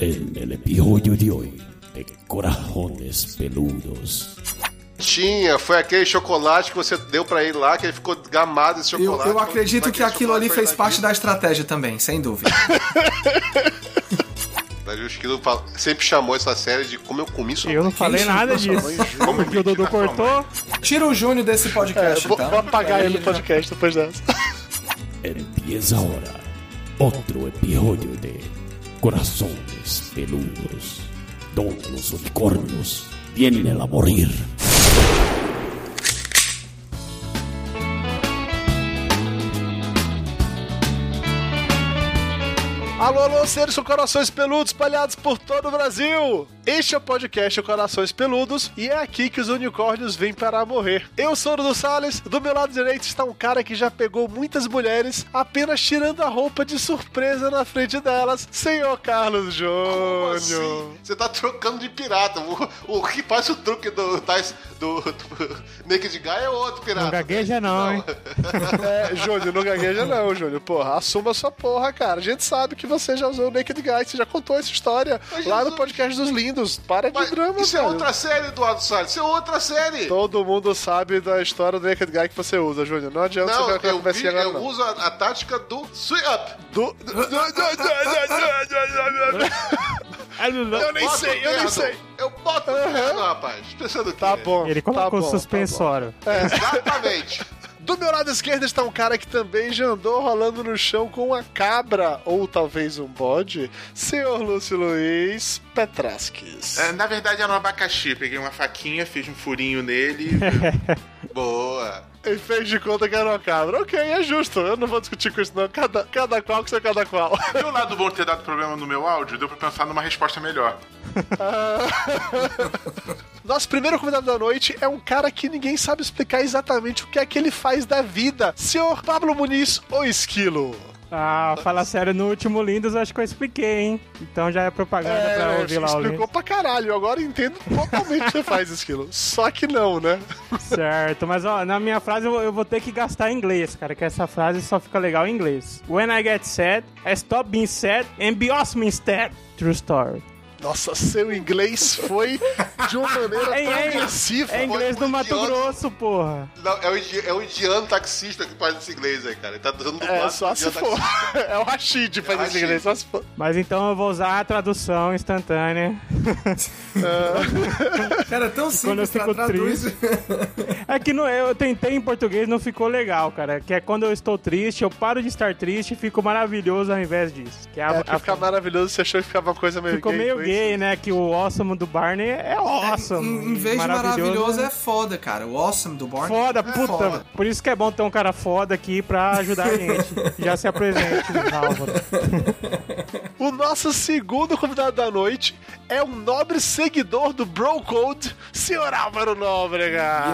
en el episodio de hoy de Corajones Peludos. Tinha, foi aquele chocolate que você deu pra ele lá, que ele ficou gamado esse Eu, chocolate. eu acredito que aquilo ali fez parte da estratégia também, sem dúvida. Daí o Esquilo sempre chamou essa série de como eu comi sua Eu não falei nada disso. Como Porque o Dudu cortou. Tira o Júnior desse podcast, Vou, então. vou apagar Aí ele no já- podcast depois dessa. Empieza ahora otro episodio de Corazones Peludos, donde los unicornios vienen a morir. Alô, alô, seres com corações peludos espalhados por todo o Brasil! Este é o podcast Corações Peludos e é aqui que os unicórnios vêm para morrer. Eu sou o Dudu Salles, do meu lado direito está um cara que já pegou muitas mulheres apenas tirando a roupa de surpresa na frente delas, senhor Carlos Como Júnior. assim? Você tá trocando de pirata. O, o que faz o truque do, do, do Naked Guy é outro pirata. Não gagueja não, hein? É, Júnior, não gagueja não, Júnior. Porra, assuma sua porra, cara. A gente sabe que você já usou o Naked Guy, você já contou essa história Mas lá no Jesus- podcast dos lindos. Para de Mas drama, isso é velho. outra série, Eduardo Salles. Isso é outra série. Todo mundo sabe da história do Naked Guy que você usa, Júnior. Não adianta Não, você eu, vi, agora, eu não. uso a, a tática do Sweet Up. Do... Eu nem Boto sei, eu nem sei. Eu boto o terno, rapaz. Pensando que Tá bom. Ele tá colocou bom, o tá suspensório. Exatamente. Do meu lado esquerdo está um cara que também já andou rolando no chão com uma cabra, ou talvez um bode, senhor Lúcio Luiz Petrasques. É, na verdade era um abacaxi. Peguei uma faquinha, fiz um furinho nele. Boa. Ele fez de conta que era uma cabra. Ok, é justo. Eu não vou discutir com isso, não. Cada, cada qual que seu cada qual. e o lado bom ter dado problema no meu áudio, deu pra pensar numa resposta melhor. Nosso primeiro convidado da noite é um cara que ninguém sabe explicar exatamente o que é que ele faz da vida. Senhor Pablo Muniz, o Esquilo. Ah, fala sério, no último Lindos eu acho que eu expliquei, hein? Então já é propaganda pra ouvir lá o explicou link. pra caralho. Agora eu entendo totalmente o que você faz, Esquilo. Só que não, né? Certo, mas ó, na minha frase eu, vou- eu vou ter que gastar inglês, cara, que essa frase só fica legal em inglês. When I get sad, I stop being sad and be awesome instead. True story. Nossa, seu inglês foi de uma maneira É, tão é, agressiva. É inglês do Mato idiota. Grosso, porra. Não, é, o, é o indiano taxista que faz esse inglês aí, cara. Ele tá dando É, só se indiano for. É o Rashid que faz É o esse inglês, só se for. Mas então eu vou usar a tradução instantânea. Cara, é tão Quando eu simples, fico traduz. É que no- eu tentei em português, não ficou legal, cara. Que é quando eu estou triste, eu paro de estar triste e fico maravilhoso ao invés disso. Que é a, É, pra a- ficar maravilhoso, você achou que ficava uma coisa meio ficou gay, meio gay, né? Que o awesome do Barney é awesome. Em, em vez de maravilhoso, é foda, cara. O awesome do Born. Foda, é puta. foda. Por isso que é bom ter um cara foda aqui pra ajudar a gente. Já se apresente, Álvaro. O nosso segundo convidado da noite é um nobre seguidor do Bro Code, senhor Álvaro Nóbrega.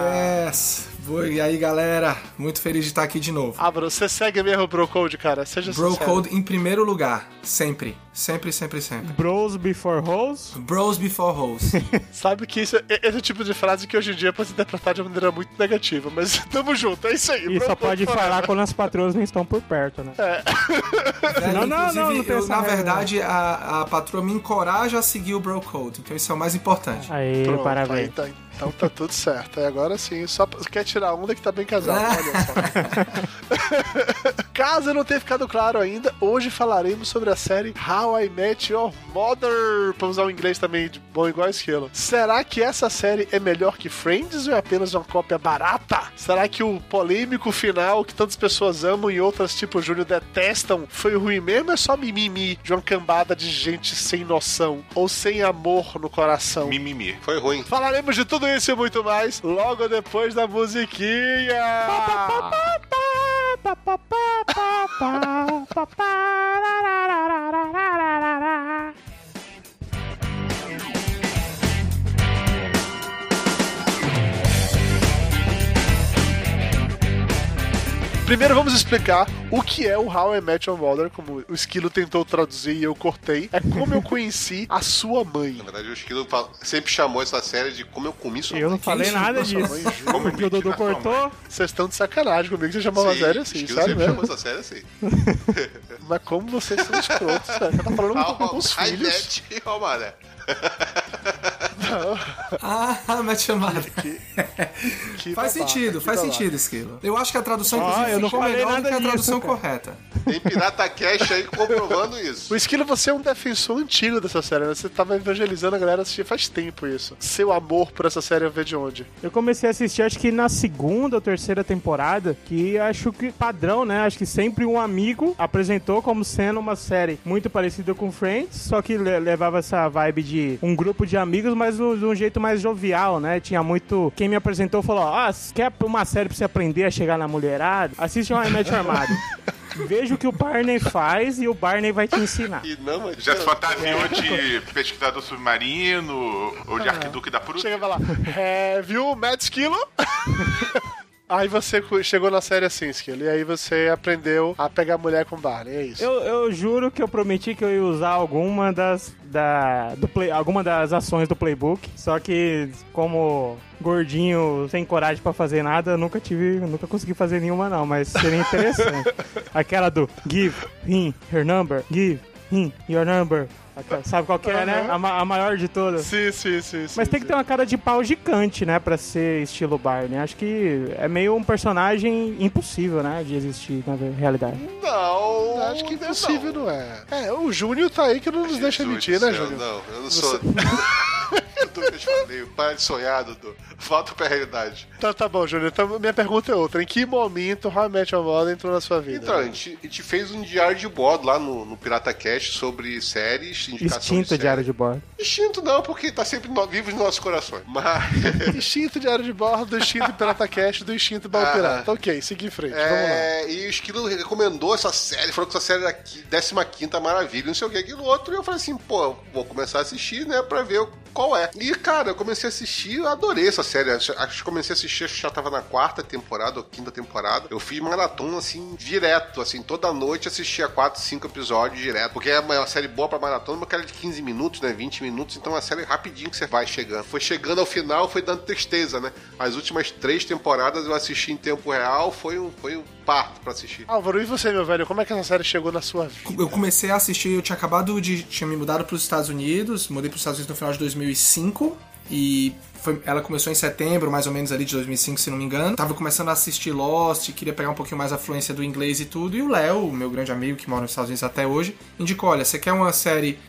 Yes! E aí, galera? Muito feliz de estar aqui de novo. Álvaro, você segue mesmo o Bro Code, cara? Seja Bro sincero. Code em primeiro lugar. Sempre. Sempre, sempre, sempre. Bros before hoes. Bros before hoes. Sabe que isso é, esse é o tipo de frase que hoje em dia pode ser interpretada de uma maneira muito negativa, mas tamo junto, é isso aí. E só pode forever. falar quando as patroas não estão por perto, né? Velho, Não, não, não, não tem eu, essa na verdade, a, a patroa me encoraja a seguir o Bro Code. Então isso é o mais importante. Aí, Pronto, parabéns. aí tá- então tá tudo certo. Aí agora sim, só quer tirar onda que tá bem casado. Olha só. Caso não tenha ficado claro ainda, hoje falaremos sobre a série How I Met Your Mother. Pra usar o inglês também de bom igual esquilo. Será que essa série é melhor que Friends ou é apenas uma cópia barata? Será que o polêmico final que tantas pessoas amam e outras, tipo o Júnior, detestam foi ruim mesmo ou é só mimimi de uma cambada de gente sem noção ou sem amor no coração? Mimimi. Foi ruim. Falaremos de tudo isso e muito mais logo depois da musiquinha. รารารา Primeiro vamos explicar o que é o How I Met Your Mother, como o Esquilo tentou traduzir e eu cortei. É como eu conheci a sua mãe. Na verdade, o Esquilo fala- sempre chamou essa série de Como Eu Comi Sua Eu não Mãe. falei nada Sua disso. mãe. Como Porque o Dodô cortou. mãe. Vocês estão de sacanagem comigo, você chamou a série o assim, Esquilo sério sempre mesmo? chamou essa série assim. Mas como vocês são escrotos, velho? Você tá falando com, os How I filhos. Met Your Mother. Ah, Matt Amada. Que Faz babaca, sentido, que faz babaca. sentido, Esquilo. Eu acho que a tradução, Ó, inclusive, eu não ficou falei melhor do nada que a disso, tradução cara. correta. Tem Pirata Cash aí comprovando isso. O Esquilo, você é um defensor antigo dessa série, né? Você tava evangelizando a galera a assistir faz tempo isso. Seu amor por essa série veio de onde? Eu comecei a assistir, acho que na segunda ou terceira temporada, que acho que padrão, né? Acho que sempre um amigo apresentou como sendo uma série muito parecida com Friends, só que le- levava essa vibe de um grupo de amigos, mas de um jeito mais jovial, né? Tinha muito. Quem me apresentou falou: Ah, se quer uma série pra você aprender a chegar na mulherada? Assiste Met Your Mother. Veja o que o Barney faz e o Barney vai te ensinar. E não, mas Já se fantasiou de pesquisador submarino ou de arquiduque da Prússia? Chega e vai lá, have you met Esquilo? Aí você chegou na série assim, Esquilo, e aí você aprendeu a pegar mulher com Barney, é isso. Eu, eu juro que eu prometi que eu ia usar alguma das, da, do play, alguma das ações do playbook, só que como gordinho sem coragem pra fazer nada, nunca tive, nunca consegui fazer nenhuma não, mas seria interessante. Aquela do give him her number, give him your number. Sabe qual que é, né? A, ma- a maior de todas. Sim, sim, sim. Mas sim, tem que ter uma cara de pau gigante, né, pra ser estilo Barney. Acho que é meio um personagem impossível, né, de existir na realidade. Não. Acho que impossível não é. É, o Júnior tá aí que não nos deixa mentir, né, Júnior? Não, eu não sou. Tudo falei, para de sonhar, Dudu. Volta pra realidade. Tá, tá bom, Júnior. Então, minha pergunta é outra. Em que momento How I Met Your Mother entrou na sua vida? Então, a gente, a gente fez um diário de bordo lá no, no Pirata Cast sobre séries, indicação Extinto de diário de bordo. Extinto não, porque tá sempre no, vivo nos nossos corações. Mas. Instinto diário de bordo, do instinto Pirata Cash, do instinto Baú Ah. Pirata. Ok, segui em frente. Vamos lá. É, e o Esquilo recomendou essa série, falou que essa série era 15 maravilha, não sei o que, aquilo outro. E eu falei assim, pô, vou começar a assistir, né, pra ver qual é. E, cara, eu comecei a assistir, eu adorei essa série. Acho que comecei a assistir, acho que já tava na quarta temporada ou quinta temporada. Eu fiz maratona, assim, direto, assim, toda noite assistia quatro, cinco episódios direto. Porque é uma série boa pra maratona, mas aquela de 15 minutos, né, 20 minutos, então é uma série rapidinho que você vai chegando. Foi chegando ao final, foi dando tristeza, né? As últimas três temporadas eu assisti em tempo real, foi um, foi um parto pra assistir. Álvaro, e você, meu velho? Como é que essa série chegou na sua vida? Eu comecei a assistir, eu tinha acabado de. tinha me mudado para os Estados Unidos, mudei para os Estados Unidos no final de 2005 e foi- ela começou em setembro, mais ou menos ali de 2005, se não me engano. Tava começando a assistir Lost, queria pegar um pouquinho mais a fluência do inglês e tudo. E o Léo, meu grande amigo que mora nos Estados Unidos até hoje, indicou: olha, você quer uma série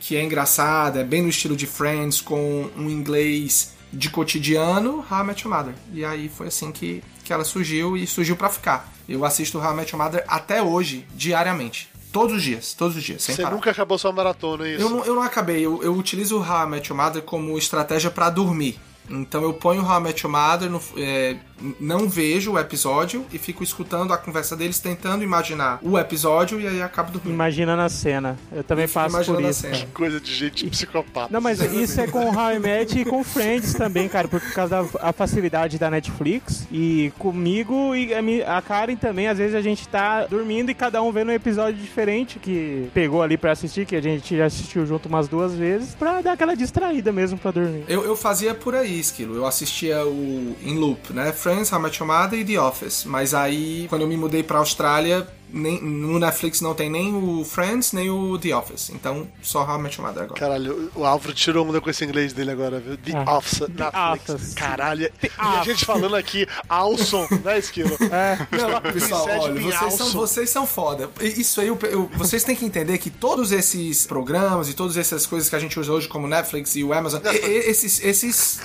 que- é engraçada, é bem no estilo de Friends, com um inglês de cotidiano, How I Met Your Mother. E aí foi assim que, que ela surgiu e surgiu pra ficar. Eu assisto How I Met Your Mother até hoje, diariamente. Todos os dias, todos os dias, sem Você parar. nunca acabou sua maratona, é isso? Eu não, eu não acabei, eu, eu utilizo o How I Met Your Mother como estratégia pra dormir. Então eu ponho o How I Met Your Mother, no- é, não vejo o episódio e fico escutando a conversa deles, tentando imaginar o episódio e aí acabo dormindo. Imaginando a cena. Eu também Fico faço por isso. cena. Coisa de gente psicopata. Não, mas isso é com How I Met e com Friends também, cara, por causa da a facilidade da Netflix. E comigo e a, Karen também, às vezes a gente tá dormindo e cada um vendo um episódio diferente que pegou ali pra assistir, que a gente já assistiu junto umas duas vezes, pra dar aquela distraída mesmo pra dormir. Eu, eu fazia por aí, Esquilo. Eu assistia o em loop, né? Friends, How I Met Your Mother e The Office. Mas aí, quando eu me mudei pra Austrália, nem, no Netflix não tem nem o Friends, nem o The Office. Então, só How I Met Your Mother agora. Caralho, o Álvaro tirou onda com esse inglês dele agora, viu? The Ah. Office, Netflix. Office. Caralho. E a gente falando aqui, Alson, né, Esquilo? Não, pessoal, olha, vocês são, vocês são foda. Isso aí, eu- eu- vocês têm que entender que todos esses programas e todas essas coisas que a gente usa hoje, como Netflix e o Amazon, e- e- esses. esses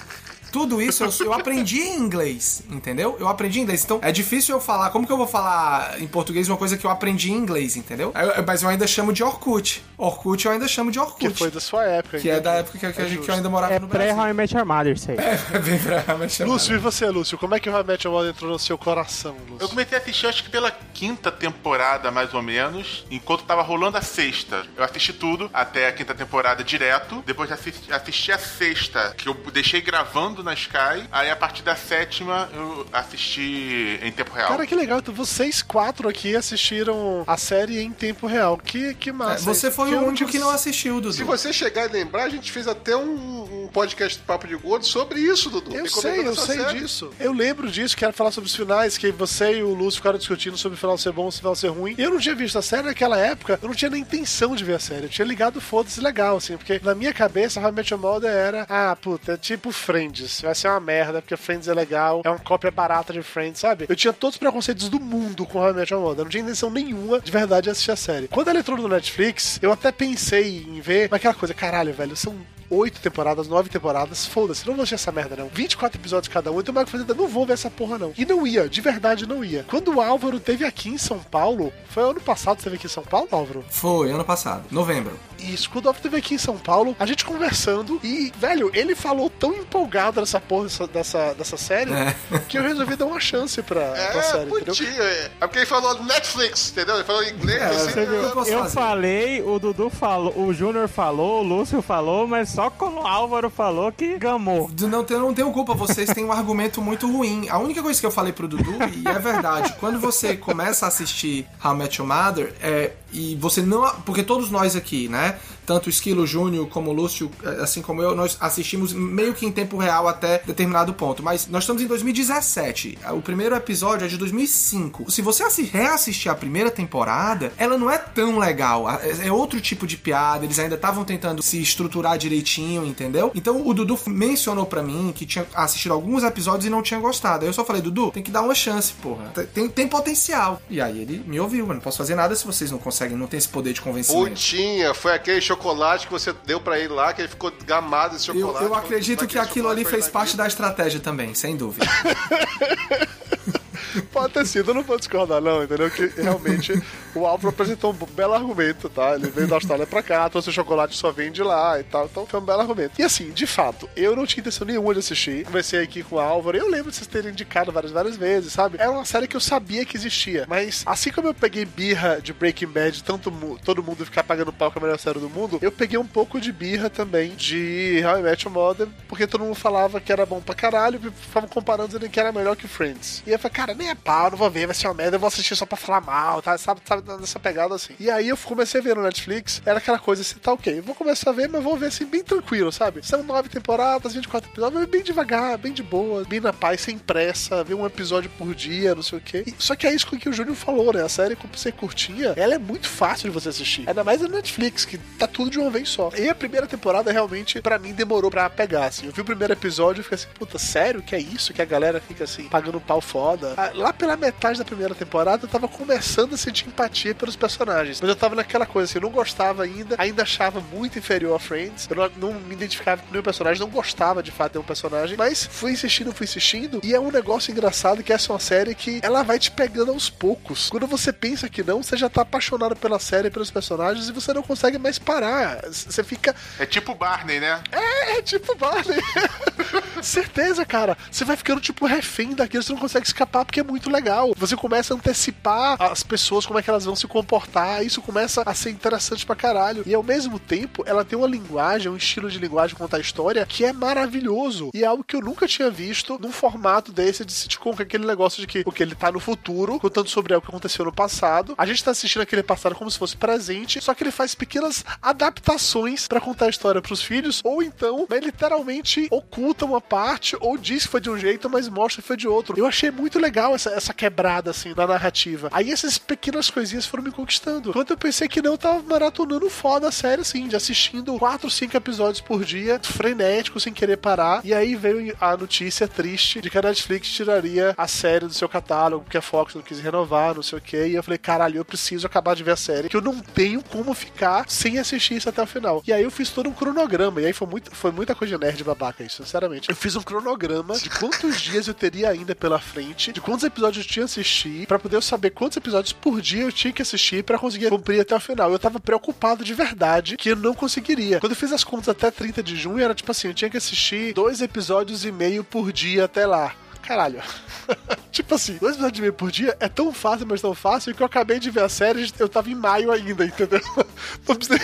tudo isso eu, eu aprendi em inglês, entendeu? Eu aprendi em inglês. Então é difícil eu falar. Como que eu vou falar em português uma coisa que eu aprendi em inglês, entendeu? Eu- mas eu ainda chamo de Orkut. Orkut eu ainda chamo de Orkut. Que foi da sua época. Que é então. da época que, que a gente- que eu ainda morava É no pré Brasil. How I Met Your Mother, isso aí. É bem pra me chamar. Lúcio, e você, Lúcio? Como é que o How I Met Your Mother entrou no seu coração, Eu Lúcio? comecei a assistir acho que pela quinta temporada, mais ou menos, enquanto tava rolando a sexta. Eu assisti tudo até a quinta temporada direto. Depois assisti, assisti a sexta, que eu deixei gravando na Sky. Aí a partir da sétima eu assisti em tempo real. Cara, que legal. Então vocês quatro aqui assistiram a série em tempo real. Que, que massa. É, Você foi Que o único que não assistiu, Dudu. Se você chegar e lembrar, a gente fez até um, um podcast do Papo de Gordo sobre isso, Dudu. Eu sei, eu sei série. disso. Eu lembro disso, que era falar sobre os finais, que você e o Lúcio ficaram discutindo sobre o final ser bom ou o final ser ruim. E eu não tinha visto a série naquela época, eu não tinha nem intenção de ver a série. Eu tinha ligado foda-se legal, assim, porque na minha cabeça, How I Met Your Mother era, ah, puta, é tipo Friends. Vai ser uma merda, porque Friends é legal, é uma cópia barata de Friends, sabe? Eu tinha todos os preconceitos do mundo com How I Met não tinha intenção nenhuma de verdade de assistir a série. Quando ela entrou no Netflix, eu até pensei em ver, mas aquela coisa, caralho, velho, são oito temporadas, nove temporadas, foda-se, não vou assistir essa merda não. 24 episódios cada um, então mais que fazer, não vou ver essa porra não. E não ia, de verdade não ia. Quando o Álvaro teve aqui em São Paulo, foi ano passado que teve aqui em São Paulo, Álvaro? Foi, ano passado, novembro. Isso, quando o Álvaro teve aqui em São Paulo, a gente conversando e, velho, ele falou tão empolgado dessa porra dessa, dessa, dessa série É. que eu resolvi dar uma chance pra, pra É, série, entendeu? podia. É É porque ele falou Netflix, entendeu? Ele falou em inglês, É, assim. você viu? eu- Eu posso Eu falei, o Dudu falou, o Júnior falou, o Lúcio falou, mas só quando o Álvaro falou que gamou. Não, tem- não tenho culpa, vocês têm um argumento muito ruim. A única coisa que eu falei pro Dudu, e é verdade, quando você começa a assistir How I Met Your Mother, é, e você não. Porque todos nós aqui, né? Tanto o Esquilo Júnior como o Lúcio, assim como eu, nós assistimos meio que em tempo real até determinado ponto. Mas nós estamos em 2017. O primeiro episódio é de 2005. Se você assi- reassistir a primeira temporada, ela não é tão legal. É é outro tipo de piada, eles ainda estavam tentando se estruturar direitinho, entendeu? Então o Dudu mencionou pra mim que tinha assistido alguns episódios e não tinha gostado. Aí eu só falei, Dudu, tem que dar uma chance, porra. Tem, tem potencial. E aí ele me ouviu, eu não posso fazer nada se vocês não conseguem, não tem esse poder de convencimento. Putinha, foi aquele chocolate que você deu pra ele lá, que ele ficou gamado esse Eu, chocolate. eu acredito Foi que aquele aquilo ali fez parte da estratégia também, sem dúvida. Pode ter sido, eu não vou discordar, não, entendeu? Que realmente o Álvaro apresentou um belo argumento, tá? Ele veio da Austrália pra cá, trouxe o chocolate só vende lá e tal. Então foi um belo argumento. E assim, de fato, eu não tinha intenção nenhuma de assistir. Conversei aqui com o Álvaro, eu lembro de vocês terem indicado várias, várias vezes, sabe? Era uma série que eu sabia que existia. Mas assim como eu peguei birra de Breaking Bad, tanto todo mundo ficar pagando pau com a melhor série do mundo, eu peguei um pouco de birra também de How I Met Your Mother, porque todo mundo falava que era bom pra caralho e ficavam comparando dizendo que era melhor que Friends. E eu falei, cara, nem é pau, não vou ver, vai ser uma merda, eu vou assistir só pra falar mal, tá? Sabe, sabe nessa pegada assim. E aí eu comecei a ver no Netflix, era aquela coisa assim, tá ok, vou começar a ver, mas vou ver assim, bem tranquilo, sabe? São nove temporadas, 24 episódios, bem devagar, bem de boa, bem na paz, sem pressa, ver um episódio por dia, não sei o quê. E- só que é isso que o Júnior falou, né? A série, como você curtinha, ela é muito fácil de você assistir. Ainda mais no Netflix, que tá tudo de uma vez só. E a primeira temporada realmente, pra mim, demorou pra pegar, assim. Eu vi o primeiro episódio e fiquei assim, puta, sério que é isso? Que a galera fica assim, pagando pau foda. Ah, Lá pela metade da primeira temporada, eu tava começando a sentir empatia pelos personagens. Mas eu tava naquela coisa assim, eu não gostava ainda, ainda achava muito inferior a Friends. Eu não, não me identificava com nenhum personagem, não gostava de fato de um personagem. Mas fui insistindo, fui insistindo. E é um negócio engraçado que essa é uma série que ela vai te pegando aos poucos. Quando você pensa que não, você já tá apaixonado pela série, pelos personagens, e você não consegue mais parar. Você fica. É tipo Barney, né? É, tipo Barney. Certeza, cara. Você vai ficando tipo refém daquilo, você não consegue escapar porque é muito legal. Você começa a antecipar as pessoas, como é que elas vão se comportar. Isso começa a ser interessante pra caralho. E ao mesmo tempo, ela tem uma linguagem, um estilo de linguagem contar história que é maravilhoso. E é algo que eu nunca tinha visto num formato desse de sitcom, que é aquele negócio de que o que ele tá no futuro, contando sobre algo que aconteceu no passado. A gente tá assistindo aquele passado como se fosse presente, só que ele faz pequenas adaptações pra contar a história pros filhos, ou então, né, literalmente oculta uma parte, ou diz que foi de um jeito, mas mostra que foi de outro. Eu achei muito legal essa, essa quebrada, assim, da narrativa. Aí essas pequenas coisinhas foram me conquistando. Quando eu pensei que não, eu tava maratonando foda a série, assim, de assistindo 4, 5 episódios por dia, frenético, sem querer parar. E aí veio a notícia triste de que a Netflix tiraria a série do seu catálogo, porque a Fox não quis renovar, não sei o que. E eu falei, caralho, eu preciso acabar de ver a série, que eu não tenho como ficar sem assistir isso até o final. E aí eu fiz todo um cronograma, e aí foi, muito, foi muita coisa nerd babaca isso, sinceramente. Eu fiz um cronograma de quantos dias eu teria ainda pela frente, de quantos episódios eu tinha assistir, pra poder saber quantos episódios por dia eu tinha que assistir pra conseguir cumprir até o final. Eu tava preocupado de verdade que eu não conseguiria. Quando eu fiz as contas até 30 de junho, era tipo assim, eu tinha que assistir dois episódios e meio por dia até lá. Caralho. tipo assim, dois episódios e meio por dia é tão fácil, mas tão fácil que eu acabei de ver a série, eu tava em maio ainda, entendeu? Não, precisa-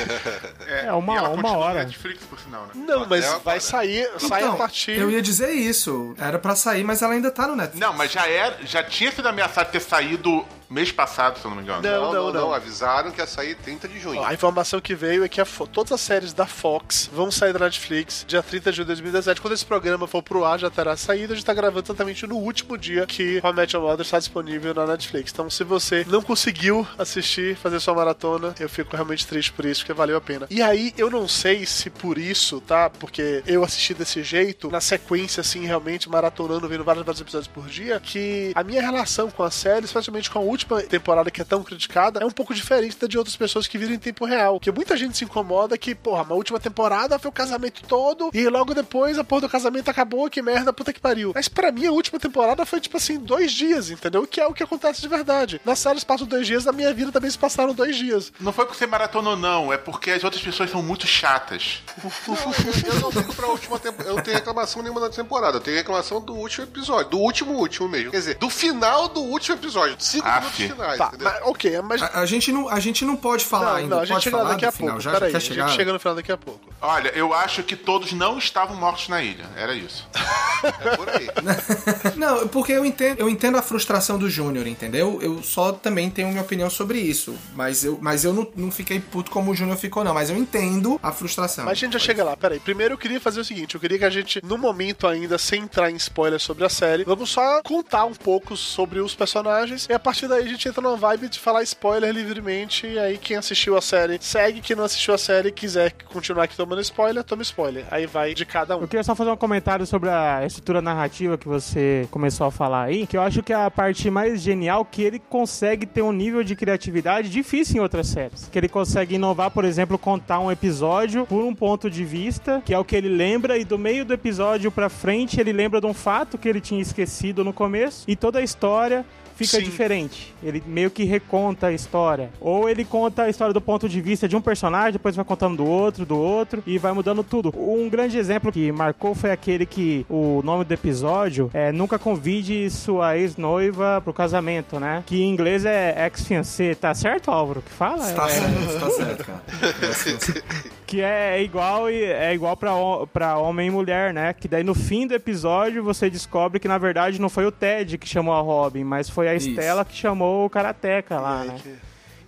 É, uma- e ela uma continua no hora. Netflix, por sinal, né? não mas Até vai agora. sair, sai a Então, partir. Eu ia dizer isso. Era pra sair, mas ela ainda tá no Netflix. Não, mas já era, já tinha sido ameaçado de ter saído mês passado, se eu não me engano. Não, não, não. Avisaram que ia sair 30 de junho. Ó, A informação que veio é que a todas as séries da Fox vão sair da Netflix dia 30 de junho de 2017. Quando esse programa for pro ar, já terá saído. A gente tá gravando exatamente no último dia que How I Met Your Mother está disponível na Netflix. Então, se você não conseguiu assistir, fazer sua maratona, eu fico realmente triste por isso, porque valeu a pena. E aí, eu não sei se por isso, tá? Porque eu assisti desse jeito, na sequência, assim, realmente maratonando, vendo vários, vários episódios por dia, que a minha relação com a série, especialmente com a última temporada que é tão criticada, é um pouco diferente da de outras pessoas que viram em tempo real. Que muita gente se incomoda que, porra, a última temporada foi o casamento todo e logo depois a porra do casamento acabou, que merda, puta que pariu. Mas pra mim a última temporada foi tipo assim, dois dias, entendeu? Que é o que acontece de verdade. Nas séries passam dois dias, na minha vida também se passaram dois dias. Não foi porque você maratonou, não. É porque as outras pessoas são muito chatas. Não, eu, eu não fico pra última temporada. Eu não tenho reclamação nenhuma da temporada. Eu tenho reclamação do último episódio. Do último, último mesmo. Quer dizer, do final do último episódio. Cinco Aff. Minutos finais, Tá, entendeu? mas, ok, mas. A, a gente não, a gente não pode falar Não, ainda. não, a gente pode chega falar daqui a final. pouco. Já, Peraí, já a gente chega no final daqui a pouco. Olha, eu acho que todos não estavam mortos na ilha. Era isso. É por aí. Não, porque eu entendo, eu entendo a frustração do Júnior, entendeu? Eu só também tenho minha opinião sobre isso. Mas eu, mas eu não, não fiquei puto como o Júnior ficou, não. Mas eu entendo a frustração. Mas a gente já chega lá, peraí. Primeiro eu queria fazer o seguinte: eu queria que a gente, no momento ainda, sem entrar em spoilers sobre a série, vamos só contar um pouco sobre os personagens. E a partir daí a gente entra numa vibe de falar spoiler livremente. E aí quem assistiu a série segue, quem não assistiu a série e quiser continuar aqui tomando spoiler, toma spoiler. Aí vai de cada um. Eu queria só fazer um comentário sobre a estrutura narrativa que você começou a falar aí, que eu acho que é a parte mais genial que ele consegue ter um nível de criatividade difícil em outras séries. Que ele consegue inovar, por exemplo, contar um episódio por um ponto de vista, que é o que ele lembra, e do meio do episódio pra frente ele lembra de um fato que ele tinha esquecido no começo, e toda a história fica Sim. diferente. Ele meio que reconta a história. Ou ele conta a história do ponto de vista de um personagem, depois vai contando do outro, do outro, e vai mudando tudo. Um grande exemplo que marcou foi aquele que o nome do episódio é Nunca Convide Sua Ex-Noiva pro Casamento, né? Que em inglês é ex-fiancé. Tá certo, Álvaro? Que fala? Tá É- certo, tá certo, cara. que é igual é igual pra homem e mulher, né? Que daí no fim do episódio você descobre que na verdade não foi o Ted que chamou a Robin, mas foi a Isso. Estela que chamou o Karateka lá, né?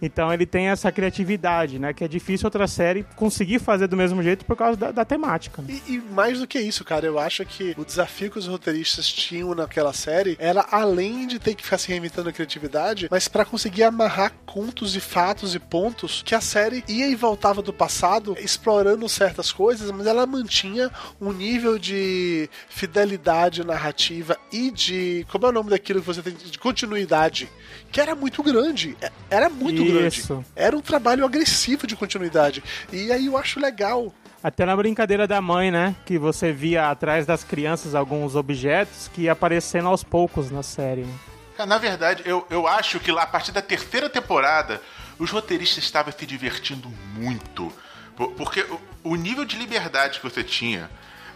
Então ele tem essa criatividade, né? Que é difícil outra série conseguir fazer do mesmo jeito por causa da, da temática. né? E, e mais do que isso, cara, eu acho que o desafio que os roteiristas tinham naquela série era além de ter que ficar se reinventando a criatividade, mas pra conseguir amarrar contos e fatos e pontos que a série ia e voltava do passado, explorando certas coisas, mas ela mantinha um nível de fidelidade narrativa e de. Como é o nome daquilo que você tem? De continuidade. Que era muito grande. É- Era muito grande. Isso. Era um trabalho agressivo de continuidade. E aí eu acho legal Até na brincadeira da mãe, né? Que você via atrás das crianças alguns objetos que ia aparecendo aos poucos na série. né? Na verdade, eu, eu acho que lá, a partir da terceira temporada, os roteiristas estavam se divertindo muito. Por- Porque o, o nível de liberdade que você tinha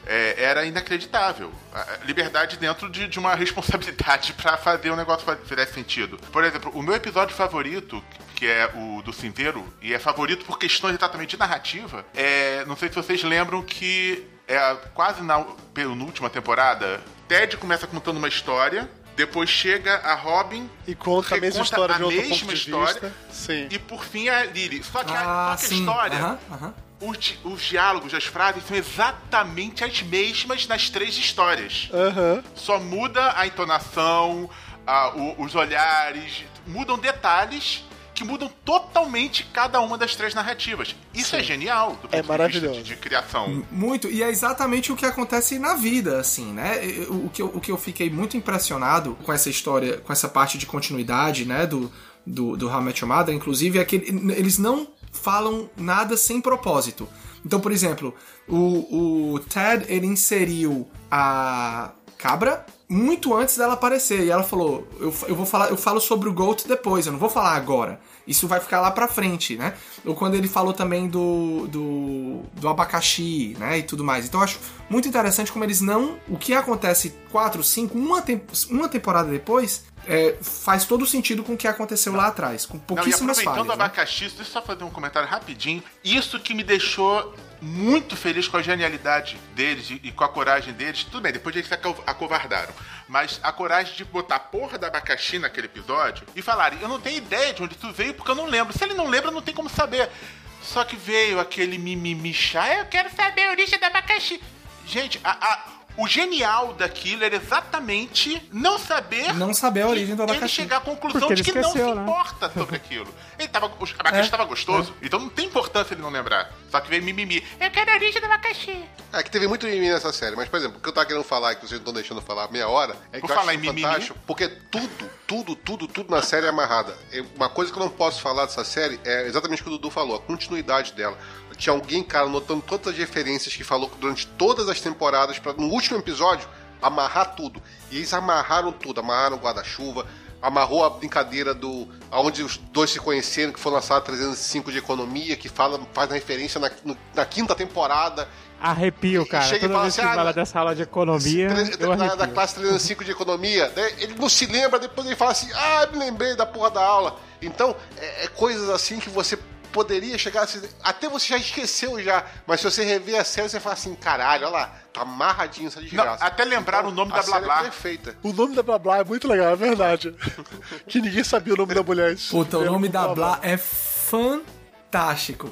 é, era inacreditável. A- a Liberdade dentro de, de uma responsabilidade pra fazer o negócio fazer sentido. Por exemplo, o meu episódio favorito, que é o do Cinzeiro, e é favorito por questões exatamente de narrativa, é. Não sei se vocês lembram que é quase na penúltima temporada, Ted começa contando uma história. Depois chega a Robin E conta a mesma história de a outro mesma ponto de história, vista. Sim. E por fim a Lily. Só que, a, Ah, só que a história, Aham, aham. Os, di- os diálogos, as frases são exatamente as mesmas nas três histórias. Aham. Só muda a entonação, a- o- os olhares, mudam detalhes que mudam totalmente cada uma das três narrativas. Isso é genial. Do ponto de vista maravilhoso. De, de criação. Muito, e é exatamente o que acontece na vida, assim, né? O, o que eu, o que eu fiquei muito impressionado com essa história, com essa parte de continuidade, né, do, do, do How I Met Your Mother, inclusive, é que ele- eles não falam nada sem propósito. Então, por exemplo, o, o Ted, ele inseriu a cabra muito antes dela aparecer. E ela falou: eu, eu vou falar, eu falo sobre o Goat depois, eu não vou falar agora. Isso vai ficar lá pra frente, né? Ou quando ele falou também do, do, do abacaxi, né? E tudo mais. Então eu acho muito interessante como eles não. O que acontece 4, 5, uma, temp uma temporada depois. É, faz todo sentido com o que aconteceu lá atrás, com pouquíssimas não, e aproveitando falhas. o abacaxi, deixa eu só fazer um comentário rapidinho. Isso que me deixou muito feliz com a genialidade deles e, com a coragem deles. Tudo bem, depois eles se aco- acovardaram. Mas a coragem de botar porra da abacaxi naquele episódio e falarem: Eu não tenho ideia de onde tu veio porque eu não lembro. Se ele não lembra, não tem como saber. Só que veio aquele mimimi chá, eu quero saber a origem da abacaxi. Gente, a- a- o genial daquilo era exatamente não saber. Não saber a origem do Ele abacaxi. chegar à conclusão de ele que não se esqueceu, né? importa sobre aquilo. Ele tava, o abacaxi É, estava gostoso, então não tem importância ele não lembrar. Só que veio mimimi. Eu quero a origem do abacaxi. É que teve muito mimimi nessa série, mas, por exemplo, o que eu tava querendo falar, que vocês não estão deixando falar meia hora, é que Vou eu falar acho em mimimi? fantástico, porque tudo, tudo, tudo, tudo na série é amarrada. É Uma coisa que eu não posso falar dessa série é exatamente o que o Dudu falou, a continuidade dela. Tinha alguém, cara, notando todas as referências que falou durante todas as temporadas, pra no último episódio, amarrar tudo. E eles amarraram tudo, amarraram o guarda-chuva, amarrou a brincadeira do aonde os dois se conheceram, que foi lançado 305 de economia, que fala, faz referência na, no- na quinta temporada. Arrepio, cara. Chega e Toda fala vez assim, ah, fala não- dessa aula de economia, da, da classe 305 de economia, né? ele não se lembra, depois ele fala assim, ah, me lembrei da porra da aula. Então, é, é coisas assim que você poderia chegar assim, até você já esqueceu já, mas se você rever a série, você fala assim, caralho, olha lá, tá amarradinho essa desgraça. Não, até lembrar o nome da série Blá Blá. É perfeita. O nome da Blá Blá é muito legal, é verdade. que ninguém sabia o nome da mulher. Isso. Puta, o Era nome da Blá é fantástico.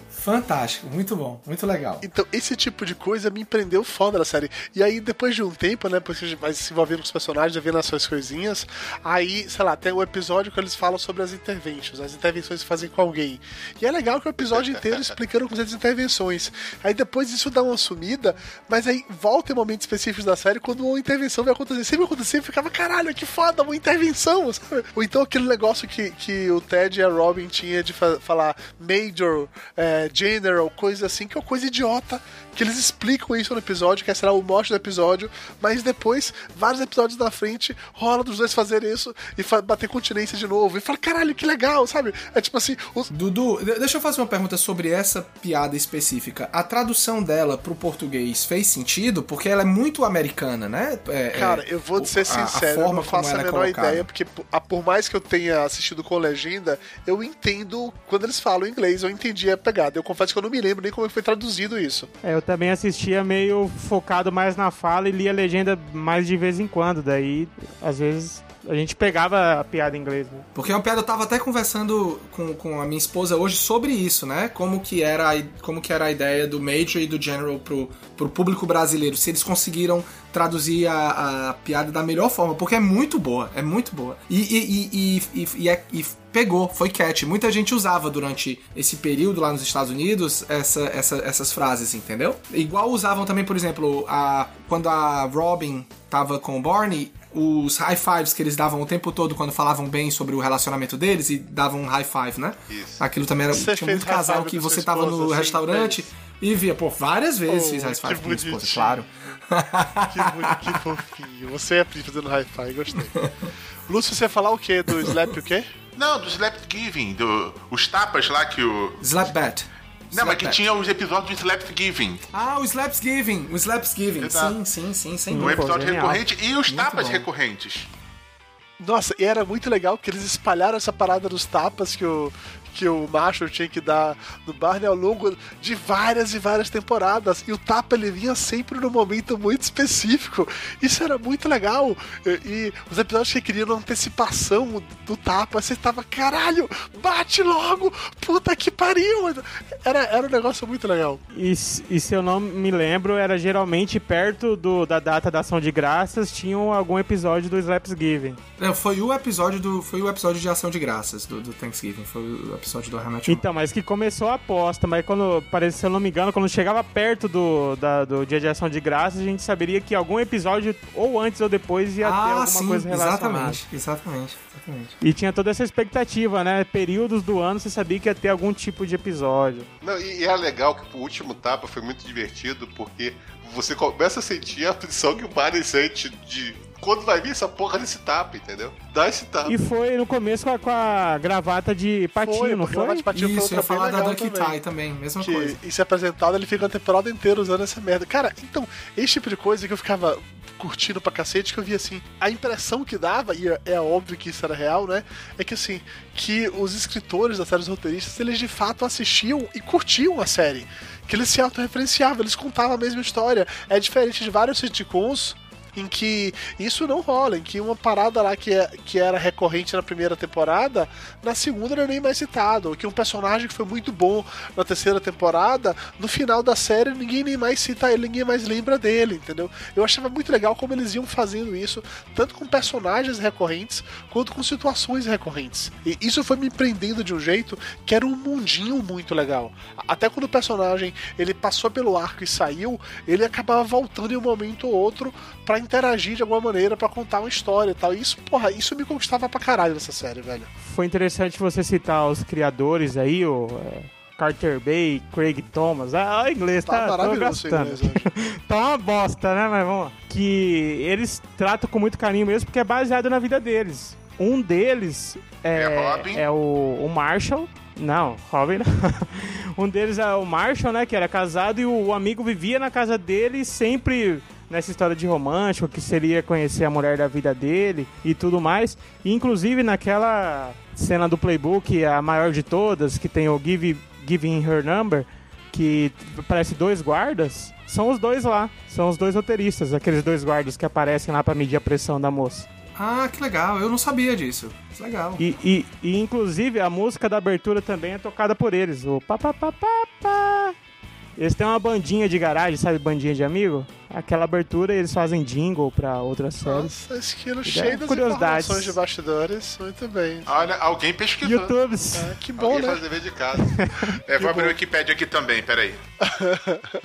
Fantástico. Muito bom. Muito legal. Então, esse tipo de coisa me prendeu foda na série. E aí, depois de um tempo, né, depois que a gente vai se envolvendo com os personagens, vendo as suas coisinhas, aí, sei lá, tem um episódio que eles falam sobre as interventions, as intervenções que fazem com alguém. E é legal que o episódio inteiro explicando com as intervenções. Aí depois isso dá uma sumida, mas aí volta em momentos específicos da série quando uma intervenção vai acontecer. Sempre acontecia e ficava, caralho, que foda, uma intervenção, sabe? Ou então aquele negócio que, que o Ted e a Robin tinha de fa- falar Major, é, General, coisa assim, que é coisa idiota. Que eles explicam isso no episódio, que será o mote do episódio, mas depois, vários episódios na frente, rola dos dois fazerem isso e fa- bater continência de novo. E fala, caralho, que legal, sabe? É tipo assim, os, Dudu, de- deixa eu fazer uma pergunta sobre essa piada específica. A tradução dela pro português fez sentido? Porque ela é muito americana, né? É- Cara, é, eu vou o- ser a- a sincero, eu forma não faço como a ela é menor colocada. ideia, porque por- a- por mais que eu tenha assistido com legenda, eu entendo quando eles falam inglês, eu entendi a pegada. Eu confesso que eu não me lembro nem como foi traduzido isso. É, eu também assistia meio focado mais na fala e lia a legenda mais de vez em quando. Daí, às vezes, a gente pegava a piada em inglês. Né? Porque é uma piada, eu tava até conversando com, com a minha esposa hoje sobre isso, né? Como que era a, como que era a ideia do Major e do General pro, pro público brasileiro. Se eles conseguiram traduzir a, a piada da melhor forma, porque é muito boa, é muito boa. E, e, e, e, e- e é- pegou, foi catch. Muita gente usava durante esse período lá nos Estados Unidos essa, essa- essas frases, entendeu? Igual usavam também, por exemplo, a, quando a Robin tava com o Barney, os high fives que eles davam o tempo todo quando falavam bem sobre o relacionamento deles e davam um high five, né? Isso. Aquilo também era. Você tinha fez muito high casal five que você tava no assim, restaurante fez? e via, pô, várias vezes Oh, fiz high five com minha esposa, claro. Que, que fofinho. Você é fazendo hi-fi, gostei. Lúcio, você ia falar o quê? Do Slap o quê? Não, do Slapgiving, do, os tapas lá que o. Slapbat. Não, mas que tinha os episódios do Slapgiving. Ah, o Slapsgiving, o Slapsgiving. Exato. Sim, sim, sim, sem Um dúvida. episódio genial. recorrente e os Muito tapas bom. recorrentes. Nossa, e era muito legal que eles espalharam essa parada dos tapas que o, que o macho tinha que dar no Barney ao longo de várias e várias temporadas. E o tapa ele vinha sempre num momento muito específico. Isso era muito legal. E, e os episódios que queriam antecipação do tapa, você tava, caralho, bate logo! Puta que pariu! Era, era um negócio muito legal. E, e se eu não me lembro, era geralmente perto do, da data da ação de graças, tinham algum episódio do Slapsgiving. Foi o episódio do. Foi o episódio de ação de graças do, do Thanksgiving. Foi o episódio do Hammett. Então, mas que começou a aposta, mas quando, parece, se eu não me engano, quando chegava perto do, da- do dia de ação de graças, a gente saberia que algum episódio, ou antes ou depois, ia ter Ah, alguma sim, coisa relacionada. exatamente, exatamente, exatamente. E tinha toda essa expectativa, né? Períodos do ano você sabia que ia ter algum tipo de episódio. Não, e, e era legal que o último tapa foi muito divertido, porque você começa a sentir a aflição que o Barney sente de quando vai vir essa porra desse tapa, entendeu? Dá esse tapa. E foi no começo com a, com a gravata de patinho, Foi, não foi? Bate Patinho foi Isso, outra ia falar da Ducky também. Tie também, mesma que coisa. isso é apresentado, ele fica a temporada inteira usando essa merda. Cara, então, esse tipo de coisa que eu ficava curtindo pra cacete, que eu via assim, a impressão que dava, e é, é óbvio que isso era real, né? É que assim, que os escritores das séries roteiristas, eles de fato assistiam e curtiam a série. Que eles se autorreferenciavam, eles contavam a mesma história. É diferente de vários sitcoms em que isso não rola, em que uma parada lá que, é, que era recorrente na primeira temporada, na segunda não é nem mais citado, ou que um personagem que foi muito bom na terceira temporada, no final da série ninguém nem mais cita ele, ninguém mais lembra dele, entendeu? Eu achava muito legal como eles iam fazendo isso, tanto com personagens recorrentes, quanto com situações recorrentes. E isso foi me prendendo de um jeito que era um mundinho muito legal. Até quando o personagem ele passou pelo arco e saiu, ele acabava voltando em um momento ou outro pra interagir de alguma maneira, pra contar uma história e tal. E isso, porra, isso me conquistava pra caralho nessa série, velho. Foi interessante você citar os criadores aí, o é, Carter Bay, Craig Thomas. Ah, o inglês Tá tá, maravilhoso esse gastando. inglês hoje. tá uma bosta, né? Mas vamos lá. Que eles tratam com muito carinho mesmo, porque é baseado na vida deles. Um deles é, É Robin? é o, o Marshall. Não, Robin não. um deles é o Marshall, né? Que era casado e o amigo vivia na casa dele sempre nessa história de romântico, que seria conhecer a mulher da vida dele e tudo mais. E, inclusive naquela cena do playbook, a maior de todas, que tem o Give, Giving Her Number, que parece dois guardas, são os dois lá. São os dois roteiristas, aqueles dois guardas que aparecem lá pra medir a pressão da moça. Ah, que legal, eu não sabia disso. Legal. E, e, e, inclusive a música da abertura também é tocada por eles, o pá, pá, pá, pá, pá. Eles têm uma bandinha de garagem, sabe, bandinha de amigo? Aquela abertura eles fazem jingle pra outras séries. Nossa, esquilo cheio das Curiosidades. informações de bastidores. Muito bem. Olha, alguém pesquisou. YouTubes. É, que bom, Alguém né? faz dever de casa. É, vou abrir o Wikipedia aqui também, peraí.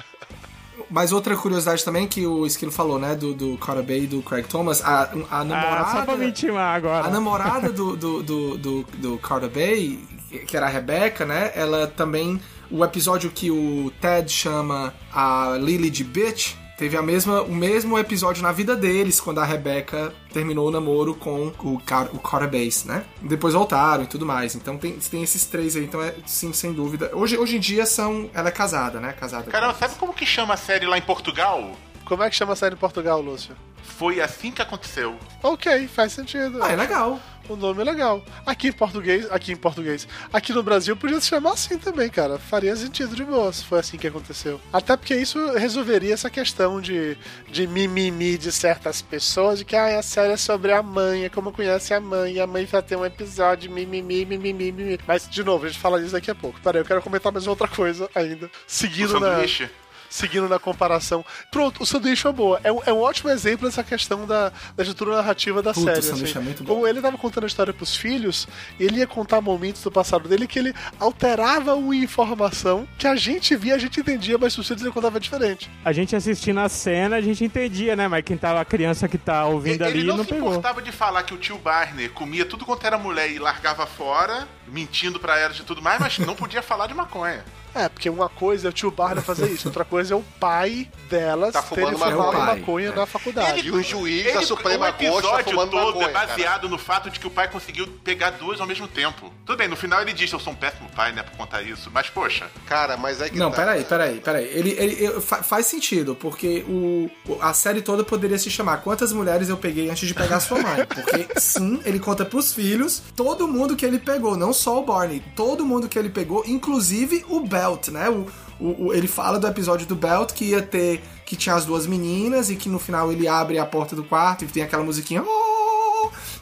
Mas outra curiosidade também que o Esquilo falou, né, do, do Carter Bay e do Craig Thomas, a, a namorada... Ah, só pra me intimar agora. A namorada do, do, do, do, do Carter Bay, que era a Rebecca, né? Ela também. O episódio que o Ted chama a Lily de bitch. Teve a mesma, o mesmo episódio na vida deles, quando a Rebecca terminou o namoro com o, Car o Carter Bass, né? Depois voltaram e tudo mais. Então tem, tem esses três aí, então é sim, sem dúvida. Hoje, hoje em dia são. Ela é casada, né? Casada. Com- sabe como que chama a série lá em Portugal? Como é que chama a série em Portugal, Lúcio? Foi assim que aconteceu. Ok, faz sentido. Ah, é legal. O nome é legal. Aqui em português, aqui em português, aqui no Brasil podia se chamar assim também, cara. Faria sentido de boa se foi assim que aconteceu. Até porque isso resolveria essa questão de, de mimimi de certas pessoas, de que ah, a série é sobre a mãe, é como conhece a mãe, e a mãe vai ter um episódio de mimimi, mimimi, mimimi. Mas, de novo, a gente fala disso daqui a pouco. Peraí, eu quero comentar mais outra coisa ainda. Seguindo na sanduíche. Seguindo na comparação. Pronto, o sanduíche foi boa. É um, é um ótimo exemplo dessa questão da, da estrutura narrativa da Puta, série. o sanduíche assim. é muito bom. Como ele tava contando a história pros filhos, ele ia contar momentos do passado dele que ele alterava uma informação que a gente via, a gente entendia, mas os filhos ele contava diferente. A gente assistindo a cena, a gente entendia, né? Mas quem tava, a criança que tá ouvindo ele ali não, não, se pegou. importava de falar que o tio Barney comia tudo quanto era mulher e largava fora, mentindo pra ela de tudo mais, mas não podia falar de maconha. É, porque uma coisa é o tio Barney fazer isso, outra coisa é o pai delas Tá terem fumando fumado maconha. maconha É. na faculdade. E um juiz da Suprema o Corte tá episódio fumando todo maconha, é baseado no fato de que o pai conseguiu pegar duas ao mesmo tempo. Tudo bem, no final ele diz eu sou um péssimo pai, né, por contar isso. Mas, poxa, Cara, mas é que Não, tá. peraí, peraí, peraí. Ele, ele, ele- fa- faz sentido, porque o, o- a série toda poderia se chamar Quantas Mulheres Eu Peguei Antes de Pegar Sua Mãe. Porque, sim, ele conta pros filhos todo mundo que ele pegou, não só o Barney, todo mundo que ele pegou, inclusive o Belt, né? O, o- o- ele fala do episódio do Belt que ia ter. que tinha as duas meninas e que no final ele abre a porta do quarto e tem aquela musiquinha. "Oh",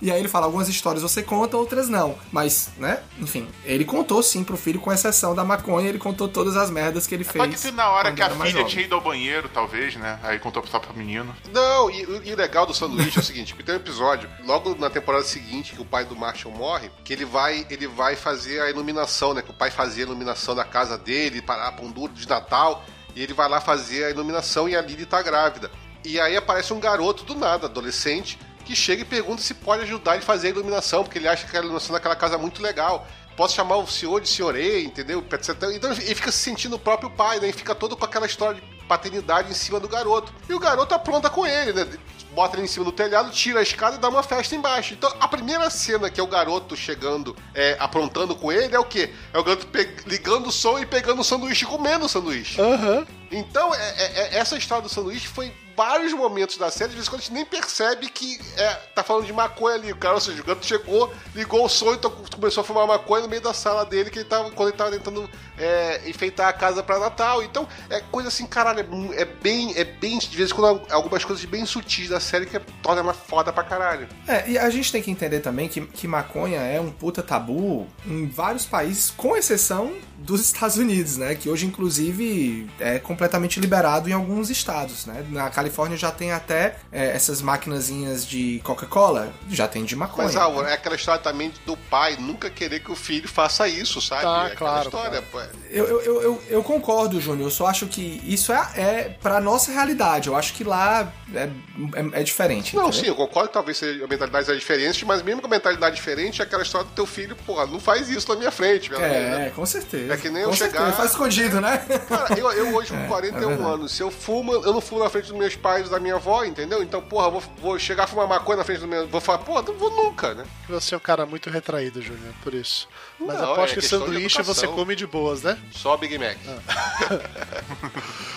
E aí ele fala, algumas histórias você conta, outras não. Mas, né, enfim, ele contou sim pro filho, com exceção da maconha, ele contou todas as merdas que ele fez. pode ser na hora que a filha jovem. tinha ido ao banheiro, talvez, né? Aí contou só pro menino. Não, e, e o legal do sanduíche é o seguinte, tem um episódio, logo na temporada seguinte, que o pai do Marshall morre, que ele vai, ele vai fazer a iluminação, né? Que o pai fazia a iluminação da casa dele, para pão duro de Natal, e ele vai lá fazer a iluminação e a Lily tá grávida. E aí aparece um garoto do nada, adolescente, que chega e pergunta se pode ajudar ele a fazer a iluminação, porque ele acha que a iluminação daquela casa é muito legal. Posso chamar o senhor de senhorê, entendeu? Então ele fica se sentindo o próprio pai, né? E fica todo com aquela história de paternidade em cima do garoto. E o garoto apronta com ele, né? Bota ele em cima do telhado, tira a escada e dá uma festa embaixo. Então, a primeira cena que é o garoto chegando, é, aprontando com ele, é o quê? É o garoto ligando o som e pegando o sanduíche e comendo o sanduíche. Uhum. Então, é, é, é, essa história do sanduíche foi vários momentos da série, de vez em quando a gente nem percebe que é, tá falando de maconha ali. O cara, ou seja, o garoto chegou, ligou o som e começou a fumar maconha no meio da sala dele, que ele tava, quando ele tava tentando é, enfeitar a casa para Natal. Então, é coisa assim, caralho, é, é, bem, é bem, de vez em quando, algumas coisas bem sutis da série que torna ela foda pra caralho. É, e a gente tem que entender também que, que maconha é um puta tabu em vários países, com exceção dos Estados Unidos, né? Que hoje, inclusive, é completamente liberado em alguns estados, né? Na Califórnia já tem até é, essas maquinazinhas de Coca-Cola, já tem de maconha. Mas, Álvaro, é aquela história também do pai nunca querer que o filho faça isso, sabe? Tá, é claro. História, claro. Eu, eu, eu, eu, concordo, Júnior. Eu só acho que isso é, é pra nossa realidade. Eu acho que lá é, é, é diferente. Não, entendeu? sim, eu concordo que talvez a mentalidade seja diferente, mas mesmo com a mentalidade diferente, é aquela história do teu filho, porra, não faz isso na minha frente, meu É, né? com certeza. É que nem com eu certeza. chegar. Faz escondido, né? Cara, eu, eu hoje com é, 41 é anos, se eu fumo, eu não fumo na frente dos meus pais da minha avó, entendeu? Então, porra, vou, vou chegar a fumar maconha na frente do meu. Vou falar, porra, não vou nunca, né? Você é um cara muito retraído, Júnior, por isso. Mas não, aposto é que sanduíche você come de boas, né? Só Big Mac. Ah.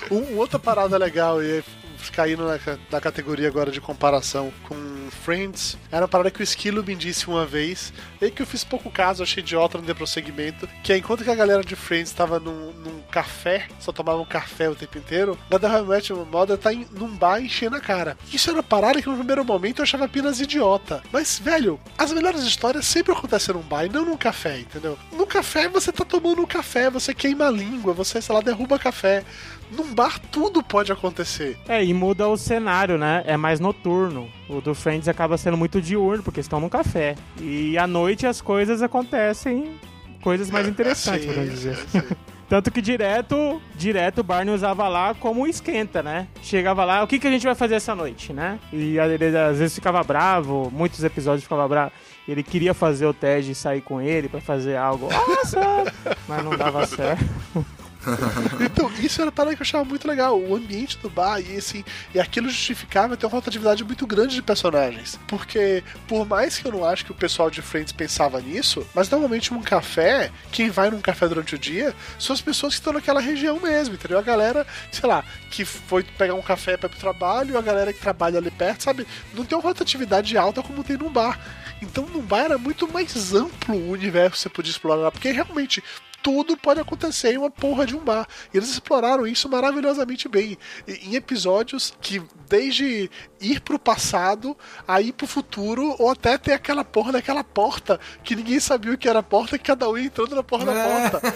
um, outra parada legal e caindo na, na categoria agora de comparação com Friends, era uma parada que o Esquilo me disse uma vez, e que eu fiz pouco caso, achei idiota no prosseguimento, que é enquanto que a galera de Friends estava num, num, café, só tomava um café o tempo inteiro, Nada realmente uma moda tá em, num bar enchendo a cara. Isso era uma parada que no primeiro momento eu achava apenas idiota. Mas, velho, as melhores histórias sempre acontecem num bar e não num café, entendeu? No café você tá tomando um café, você queima a língua, você, sei lá, derruba café num bar tudo pode acontecer. É, e muda o cenário, né? É mais noturno. O do Friends acaba sendo muito diurno, porque estão num café. E à noite as coisas acontecem, coisas mais interessantes, sim, vamos dizer. Sim. Tanto que direto, direto o Barney usava lá como esquenta, né? Chegava lá, o que, que a gente vai fazer essa noite, né? E ele às vezes ficava bravo, muitos episódios ficava bravo. Ele queria fazer o Ted sair com ele para fazer algo, nossa, mas não dava certo. então, isso era para que eu achava muito legal. O ambiente do bar e assim, e aquilo justificava ter uma rotatividade muito grande de personagens. Porque, por mais que eu não acho que o pessoal de Friends pensava nisso, mas normalmente um café, quem vai num café durante o dia, são as pessoas que estão naquela região mesmo, entendeu? A galera, sei lá, que foi pegar um café para ir pro trabalho, a galera que trabalha ali perto, sabe? Não tem uma rotatividade alta como tem num bar. Então, num bar era muito mais amplo o universo que você podia explorar, porque realmente tudo pode acontecer em uma porra de um bar. E eles exploraram isso maravilhosamente bem. Em episódios que, desde ir pro passado, a ir pro futuro, ou até ter aquela porra daquela porta que ninguém sabia o que era a porta, que cada um ia entrando na porra da é. porta.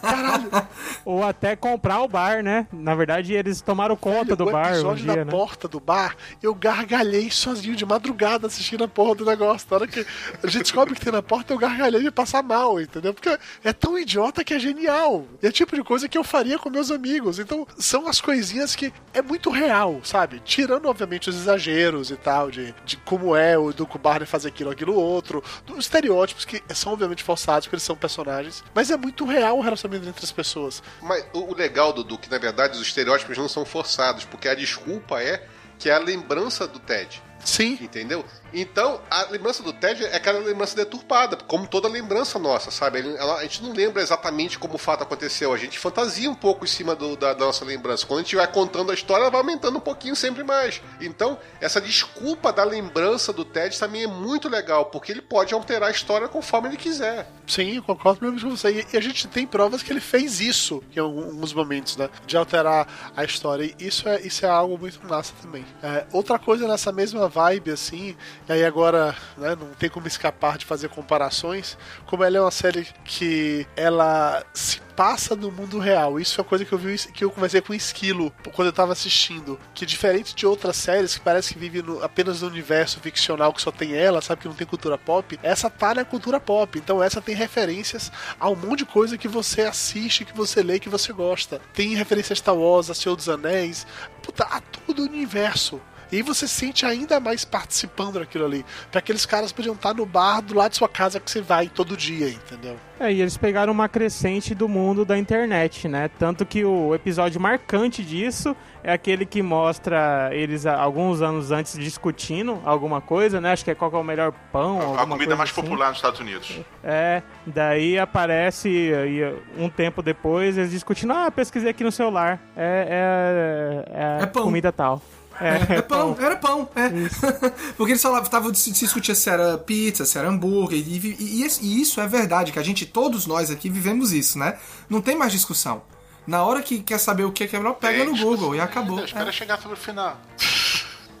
Caralho. Ou até comprar o bar, né? Na verdade, eles tomaram conta Velho, do o bar. O episódio um da dia, né? porta do bar, eu gargalhei sozinho de madrugada assistindo a porra do negócio. Na hora que a gente descobre que tem na porta, eu gargalhei de passar mal, entendeu? Porque é tão idiota que é genial. E é o tipo de coisa que eu faria com meus amigos. Então, são as coisinhas que é muito real, sabe? Tirando, obviamente, os exageros e tal, de, de como é o do Barney fazer aquilo, aquilo outro, dos estereótipos que são, obviamente, falsados, porque eles são personagens. Mas é muito real o relacionamento entre as pessoas. Mas o legal, Dudu, que na verdade os estereótipos não são forçados, porque a desculpa é que é a lembrança do Ted. Sim. Entendeu? Então, a lembrança do Ted é aquela lembrança deturpada, como toda lembrança nossa, sabe? a gente não lembra exatamente como o fato aconteceu, a gente fantasia um pouco em cima do, da, da, nossa lembrança. Quando a gente vai contando a história, ela vai aumentando um pouquinho sempre mais. Então, essa desculpa da lembrança do Ted também é muito legal, porque ele pode alterar a história conforme ele quiser. Sim, eu concordo com você. E a gente tem provas que ele fez isso em alguns momentos, né? De alterar a história. E isso é, isso é algo muito massa também. É, outra coisa nessa mesma vibe, assim, e aí agora né, não tem como escapar de fazer comparações, como ela é uma série que ela se passa no mundo real. Isso é uma coisa que eu vi que eu conversei com o Esquilo quando eu tava assistindo. Que diferente de outras séries que parece que vive no, apenas no universo ficcional que só tem ela, sabe que não tem cultura pop, essa tá na cultura pop. Então essa tem referências a um monte de coisa que você assiste, que você lê, que você gosta. Tem referências a Star Wars, a Senhor dos Anéis, puta, a todo o universo E aí você se sente ainda mais participando daquilo ali. Porque aqueles caras podiam estar no bar do lado de sua casa que você vai todo dia, entendeu? É, e eles pegaram uma crescente do mundo da internet, né? Tanto que o episódio marcante disso é aquele que mostra eles a- alguns anos antes discutindo alguma coisa, né? Acho que é qual que é o melhor pão, A alguma comida coisa mais assim. popular nos Estados Unidos. É, daí aparece e, um tempo depois eles discutindo, ah, pesquisei aqui no celular. É, é, é, É pão. comida tal. É, é pão, era pão, é. Porque eles falavam, estavam se se discutia se era pizza, se era hambúrguer, e, e- e e isso é verdade, que a gente, todos nós aqui vivemos isso, né? Não tem mais discussão. Na hora que quer saber o que é que é melhor, pega no Google e acabou. Espera É. chegar sobre o final.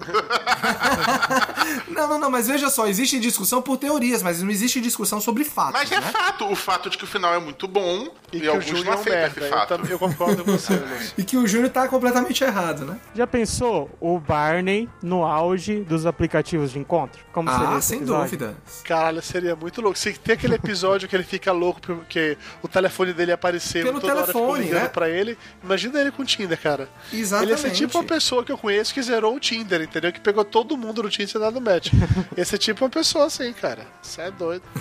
Não, não, não, mas veja só, existe discussão por teorias, mas não existe discussão sobre fatos. Mas é né? fato, o fato de que o final é muito bom E, e, que o alguns Júnior não é um merda. esse Eu, fato. tam- eu concordo com você. E que o Júnior tá completamente errado, né? Já pensou o Barney no auge dos aplicativos de encontro? Como seria Ah, esse sem episódio? dúvida. Caralho, seria muito louco. Se tem aquele episódio que ele fica louco porque o telefone dele apareceu Pelo toda hora ficou telefone, ligando né? pra ele. Imagina ele com o Tinder, cara. Exatamente. Ele ia ser tipo uma pessoa que eu conheço que zerou o Tinder, entendeu? Que pegou todo mundo no Tinder e dado match. Esse é tipo uma pessoa assim, cara. Isso é doido.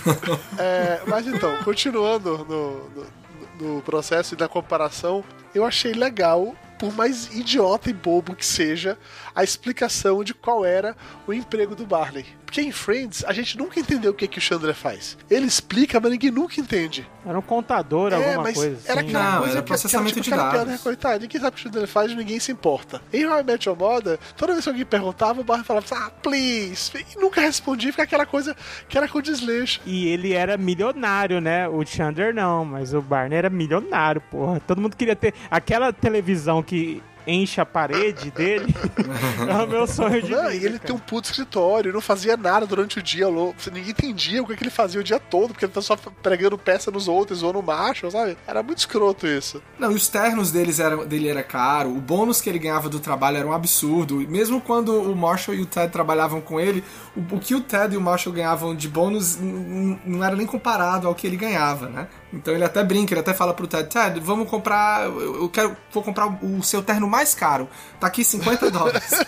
É, mas então, continuando no, no, no processo e da comparação, eu achei legal, por mais idiota e bobo que seja, a explicação de qual era o emprego do Barney. Porque em Friends, a gente nunca entendeu o que, que o Chandler faz. Ele explica, mas ninguém nunca entende. Era um contador, É, alguma mas coisa era assim. aquela Não, coisa era que- processamento que de era, tipo, aquela dados. piada, Coitado, ninguém sabe o que o Chandler faz, ninguém se importa. Em How I Met Your Mother, toda vez que alguém perguntava, o Barney falava assim, ah, please, e nunca respondia, fica aquela coisa que era com desleixo. E ele era milionário, né? O Chandler não, mas o Barney era milionário, porra. Todo mundo queria ter aquela televisão que enche a parede dele. é o meu sonho de Não, vida, e ele cara. tem um puto escritório, não fazia nada durante o dia, louco. Ninguém entendia o que, que ele fazia o dia todo, porque ele tá só pregando peça nos outros, ou no macho, sabe? Era muito escroto isso. Não, e os ternos deles eram, dele era caro, o bônus que ele ganhava do trabalho era um absurdo. E Mesmo quando o Marshall e o Ted trabalhavam com ele, o, o que o Ted e o Marshall ganhavam de bônus não era nem comparado ao que ele ganhava, né? Então ele até brinca, ele até fala pro Ted, Ted, vamos comprar, eu quero, vou comprar o seu terno mais caro. Tá aqui 50 dólares.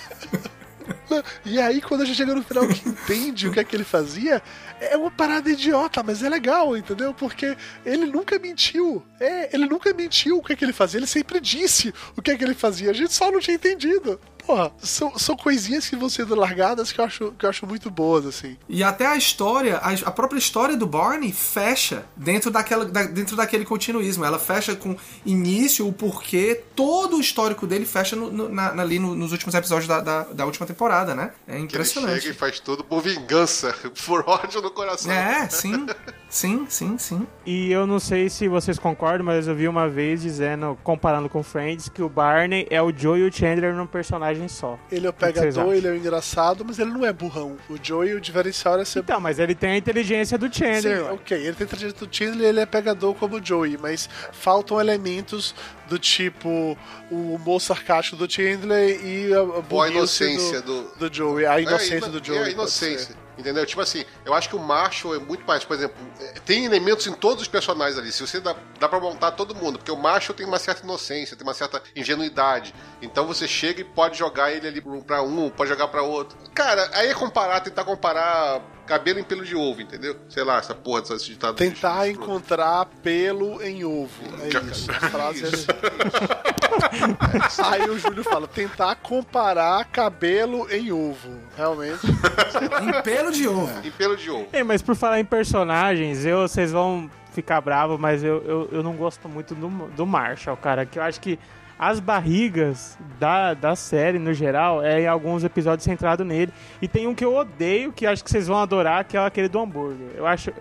E aí, quando a gente chega no final que entende o que é que ele fazia, é uma parada idiota, mas é legal, entendeu? Porque ele nunca mentiu. É, ele nunca mentiu o que é que ele fazia, ele sempre disse o que é que ele fazia. A gente só não tinha entendido. Porra, são, são coisinhas que vão sendo largadas que eu acho, que eu acho muito boas, assim. E até a história, a, a própria história do Barney fecha dentro, daquela, da- dentro daquele continuismo. Ela fecha com início, o porquê, todo o histórico dele fecha no- no- na- ali no- nos últimos episódios da, da, da última temporada, né? É Que ele impressionante. chega e faz tudo por vingança, por ódio no coração. É, sim. Sim, sim, sim. E eu não sei se vocês concordam, mas eu vi uma vez dizendo, comparando com Friends, que o Barney é o Joe e o Chandler num personagem só. Ele é o pegador, ele é o engraçado, mas ele não é burrão. O Joey, o diferencial é ser Então, mas ele tem a inteligência do Sim, Chandler. ué. ok, ele tem trajeto do Chandler ele é pegador como o Joey, mas faltam elementos do tipo o humor sarcástico do Chandler e a, a Ou a inocência do, do. do Joey, a É, inocência ino- do Joey. É a inocência. Entendeu? Tipo assim, eu acho que o Marshall é muito mais, por exemplo, é, tem elementos em todos os personagens ali. Se você dá, dá pra montar todo mundo, porque o Marshall tem uma certa inocência, tem uma certa ingenuidade. Então você chega e pode jogar ele ali pra um, pode jogar pra outro. Cara, aí é comparar, tentar comparar cabelo em pelo de ovo, entendeu? Sei lá, essa porra dessas ditadas. Tentar escroto. encontrar pelo em ovo. É isso. A frase é Isso. Aí o Júlio fala: tentar comparar cabelo em ovo. Realmente. Em pelo de ovo. Em pelo de ovo. Ei, mas por falar em personagens, eu, vocês vão ficar bravos, mas eu, eu, eu não gosto muito do, do Marshall, cara. Que eu acho que as barrigas da, da série, no geral, é em alguns episódios centrado nele. E tem um que eu odeio, que acho que vocês vão adorar, que é aquele do hambúrguer. Eu acho.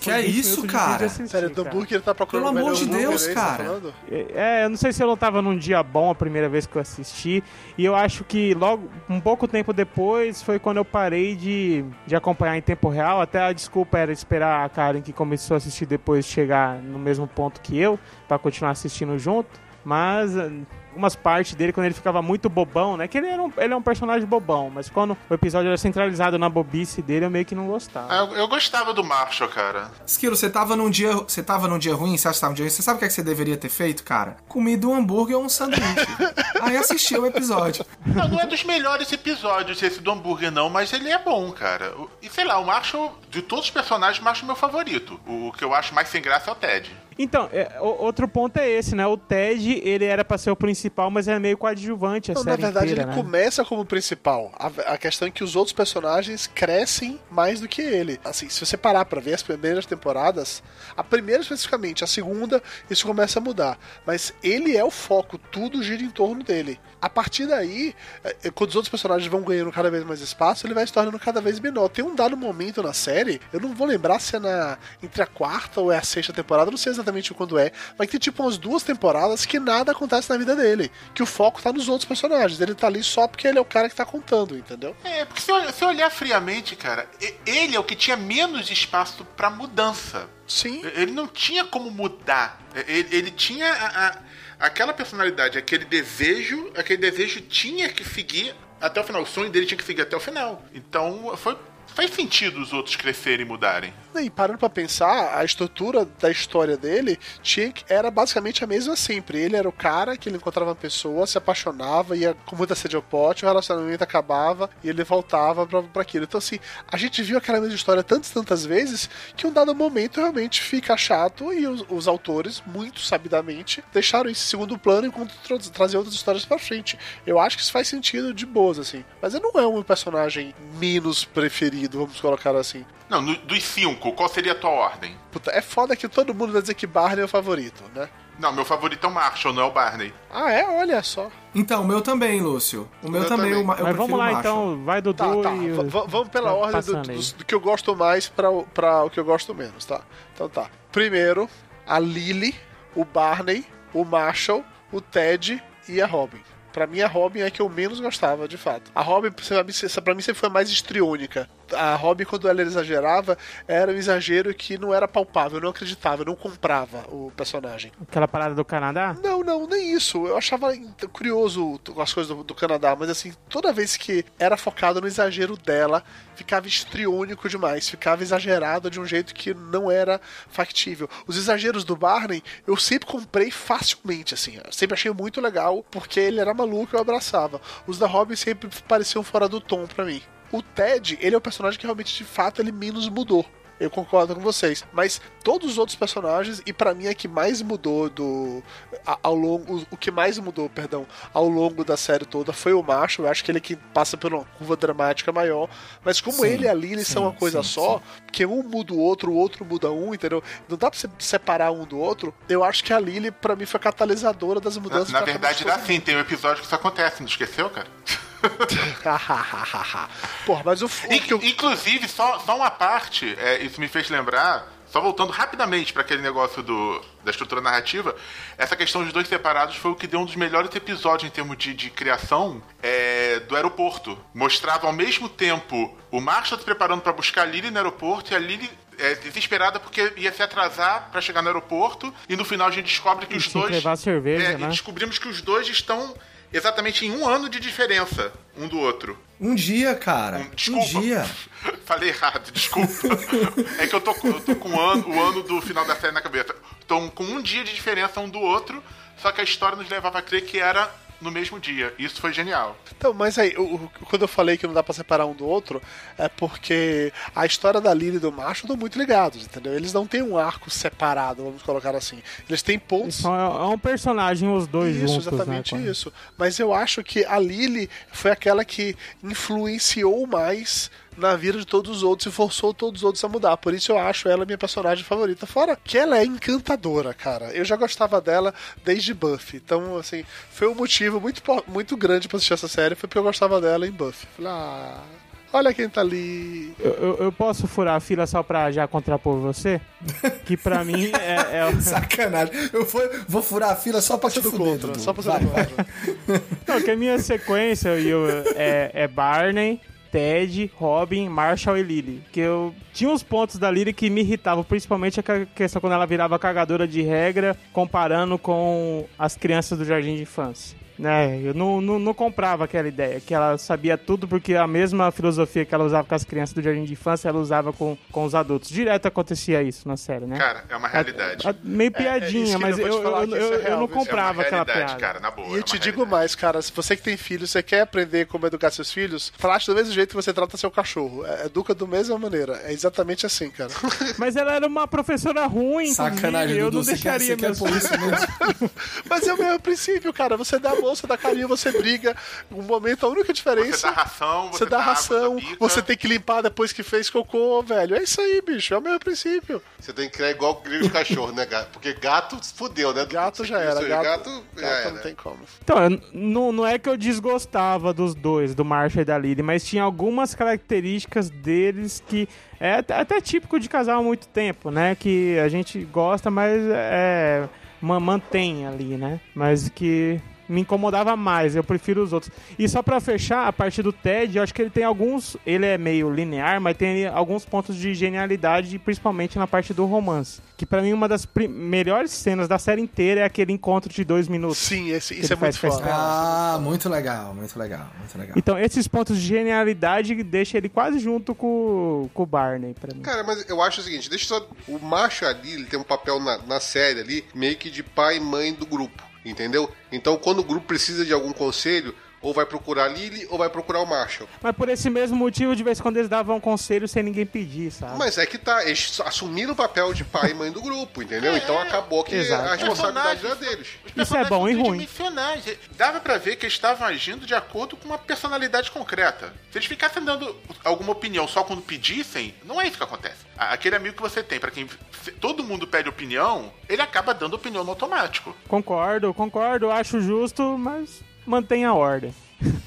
Que é 20 isso, cara? assistir, Sério, do hambúrguer ele tá procurando Pelo amor de Deus, é isso que tá cara. falando? É, eu não sei se eu não tava num dia bom a primeira vez que eu assisti. E eu acho que logo, um pouco tempo depois, foi quando eu parei de, de acompanhar em tempo real. Até a desculpa era esperar a Karen que começou a assistir depois chegar no mesmo ponto que eu, pra continuar assistindo junto. Mas eh, algumas partes dele quando ele ficava muito bobão, né? Que ele, era um, ele é um personagem bobão, mas quando o episódio era centralizado na bobice dele, eu meio que não gostava. Ah, Eu, eu gostava do Marshall, cara. Esquilo, você tava num dia, você tava num dia ruim, você acha que tava num dia ruim, você sabe o que, é que você deveria ter feito, cara? Comido um hambúrguer ou um sanduíche. Aí assistiu o episódio. Não, não é dos melhores episódios esse do hambúrguer, não, mas ele é bom, cara. E sei lá, o Marshall, de todos os personagens, o Marshall é meu favorito. O que eu acho mais sem graça é o Ted. Então, é, o- outro ponto é esse, né? O Ted, ele era pra ser o principal, mas é meio coadjuvante a Não, na série verdade, inteira, ele né? começa como principal. A, a questão é que os outros personagens crescem mais do que ele. Assim, se você parar pra ver as primeiras temporadas, a primeira especificamente, a segunda, isso começa a mudar. Mas ele é o foco, tudo gira em torno dele. A partir daí, é, é, quando os outros personagens vão ganhando cada vez mais espaço, ele vai se tornando cada vez menor. Tem um dado momento na série, eu não vou lembrar se é na, entre a quarta ou é a sexta temporada, não sei exatamente quando é, mas tem tipo umas duas temporadas que nada acontece na vida dele. Que o foco tá nos outros personagens. Ele tá ali só porque ele é o cara que tá contando, entendeu? É, porque se se olhar friamente, cara, ele é o que tinha menos espaço pra mudança. Sim. Ele não tinha como mudar. Ele, ele tinha a- a- aquela personalidade, aquele desejo, aquele desejo tinha que seguir até o final. O sonho dele tinha que seguir até o final. Então foi, faz sentido os outros crescerem e mudarem. E parando pra pensar, a estrutura da história dele tinha, era basicamente a mesma sempre. Ele era o cara que ele encontrava uma pessoa, se apaixonava, ia com muita sede ao pote, o relacionamento acabava e ele voltava pra, pra aquilo. Então, assim, a gente viu aquela mesma história tantas, tantas vezes que um dado momento realmente fica chato e os, os autores, muito sabidamente, deixaram isso em segundo plano enquanto tra traziam outras histórias pra frente. Eu acho que isso faz sentido de boas, assim. Mas ele não é um personagem menos preferido, vamos colocar assim. Não, no- dos cinco, qual seria a tua ordem? Puta, é foda que todo mundo vai dizer que Barney é o favorito, né? Não, meu favorito é o Marshall, não é o Barney. Ah, é? Olha só. Então, o meu também, Lúcio. O meu, meu também, também. o ma- eu Mas vamos lá então, vai Dudu Tá, tá. e... Vamos pela Vai ordem do, dos- do que eu gosto mais pra, o- o que eu gosto menos, tá? Então tá. Primeiro, a Lily, o Barney, o Marshall, o Ted e a Robin. Pra mim, a Robin é a que eu menos gostava, de fato. A Robin, pra mim, pra mim sempre foi a mais histriônica. A Robin, quando ela exagerava, era um exagero que não era palpável, eu não acreditava, eu não comprava o personagem. Aquela parada do Canadá? Não, não, nem isso. Eu achava curioso as coisas do, do Canadá, mas assim, toda vez que era focado no exagero dela, ficava histriônico demais, ficava exagerado de um jeito que não era factível. Os exageros do Barney, eu sempre comprei facilmente, assim, eu sempre achei muito legal, porque ele era maluco e eu abraçava. Os da Robin sempre pareciam fora do tom pra mim. O Ted, ele é o personagem que realmente, de fato, ele menos mudou. Eu concordo com vocês. Mas todos os outros personagens, e pra mim é que mais mudou do. a- ao longo. O que mais mudou, perdão, ao longo da série toda foi o macho. Eu acho que ele é que passa por uma curva dramática maior. Mas como Sim, ele e a Lily sim, são uma coisa sim, só, porque um muda o outro, o outro muda um, entendeu? Não dá pra você separar um do outro. Eu acho que a Lily, pra mim, foi a catalisadora das Na, mudanças. na pra verdade, dá sim, tem um episódio que isso acontece, não esqueceu, cara? Porra, mas o, In- que eu. Inclusive, só, só uma parte, é, isso me fez lembrar, só voltando rapidamente para aquele negócio do, da estrutura narrativa, essa questão dos dois separados foi o que deu um dos melhores episódios em termos de, de criação é, do aeroporto. Mostrava ao mesmo tempo o Marshall se preparando para buscar a Lily no aeroporto e a Lily é, desesperada porque ia se atrasar para chegar no aeroporto e no final a gente descobre que E os dois. levar cerveja, é, né? E descobrimos que os dois estão exatamente em um ano de diferença um do outro. Um dia, cara. Um, Desculpa. dia. Falei errado, desculpa. é que eu tô, com- eu tô com o ano, o ano do final da série na cabeça. Tô com um dia de diferença um do outro, só que a história nos levava a crer que era no mesmo dia. Isso foi genial. Então, mas aí, o- quando eu falei que não dá pra separar um do outro, é porque a história da Lily e do Macho estão muito ligados, entendeu? Eles não têm um arco separado, vamos colocar assim. Eles têm pontos. Só é é um personagem os dois Isso, juntos, exatamente né? isso. Mas eu acho que a Lily foi aquela que influenciou mais na vida de todos os outros e forçou todos os outros a mudar. Por isso eu acho ela minha personagem favorita. Fora que ela é encantadora, cara. Eu já gostava dela desde Buffy. Então, assim, foi um motivo muito, muito grande pra assistir essa série. Foi porque eu gostava dela em Buffy. Falei, ah, olha quem tá ali. Eu, eu- eu posso furar a fila só pra já contrapor você? Que pra mim é, é- Sacanagem. Eu vou, vou furar a fila só pra te fuder, contra, só pra ser Vai. do contra. Não, que a minha sequência eu, é, é Barney, Ted, Robin, Marshall e Lily. Que eu tinha uns pontos da Lily que me irritavam, principalmente a questão quando ela virava cagadora de regra, comparando com as crianças do jardim de infância. Né? Eu não, não, não comprava aquela ideia, que ela sabia tudo porque a mesma filosofia que ela usava com as crianças do jardim de infância, ela usava com, com os adultos. Direto acontecia isso na série, né? Cara, é uma realidade. A- a- meio É, é piadinha, isso que mas eu eu, eu, eu, é eu real, não isso é uma comprava aquela realidade, piada. cara, na boa. E é eu te uma digo realidade. mais, cara, se você que tem filhos, você quer aprender como educar seus filhos, trate do mesmo jeito que você trata seu cachorro. É, Educa da mesma maneira. É exatamente assim, cara. Mas ela era uma professora ruim, Sacanagem, eu não Você quer, deixaria você quer meus por isso mesmo? Mas é o mesmo princípio, cara. Você dá você dá carinho, você briga. Um momento, a única Você diferença. dá ração, você, Você dá água, ração, você pica. você tem que limpar depois que fez cocô, velho. É isso aí, bicho. É o mesmo princípio. Você tem que criar igual o grilo de cachorro, né, gato? Porque gato fudeu, né? Gato Você já era. seu Gato, gato, já gato era. não tem como. Então, eu- não, não é que eu desgostava dos dois, do Marshall e da Lily, mas tinha algumas características deles que é até, até típico de casal há muito tempo, né? Que a gente gosta, mas é, ma- mantém ali, né? Mas que me incomodava mais, eu prefiro os outros. E só pra fechar, a parte do Ted, eu acho que ele tem alguns. Ele é meio linear, mas tem alguns pontos de genialidade, principalmente na parte do romance. Que pra mim, uma das melhores cenas da série inteira é aquele encontro de dois minutos. Sim, esse- isso é muito festa. foda. Ah, muito legal, muito legal, muito legal. Então, esses pontos de genialidade deixam ele quase junto com, com o Barney, pra mim. Cara, mas eu acho o seguinte, deixa só. O macho ali, ele tem um papel na, na série ali, meio que de pai e mãe do grupo, entendeu? Então, quando o grupo precisa de algum conselho, ou vai procurar a Lily ou vai procurar o Marshall. Mas por esse mesmo motivo, de vez em quando eles davam conselho sem ninguém pedir, sabe? Mas é que tá, eles assumiram o papel de pai e mãe do grupo, entendeu? Então acabou que Exato. a responsabilidade era deles. Isso é bom e ruim. Dava pra ver que eles estavam agindo de acordo com uma personalidade concreta. Se eles ficassem dando alguma opinião só quando pedissem, não é isso que acontece. A- Aquele amigo que você tem, pra quem todo mundo pede opinião, ele acaba dando opinião no automático. Concordo, concordo, acho justo, mas mantenha a ordem.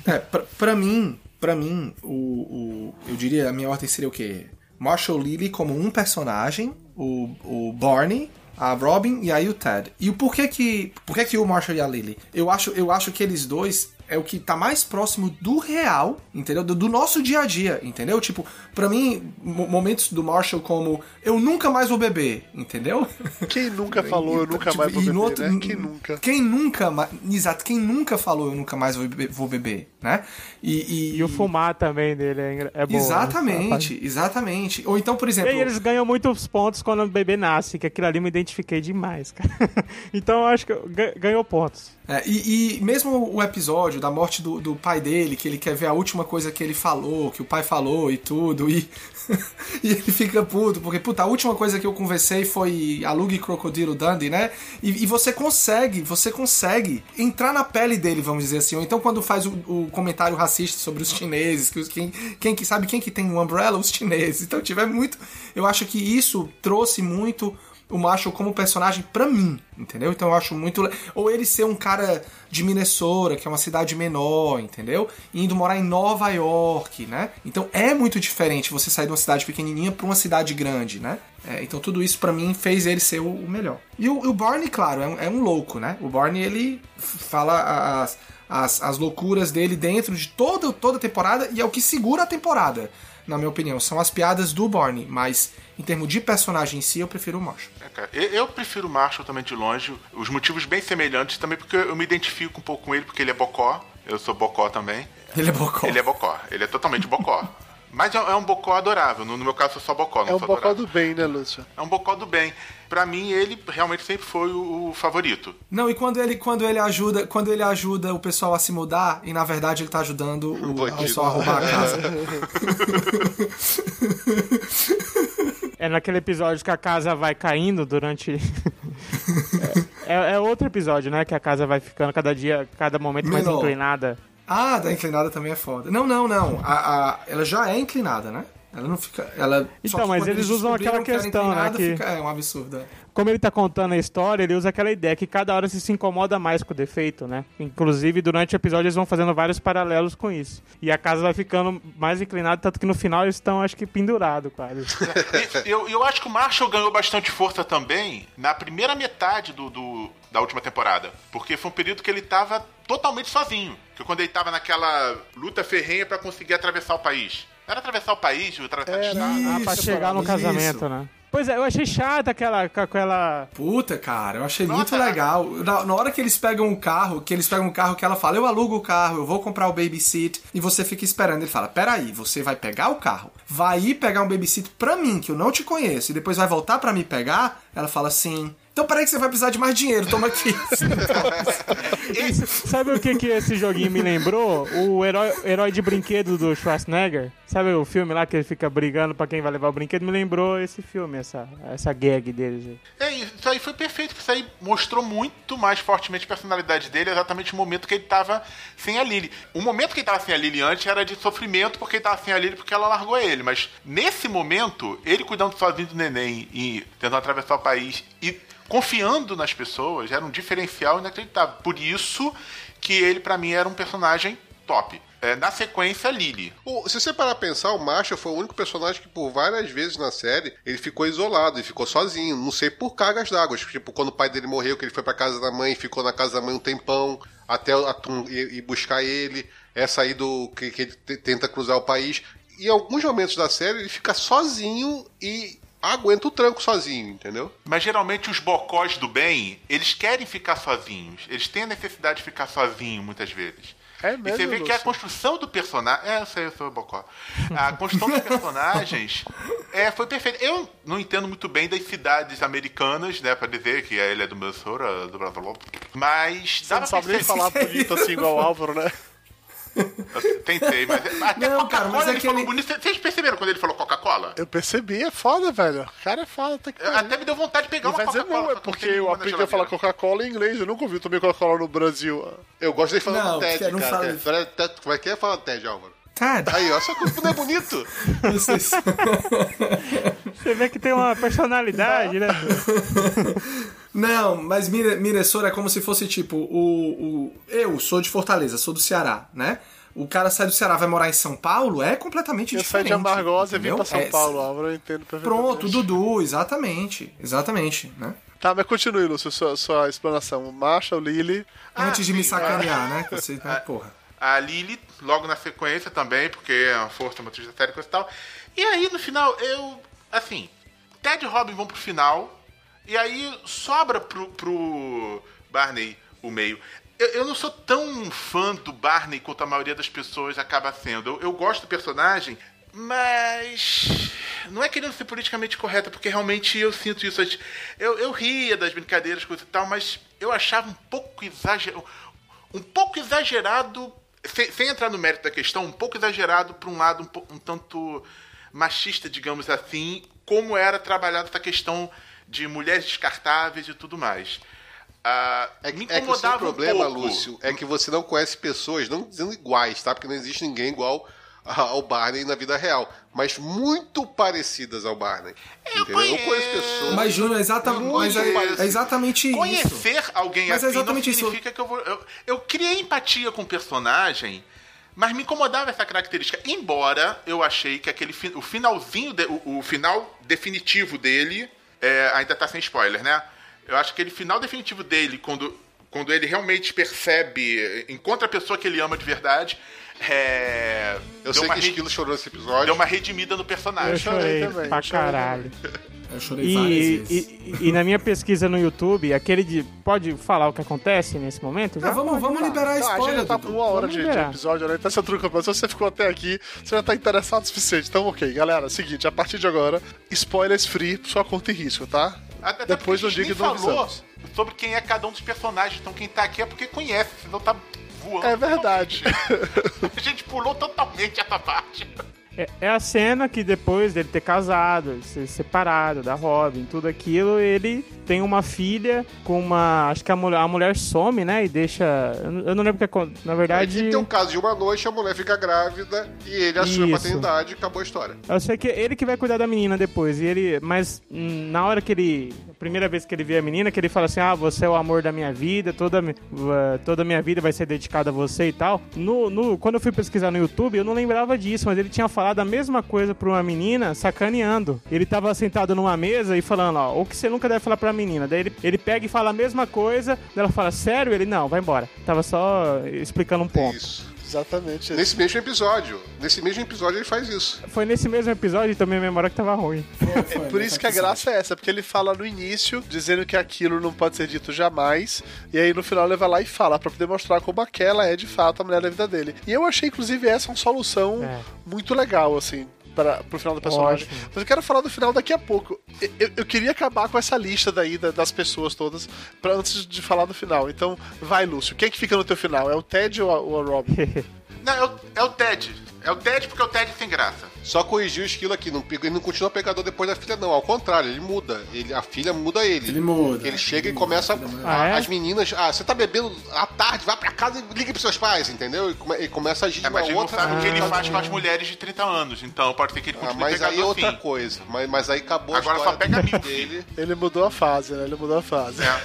É, pra, pra mim, pra mim, o, o, eu diria, a minha ordem seria o quê? Marshall Lily como um personagem, o, o Barney, a Robin e aí o Ted. E o porquê que, porquê que o Marshall e a Lily? Eu acho, eu acho que eles dois é o que tá mais próximo do real, entendeu? Do, do nosso dia a dia, entendeu? Tipo, pra mim, mo- momentos do Marshall como eu nunca mais vou beber, entendeu? Quem nunca falou eu nunca mais vou e beber, no outro- né? Quem nunca? Quem nunca, exato, quem nunca falou eu nunca mais vou beber, vou beber né? E, E o fumar também dele é, é bom. né? Exatamente, exatamente. Ou então, por E exemplo, aí eles ganham muitos pontos quando o bebê nasce, que aquilo ali eu me identifiquei demais, cara. Então eu acho que ganhou pontos. É, e, e mesmo o episódio da morte do, do pai dele, que ele quer ver a última coisa que ele falou, que o pai falou e tudo, e, e ele fica puto, porque, puta, a última coisa que eu conversei foi alugue crocodilo Dundee, né? E, e você consegue, você consegue entrar na pele dele, vamos dizer assim. Ou então quando faz o, o comentário racista sobre os chineses, que os, quem, quem que sabe quem que tem um umbrella? Os chineses. Então tiver muito. Eu acho que isso trouxe muito o Marshall como personagem pra mim, entendeu? Então eu acho muito. Ou ele ser um cara de Minnesota, que é uma cidade menor, entendeu? Indo morar em Nova York, né? Então é muito diferente você sair de uma cidade pequenininha pra uma cidade grande, né? É, então tudo isso pra mim fez ele ser o, o melhor. E o, o Barney, claro, é um, é um louco, né? O Barney ele fala as, as, as loucuras dele dentro de toda, toda a temporada e é o que segura a temporada, na minha opinião. São as piadas do Barney, mas em termos de personagem em si, eu prefiro o Marshall. É, eu prefiro o Marshall também de longe. Os motivos bem semelhantes também, porque eu me identifico um pouco com ele, porque ele é bocó. Eu sou bocó também. Ele é bocó. Ele é bocó. Ele é totalmente bocó. Mas é, é um bocó adorável. No, meu caso, sou só bocó. Não É um bocó adorável. do bem, né, Lúcio? É um bocó do bem. Pra mim, ele realmente sempre foi o, o favorito. Não, e quando ele, quando ele ajuda, quando ele ajuda o pessoal a se mudar, e na verdade ele tá ajudando o, pessoal a roubar a casa. É naquele episódio que a casa vai caindo durante. é, é outro episódio, né? Que a casa vai ficando cada dia, cada momento mais Menor. inclinada. Ah, da inclinada também é foda. Não, não, não. A, a- ela já é inclinada, né? Ela não fica. Ela, Então, que mas eles usam aquela que questão, né, inclinada, que- fica- é um absurdo. É. Como ele tá contando a história, ele usa aquela ideia que cada hora você se incomoda mais com o defeito, né? Inclusive, durante o episódio, eles vão fazendo vários paralelos com isso. E a casa vai ficando mais inclinada, tanto que no final eles estão, acho que, pendurados quase. Eu, eu acho que o Marshall ganhou bastante força também na primeira metade do, do- da última temporada. Porque foi um período que ele tava totalmente sozinho. Que quando ele tava naquela luta ferrenha pra conseguir atravessar o país. Não era atravessar o país, atravessar o Era. estado. Ah, pra Isso, chegar no isso. casamento, né? Pois é, eu achei chata aquela. aquela. Puta, cara, eu achei Nossa, muito legal. Na, na hora que eles pegam o carro, que eles pegam o carro que ela fala, eu alugo o carro, eu vou comprar o babysit, e você fica esperando. Ele fala, peraí, você vai pegar o carro, vai ir pegar um babysit pra mim, que eu não te conheço, e depois vai voltar pra me pegar? Ela fala, sim. Então peraí que você vai precisar de mais dinheiro, toma aqui. Sabe o que, que esse joguinho me lembrou? O herói, herói de brinquedo do Schwarzenegger. Sabe o filme lá que ele fica brigando pra quem vai levar o brinquedo? Me lembrou esse filme, essa, essa gag deles aí. É, isso aí foi perfeito, porque isso aí mostrou muito mais fortemente a personalidade dele, exatamente o momento que ele tava sem a Lily. O momento que ele tava sem a Lily antes era de sofrimento, porque ele tava sem a Lily porque ela largou ele. Mas nesse momento, ele cuidando sozinho do neném e tentando atravessar o país e confiando nas pessoas era um diferencial inacreditável. Por isso que ele, pra mim, era um personagem top. É, na sequência, Lily. O- se você parar pra pensar, o Marshall foi o único personagem que, por várias vezes na série, ele ficou isolado e ficou sozinho. Não sei por cargas d'água. Tipo, quando o pai dele morreu, que ele foi pra casa da mãe, ficou na casa da mãe um tempão, até ir, ir buscar ele. Essa aí do que, que ele te- tenta cruzar o país. Em alguns momentos da série, ele fica sozinho e aguenta o tranco sozinho, entendeu? Mas geralmente os bocós do bem, eles querem ficar sozinhos. Eles têm a necessidade de ficar sozinhos muitas vezes. É E mesmo, você vê que a Lúcio? construção do personagem. É, eu sei, eu sou o Bocó. A construção dos personagens é, foi perfeita. Eu não entendo muito bem das cidades americanas, né? Pra dizer que ele é do Minnesota, do Brasil. Mas. Você não sabe nem falar bonito assim igual o Álvaro, né? Eu Tentei, mas. Até Não, cara, Coca-Cola mas é ele falou ele- bonito. Vocês perceberam quando ele falou Coca-Cola? Eu percebi, é foda, velho. O cara é foda, tá que. Até me deu vontade de pegar Ele uma dizer Coca-Cola. não, é porque eu aprendi a falar. Coca-Cola em inglês. Eu nunca ouvi tomei Coca-Cola no Brasil. Eu gosto dele falando Não, Ted, cara. fala- Ted- Como é que é? Fala Ted, Álvaro. Tá, Aí, ó, só que não é bonito. vocês... Você vê que tem uma personalidade, né? Não, mas Mine- Minnesota é como se fosse tipo o, o. Eu sou de Fortaleza, sou do Ceará, né? O cara sai do Ceará vai morar em São Paulo é completamente Eu diferente. de Amargosa e vim pra São É- Paulo, Álvaro. Eu entendo perfeitamente. Pronto, Dudu, exatamente. Exatamente, né? Tá, mas continue, Lúcio, sua, sua explanação. Marshall, Lily. Antes de me sim, sacanear, né? Que você, né? Porra. A Lily, logo na sequência também, porque é uma força motriz da série e tal. E aí, no final, eu. Assim, Ted e Robin vão pro final. E aí sobra pro, pro Barney o meio. Eu, eu não sou tão fã do Barney quanto a maioria das pessoas acaba sendo. Eu, eu gosto do personagem, mas. Não é querendo ser politicamente correta, porque realmente eu sinto isso. Eu, eu ria das brincadeiras, coisa e tal, mas eu achava um pouco exagerado. Um pouco exagerado. Sem, entrar no mérito da questão, um pouco exagerado para um lado um, um tanto machista, digamos assim, como era trabalhada essa questão de mulheres descartáveis e tudo mais. Ah, É, me que- é que o seu incomodava problema, um. Lúcio, é que você não conhece pessoas, não dizendo iguais, tá? Porque não existe ninguém igual ao Barney na vida real, mas muito parecidas ao Barney. Eu? Eu conheço pessoas. Mas, Júnior, é, exata... Muito mas é, é exatamente isso. Conhecer alguém Mas é assim não exatamente isso. significa que eu vou. Eu, eu criei empatia com o personagem, mas me incomodava essa característica. Embora eu achei que aquele fi- o finalzinho, de- o, o final definitivo dele é, ainda tá sem spoiler, né? Eu acho que aquele final definitivo dele, quando, quando ele realmente percebe, encontra a pessoa que ele ama de verdade, é, Eu deu sei uma que re- Esquilo chorou nesse episódio. deu uma redimida no Eu personagem. chorei também, pra chorei caralho. Eu chorei várias E, vezes. e, e na minha pesquisa no YouTube, aquele de. Pode falar o que acontece nesse momento? Já Ah, vamos vamos liberar Tá, a gente spoiler, já tá por uma hora de, de episódio, né? Então, se, se você ficou até aqui, você já tá interessado o suficiente. Então, ok, galera, seguinte, a partir de agora, spoilers free, sua conta e risco, tá? Até- Depois não a gente diga que não falou sobre quem é cada um dos personagens. Então quem tá aqui é porque conhece, senão tá voando. É verdade. A gente pulou totalmente essa parte. É, é a cena que depois dele ter casado, ser separado da Robin, tudo aquilo, ele tem uma filha com uma. Acho que a mulher, a mulher some, né? E deixa. Eu não lembro o que acon- Na verdade. tem um caso de uma noite, a mulher fica grávida e ele assume a Isso. paternidade e acabou a história. Eu sei que é ele que vai cuidar da menina depois. E ele, mas na hora que ele, a primeira vez que ele vê a menina, que ele fala assim: "Ah, você é o amor da minha vida, toda toda a minha vida vai ser dedicada a você e tal". No, no quando eu fui pesquisar no YouTube, eu não lembrava disso, mas ele tinha falado a mesma coisa pra uma menina sacaneando. Ele tava sentado numa mesa e falando, ó, o que você nunca deve falar pra menina. Daí ele, ele pega e fala a mesma coisa, ela fala: "Sério?" Ele: "Não, vai embora". Tava só explicando um ponto. Isso. Exatamente. Nesse mesmo episódio. Nesse mesmo episódio ele faz isso. Foi nesse mesmo episódio também a memória que tava ruim. Foi, Por né, isso que a graça é essa, porque ele fala no início, dizendo que aquilo não pode ser dito jamais, e aí no final ele vai lá e fala, pra poder mostrar como aquela é de fato a mulher da vida dele. E eu achei, inclusive, essa uma solução É. muito legal, assim. Para, pro final do personagem. Ótimo. Mas eu quero falar do final daqui a pouco. Eu, eu- queria acabar com essa lista daí da- das pessoas todas pra, antes de falar do final. Então, vai, Lúcio. Quem é que fica no teu final? É o Ted ou a, ou a Robin? Não, é o, é o Ted. É o Ted porque é o Ted sem graça. Só corrigiu o esquilo aqui. Não, ele não continua pegador depois da filha, não. Ao contrário, ele muda. Ele, a filha muda ele. Ele muda. Ele chega e começa. Ah, é? As meninas. Ah, você tá bebendo à tarde, vai pra casa e liga pros seus pais, entendeu? E come- ele começa a agir É, mas ele uma não outra. sabe o que ele Ah, faz com as mulheres de 30 anos. Então pode ser que ele Ah, continue mas pegador aí é outra sim. coisa. Mas, mas aí acabou Agora a só pega amigo. dele. Ele mudou a fase, né? Ele mudou a fase. É.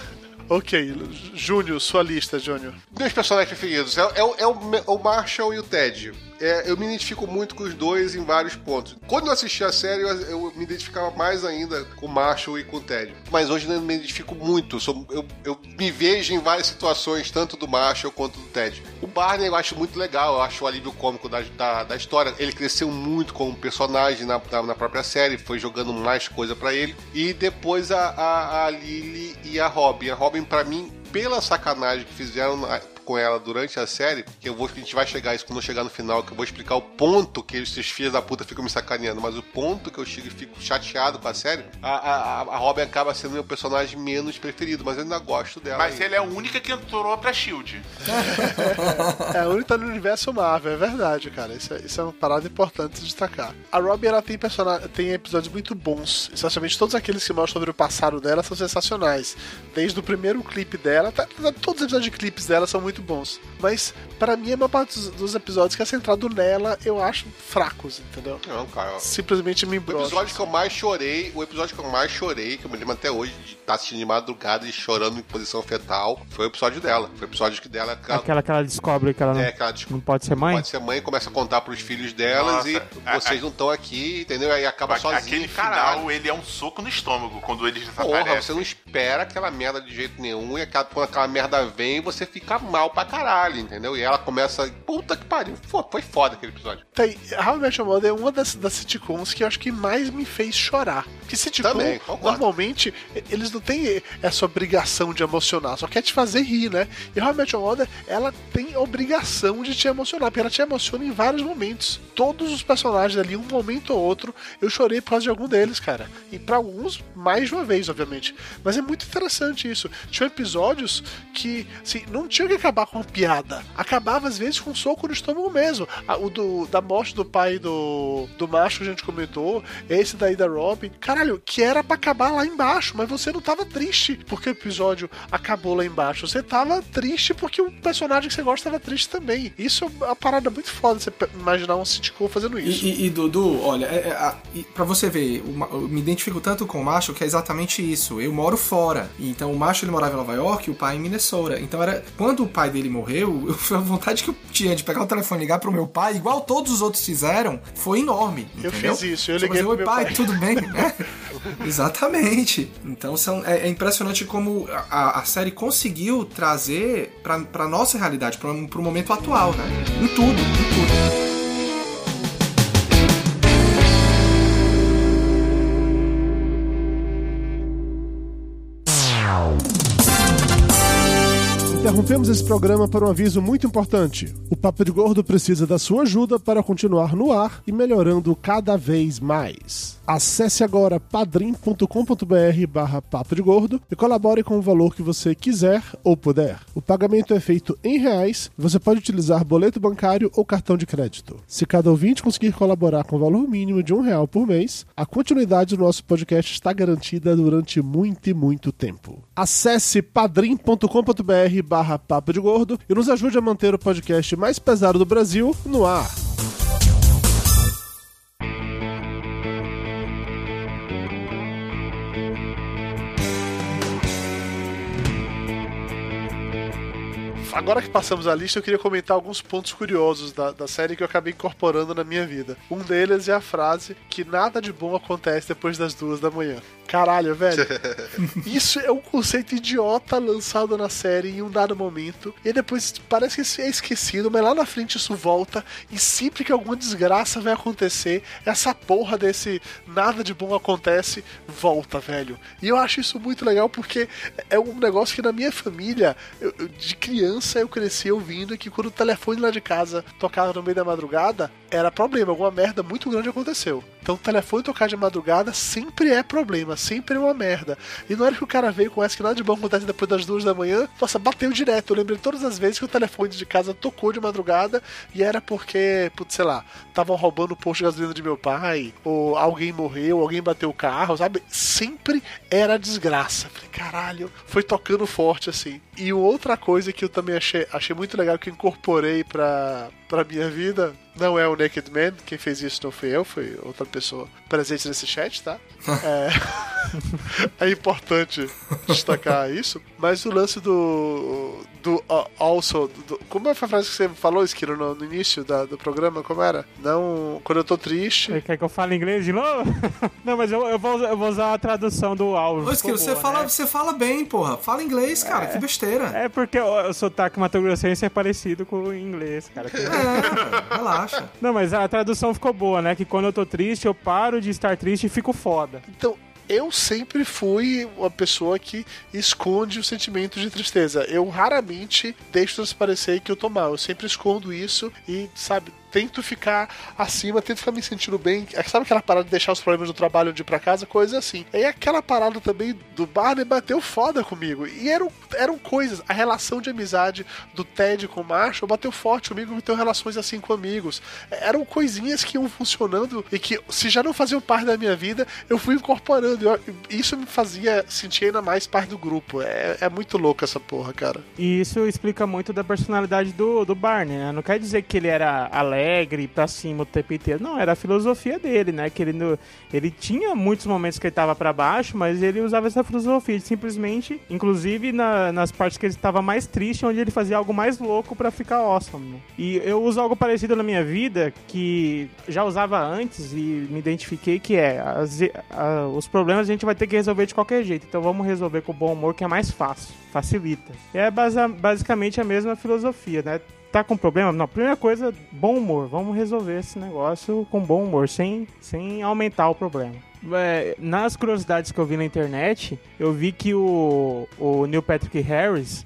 Ok, Júnior, sua lista, Júnior. Meus personagens preferidos é, é o- é o, Marshall e o Ted. É, eu me identifico muito com os dois em vários pontos. Quando eu assisti a série, eu, eu me identificava mais ainda com o Marshall e com o Ted. Mas hoje eu me identifico muito. Sou- eu, eu me vejo em várias situações, tanto do Marshall quanto do Ted. O Barney eu acho muito legal, eu acho o alívio cômico da, da, da história. Ele cresceu muito como personagem na, na, na própria série, foi jogando mais coisa pra ele. E depois a, a, a Lily e a Robin. A Robin, pra mim, pela sacanagem que fizeram com ela durante a série, que eu vou, que a gente vai chegar a isso quando eu chegar no final, que eu vou explicar o ponto que esses filhos da puta ficam me sacaneando, mas o ponto que eu chego e fico chateado com a série, a, a, a Robin acaba sendo meu personagem menos preferido, mas eu ainda gosto dela. Mas ainda. ele é a única que entrou pra Shield. É, a única no universo Marvel, é verdade, cara. Isso é, isso é uma parada importante de destacar. A Robin, ela tem, persona- tem episódios muito bons. Essencialmente, todos aqueles que mostram sobre o passado dela são sensacionais. Desde o primeiro clipe dela, tá- tá- todos os episódios de clipes dela são muito bons. Mas, pra mim, a maior parte dos, dos episódios que é centrado nela, eu acho fracos, entendeu? Não, cara. Simplesmente me O embrocha. episódio que eu mais chorei, o episódio que eu mais chorei, que eu me lembro até hoje de estar assistindo de madrugada e chorando em posição fetal, foi o episódio dela. Foi o episódio que dela que ela- Aquela que ela descobre que ela não, é, que ela descobriu não pode ser mãe. Pode ser mãe, começa a contar pros filhos delas Nossa, e a- vocês a- não estão aqui, entendeu? Aí acaba sozinho, Aquele final, ele é um soco no estômago quando eles Porra, desaparecem. você não espera aquela merda de jeito nenhum e aquela, quando aquela merda vem, você fica mal pra caralho, entendeu? E ela começa. Puta que pariu. Fo- Foi foda aquele episódio. Tem, How I Met Your Mother é uma das, das sitcoms que eu acho que mais me fez chorar. Porque sitcom, Também, normalmente, eles não têm essa obrigação de emocionar, só quer te fazer rir, né? E How I Met Your Mother, ela tem obrigação de te emocionar, porque ela te emociona em vários momentos. Todos os personagens ali, um momento ou outro, eu chorei por causa de algum deles, cara. E pra alguns, mais de uma vez, obviamente. Mas é muito interessante isso. Tinha episódios que, assim, não tinha que acabar com uma piada. Acabava, às vezes, com um soco no estômago mesmo. O do, da morte do pai do, do macho que a gente comentou, esse daí da Robin. Caralho, que era pra acabar lá embaixo, mas você não tava triste porque o episódio acabou lá embaixo. Você tava triste porque o personagem que você gosta tava triste também. Isso é uma parada muito foda, você imaginar um sitcom fazendo E, isso. e- e, Dudu, olha, é, é, a- e pra você ver, eu me identifico tanto com o macho que é exatamente isso. Eu moro fora. Então o macho ele morava em Nova York e o pai em Minnesota. Então era. Quando o pai dele morreu, eu, a vontade que eu tinha de pegar o telefone e ligar pro meu pai, igual todos os outros fizeram, foi enorme. Eu entendeu? fiz isso, eu Só liguei pro meu pai, pai." tudo bem? né? Exatamente. Então são, é, é impressionante como a, a série conseguiu trazer pra, pra nossa realidade, pra, pro momento atual, né? Em tudo, em tudo. Interrompemos esse programa para um aviso muito importante. O Papo de Gordo precisa da sua ajuda para continuar no ar e melhorando cada vez mais. Acesse agora padrim.com.br barra Papo de Gordo e colabore com o valor que você quiser ou puder. O pagamento é feito em reais e você pode utilizar boleto bancário ou cartão de crédito. Se cada ouvinte conseguir colaborar com o valor mínimo de um real por mês, a continuidade do nosso podcast está garantida durante muito e muito tempo. Acesse padrim.com.br barra Papo de Gordo e nos ajude a manter o podcast mais pesado do Brasil no ar. Agora que passamos a lista, eu queria comentar alguns pontos curiosos da, da série que eu acabei incorporando na minha vida. Um deles é a frase que nada de bom acontece depois das duas da manhã. Caralho, velho. Isso é um conceito idiota lançado na série em um dado momento. E depois parece que é esquecido, mas lá na frente isso volta. E sempre que alguma desgraça vai acontecer, essa porra desse nada de bom acontece, volta, velho. E eu acho isso muito legal porque é um negócio que na minha família, eu- eu- de criança, eu cresci ouvindo que quando o telefone lá de casa tocava no meio da madrugada, era problema, alguma merda muito grande aconteceu. Então o telefone tocar de madrugada sempre é problema, sempre é uma merda. E na hora que o cara veio com essa que nada de bom acontece depois das duas da manhã, nossa, bateu direto. Eu lembrei todas as vezes que o telefone de casa tocou de madrugada e era porque, putz, sei lá, estavam roubando o posto de gasolina de meu pai, ou alguém morreu, alguém bateu o carro, sabe? Sempre era desgraça. Falei, caralho, foi tocando forte assim. E outra coisa que eu também achei, achei muito legal que eu incorporei pra, pra minha vida, não é o Naked Man, quem fez isso não fui eu, foi outra pessoa presente nesse chat, tá? É, é importante destacar isso, mas o lance do. Do uh, also. do- como é a frase que você falou, Esquilo, no, no início da- do programa? Como era? Não. Quando eu tô triste. Você quer que eu fale inglês de novo? Não, mas eu, eu, vou, eu vou usar a tradução do áudio. Ô, Esquilo, você, boa, fala, né? você fala bem, porra. Fala inglês, cara. Que besteira. É porque o, o sotaque matogrossense é parecido com o inglês, cara. É, relaxa. Não, mas a tradução ficou boa, né? Que quando eu tô triste, eu paro de estar triste e fico foda. Então, eu sempre fui uma pessoa que esconde o sentimento de tristeza. Eu raramente deixo transparecer que eu tô mal. Eu sempre escondo isso e, sabe, tento ficar acima, tento ficar me sentindo bem. Sabe aquela parada de deixar os problemas do trabalho de ir pra casa? Coisa assim. E aquela parada também do Barney bateu foda comigo. E eram, eram coisas. A relação de amizade do Ted com o Marshall bateu forte comigo, tenho relações assim com amigos. Eram coisinhas que iam funcionando e que, se já não faziam parte da minha vida, eu fui incorporando. Isso me fazia sentir ainda mais parte do grupo. É, é muito louco essa porra, cara. E isso explica muito da personalidade do, do Barney, né? Não quer dizer que ele era alegre, pra cima o tempo inteiro. Não, era a filosofia dele, né? Que ele, ele tinha muitos momentos que ele tava pra baixo, mas ele usava essa filosofia de simplesmente, inclusive na- nas partes que ele estava mais triste, onde ele fazia algo mais louco pra ficar awesome. E eu uso algo parecido na minha vida, que já usava antes e me identifiquei, que é as- a- os problemas a gente vai ter que resolver de qualquer jeito. Então vamos resolver com bom humor, que é mais fácil, facilita. É basa- basicamente a mesma filosofia, né? Tá com problema? Não, primeira coisa, bom humor. Vamos resolver esse negócio com bom humor, sem, sem aumentar o problema. É, nas curiosidades que eu vi na internet, eu vi que o, o Neil Patrick Harris.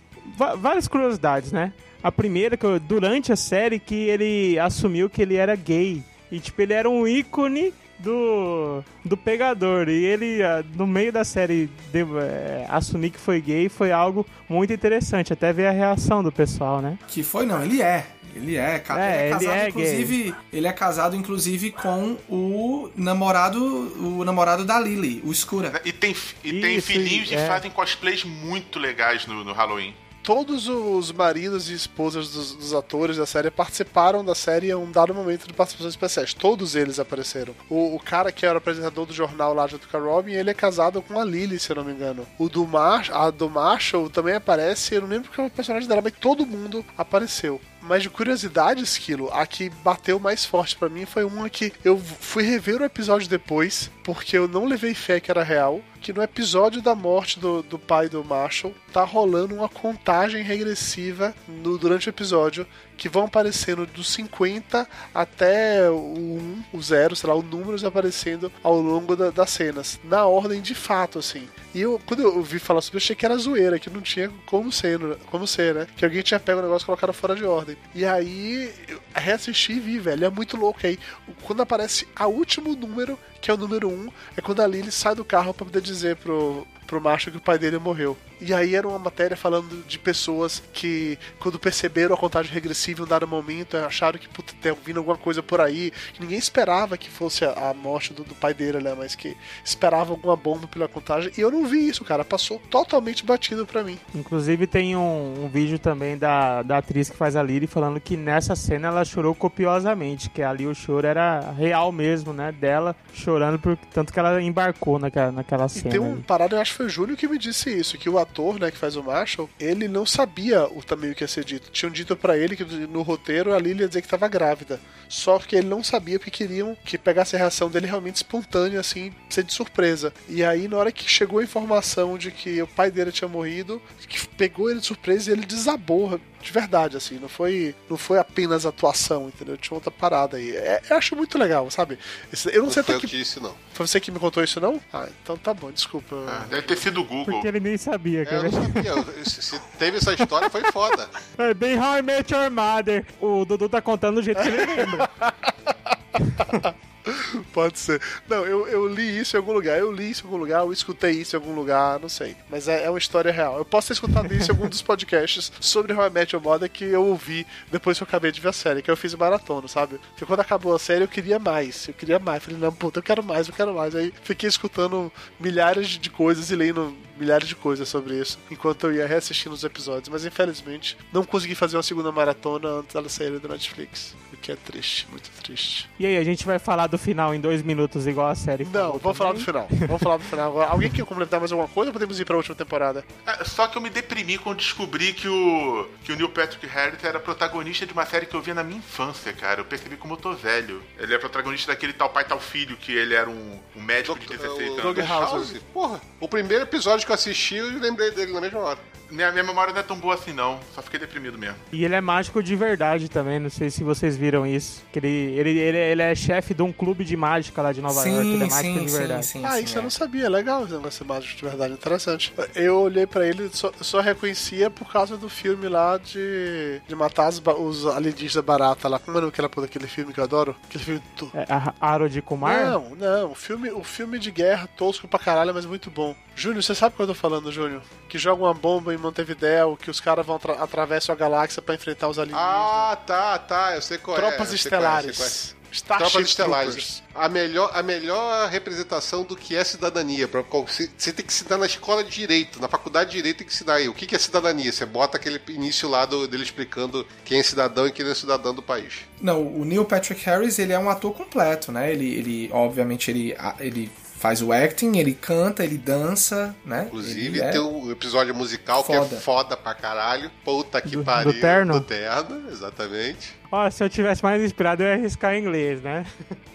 várias curiosidades, né? A primeira, que eu- durante a série, que ele assumiu que ele era gay. E, tipo, ele era um ícone do, do pegador. E ele, ah, no meio da série, de- é, assumir que foi gay foi algo muito interessante. Até ver a reação do pessoal, né? Que foi, não, ele é. Ele é, ca- É, ele é ele casado, é inclusive. Ele é casado, inclusive, com o namorado. O namorado da Lily, o Escura. E tem, e tem Isso, filhinhos que é. fazem cosplays muito legais no, no Halloween. Todos os maridos e esposas dos, dos atores da série participaram da série em um dado momento de participações especiais. Todos eles apareceram. O, o cara que era apresentador do jornal lá junto com a Robin, ele é casado com a Lily, se eu não me engano. O do Mar a do Marshall também aparece, eu não lembro qual é o personagem dela, mas todo mundo apareceu. Mas de curiosidade, Esquilo, a que bateu mais forte pra mim foi uma que eu fui rever o episódio depois, porque eu não levei fé que era real. Que no episódio da morte do, do pai do Marshall, tá rolando uma contagem regressiva no, durante o episódio, que vão aparecendo dos 50 até o 1, o 0, sei lá, os números aparecendo ao longo da- das cenas, na ordem de fato, assim. E eu, quando eu ouvi falar sobre isso, eu achei que era zoeira, que não tinha como ser, como ser, né? Que alguém tinha pego o negócio e colocado fora de ordem. E aí, eu reassisti e vi, velho, é muito louco. Aí, quando aparece a último número, que é o número 1, é quando a Lily sai do carro pra poder dizer pro, pro macho que o pai dele morreu. E aí era uma matéria falando de pessoas que, quando perceberam a contagem regressiva em um dado momento, acharam que puta, tem vindo alguma coisa por aí, que ninguém esperava que fosse a, morte do, do pai dele, né? Mas que esperava alguma bomba pela contagem. E eu não vi isso, cara. Passou totalmente batido pra mim. Inclusive tem um, um vídeo também da, da atriz que faz a Lily falando que nessa cena ela chorou copiosamente, que ali o choro era real mesmo, né? Dela chorando por tanto que ela embarcou naquela, naquela E cena. tem uma parada, eu acho foi o Júnior que me disse isso, que o ator, né, que faz o Marshall, ele não sabia o tamanho que ia ser dito. Tinham dito para ele que no roteiro a Lily ia dizer que tava grávida. Só que ele não sabia porque queriam que pegasse a reação dele realmente espontânea, assim, ser de surpresa. E aí, na hora que chegou a informação de que o pai dele tinha morrido, que pegou ele de surpresa e ele desabou de verdade, assim, não foi, não foi apenas atuação, entendeu? Tinha outra parada aí. É, eu acho muito legal, sabe? Esse- Eu não, Não sei foi até eu que. que disse, não. Foi você que me contou isso, não? Ah, então tá bom, desculpa. Ah, deve ter sido o Google. Porque ele nem sabia. É, quer eu não sabia. Se se teve essa história, foi foda. É bem How I Met Your Mother. O Dudu tá contando do jeito que ele lembra. Pode ser. Não, eu, eu li isso em algum lugar. Eu li isso em algum lugar, eu escutei isso em algum lugar, não sei. Mas é, é uma história real. Eu posso ter escutado isso em algum dos podcasts sobre How I Met Your Mother que eu ouvi depois que eu acabei de ver a série, que eu fiz maratona, sabe? Porque quando acabou a série eu queria mais. Eu queria mais. Falei, não, puta, eu quero mais, eu quero mais. Aí fiquei escutando milhares de coisas e lendo milhares de coisas sobre isso enquanto eu ia reassistindo os episódios. Mas infelizmente não consegui fazer uma segunda maratona antes dela sair da Netflix. O que é triste, muito triste. E aí, a gente vai falar do final em dois minutos, igual a série Não, vamos falar do final. Vamos falar do final agora. Alguém quer complementar mais alguma coisa ou podemos ir pra última temporada? Ah, Só que eu me deprimi quando descobri que o, que o Neil Patrick Harris era protagonista de uma série que eu via na minha infância, cara. Eu percebi como eu tô velho. Ele é protagonista daquele tal pai, tal filho, que ele era um, um médico de 16 anos. Doug House. Porra, o primeiro episódio que eu assisti, eu lembrei dele na mesma hora. Minha, minha memória não é tão boa assim, não. Só fiquei deprimido mesmo. E ele é mágico de verdade também, não sei se vocês viram isso. Que ele, ele, ele, ele é chefe de um clube de mágica lá de Nova York, ele é Sim, mágico sim, de sim, verdade. sim. ah, sim, isso eu é. não sabia. Legal esse mágico de verdade. Interessante. Eu olhei pra ele só, só reconhecia por causa do filme lá de, de matar os, os alienígenas barata lá. Como é que era por aquele filme que eu adoro? Aquele filme. do- É, a Aro de Kumar? Não, não. O filme, o filme de guerra tosco pra caralho, mas muito bom. Júnior, você sabe o que eu tô falando, Júnior? Que joga uma bomba em Montevidéu, que os caras vão atra- atravessam a galáxia pra enfrentar os alienígenas. Ah, tá, tá. Eu sei qual é. Tropas qual é, eu sei qual é. Estelares. Starship Tropas Estelares. Troopers. A melhor, a melhor representação do que é cidadania. Você, tem que ensinar na escola de direito, na faculdade de direito tem que ensinar aí. O que, é cidadania? Você bota aquele início lá do- dele explicando quem é cidadão e quem não é cidadão do país. Não, o Neil Patrick Harris, ele é um ator completo, né? Ele, ele obviamente, ele, ele faz o acting, ele canta, ele dança, né? Inclusive, Ele é- tem um episódio musical que foda. é foda pra caralho. Puta que Do- pariu. do terno? Do terno, exatamente. Ó, se eu tivesse mais inspirado, eu ia arriscar em inglês, né?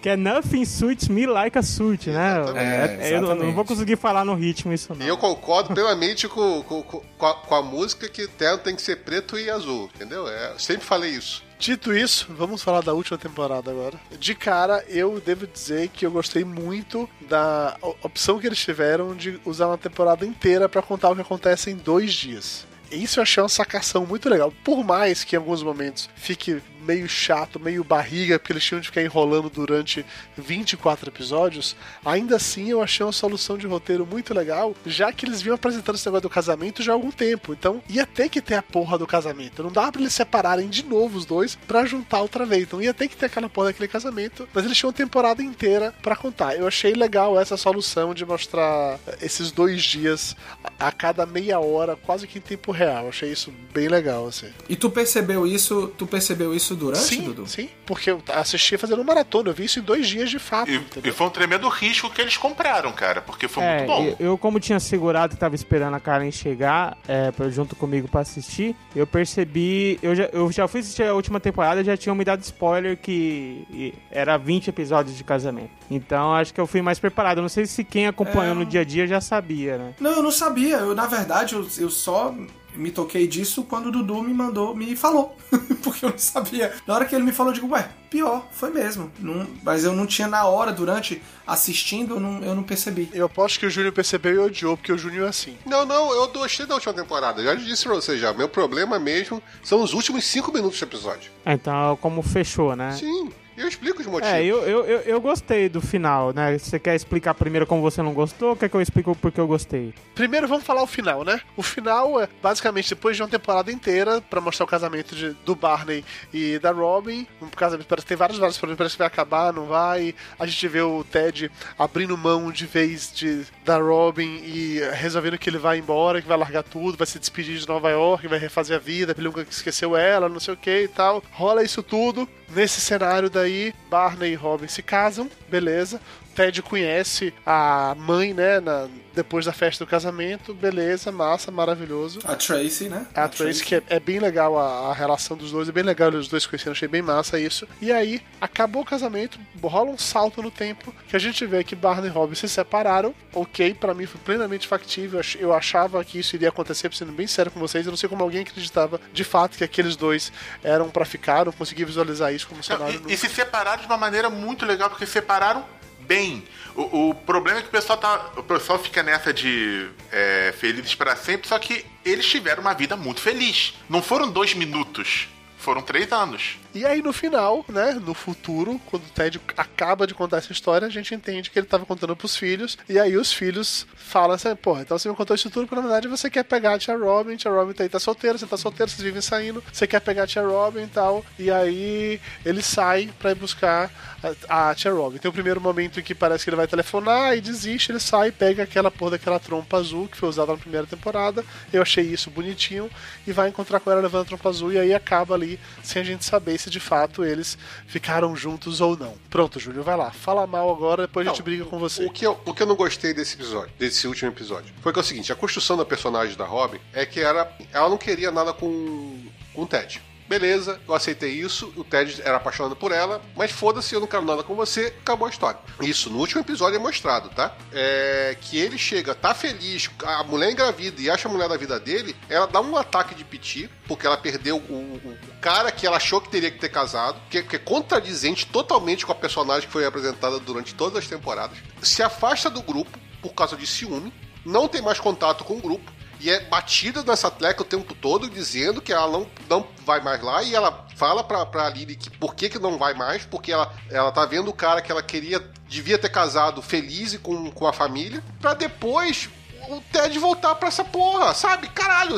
Que é Nothing Suits Me Like a Suit, né? Exatamente. É, eu não- não vou conseguir falar no ritmo isso não. E eu concordo plenamente com, com, com, a, com a música que terno tem que ser preto e azul, entendeu? É, eu sempre falei isso. Dito isso, vamos falar da última temporada agora. De cara, eu devo dizer que eu gostei muito da opção que eles tiveram de usar uma temporada inteira pra contar o que acontece em dois dias. Isso eu achei uma sacação muito legal. Por mais que em alguns momentos fique meio chato, meio barriga, porque eles tinham de ficar enrolando durante 24 episódios, ainda assim eu achei uma solução de roteiro muito legal, já que eles vinham apresentando esse negócio do casamento já há algum tempo. Então ia ter que ter a porra do casamento. Não dava pra eles separarem de novo os dois pra juntar outra vez. Então ia ter que ter aquela porra daquele casamento, mas eles tinham uma temporada inteira pra contar. Eu achei legal essa solução de mostrar esses dois dias a a cada meia hora, quase que em tempo real. Eu achei isso bem legal, assim. E tu percebeu isso, tu percebeu isso durante, sim, Dudu? sim, porque eu assisti fazendo maratona, eu vi isso em dois dias de fato. E, e foi um tremendo risco que eles compraram, cara, porque foi É, muito bom. eu, como tinha segurado e tava esperando a Karen chegar é, pra- junto comigo pra assistir, eu percebi. Eu já, eu já fui assistir a última temporada e já tinham me dado spoiler que era 20 episódios de casamento. Então acho que eu fui mais preparado. Eu Não sei se quem acompanhou É. no dia a dia já sabia, né? Não, eu não sabia. Eu, na verdade, eu, eu só me toquei disso quando o Dudu me mandou, me falou. Porque eu não sabia. Na hora que ele me falou, eu digo, ué, pior, foi mesmo. Não- mas eu não tinha na hora, durante, assistindo, eu não, eu não percebi. Eu aposto que o Júnior percebeu e odiou, porque o Júnior é assim. Não, não, eu gostei da última temporada. Já disse pra você já. Meu problema mesmo são os últimos cinco minutos do episódio. Então, como fechou, né? Sim, eu explico os motivos. É, eu, eu, eu, eu gostei do final, né? Você quer explicar primeiro como você não gostou ou quer que eu explique o porquê eu gostei? Primeiro vamos falar o final, né? O final é basicamente depois de uma temporada inteira pra mostrar o casamento de- do Barney e da Robin. Um casamento parece que tem vários vários problemas, parece que vai acabar, não vai. A gente vê o Ted abrindo mão de vez de da Robin e resolvendo que ele vai embora, que vai largar tudo, vai se despedir de Nova York, vai refazer a vida, ele nunca esqueceu ela, não sei o que e tal. Rola isso tudo. Nesse cenário daí, Barney e Robin se casam, beleza. Ted conhece a mãe, né, na- depois da festa do casamento, beleza, massa, maravilhoso. A Tracy, né? A Tracy, que é, é bem legal a, a relação dos dois, é bem legal os dois conhecendo, achei bem massa isso. E aí, acabou o casamento, rola um salto no tempo, que a gente vê que Barney e Robin se separaram, ok, pra mim foi plenamente factível, eu ach- eu achava que isso iria acontecer, sendo bem sério com vocês, eu não sei como alguém acreditava de fato que aqueles dois eram pra ficar, não consegui visualizar isso como Não, cenário. e, nunca. e se separaram de uma maneira muito legal, porque separaram bem. O, o problema é que o pessoal tá. O pessoal fica nessa de é, felizes para sempre, só que eles tiveram uma vida muito feliz. Não foram dois minutos, foram três anos. E aí no final, né, no futuro, quando o Ted acaba de contar essa história, a gente entende que ele tava contando pros filhos, e aí os filhos falam assim, porra, então você me contou isso tudo, porque na verdade você quer pegar a tia Robin, tia Robin tá aí, tá solteira, você tá solteiro, vocês vivem saindo, você quer pegar a tia Robin e tal, e aí ele sai pra ir buscar a, a tia Robin. Tem o primeiro momento em que parece que ele vai telefonar e desiste, ele sai, pega aquela porra daquela trompa azul que foi usada na primeira temporada, eu achei isso bonitinho, e vai encontrar com ela levando a trompa azul, e aí acaba ali, sem a gente saber se de fato eles ficaram juntos ou não. Pronto, Júlio, vai lá. Fala mal agora, depois a gente Não, briga com você. O que, eu, o que eu não gostei desse episódio, desse último episódio, foi que é o seguinte: a construção da personagem da Robin é que era, ela não queria nada com, com o Ted. Beleza, eu aceitei isso, o Ted era apaixonado por ela, mas foda-se, eu não quero nada com você, acabou a história. Isso, no último episódio é mostrado, tá? É que ele chega, tá feliz, a mulher engravida e acha a mulher da vida dele, ela dá um ataque de piti, porque ela perdeu o, o- cara que ela achou que teria que ter casado, que, que é contradizente totalmente com a personagem que foi apresentada durante todas as temporadas, se afasta do grupo por causa de ciúme, não tem mais contato com o grupo, e é batida nessa tecla o tempo todo, dizendo que ela não, não vai mais lá, e ela fala pra, pra Lily que por que, que não vai mais, porque ela, ela tá vendo o cara que ela queria, devia ter casado feliz e com, com a família, pra depois o Ted voltar pra essa porra, sabe? Caralho,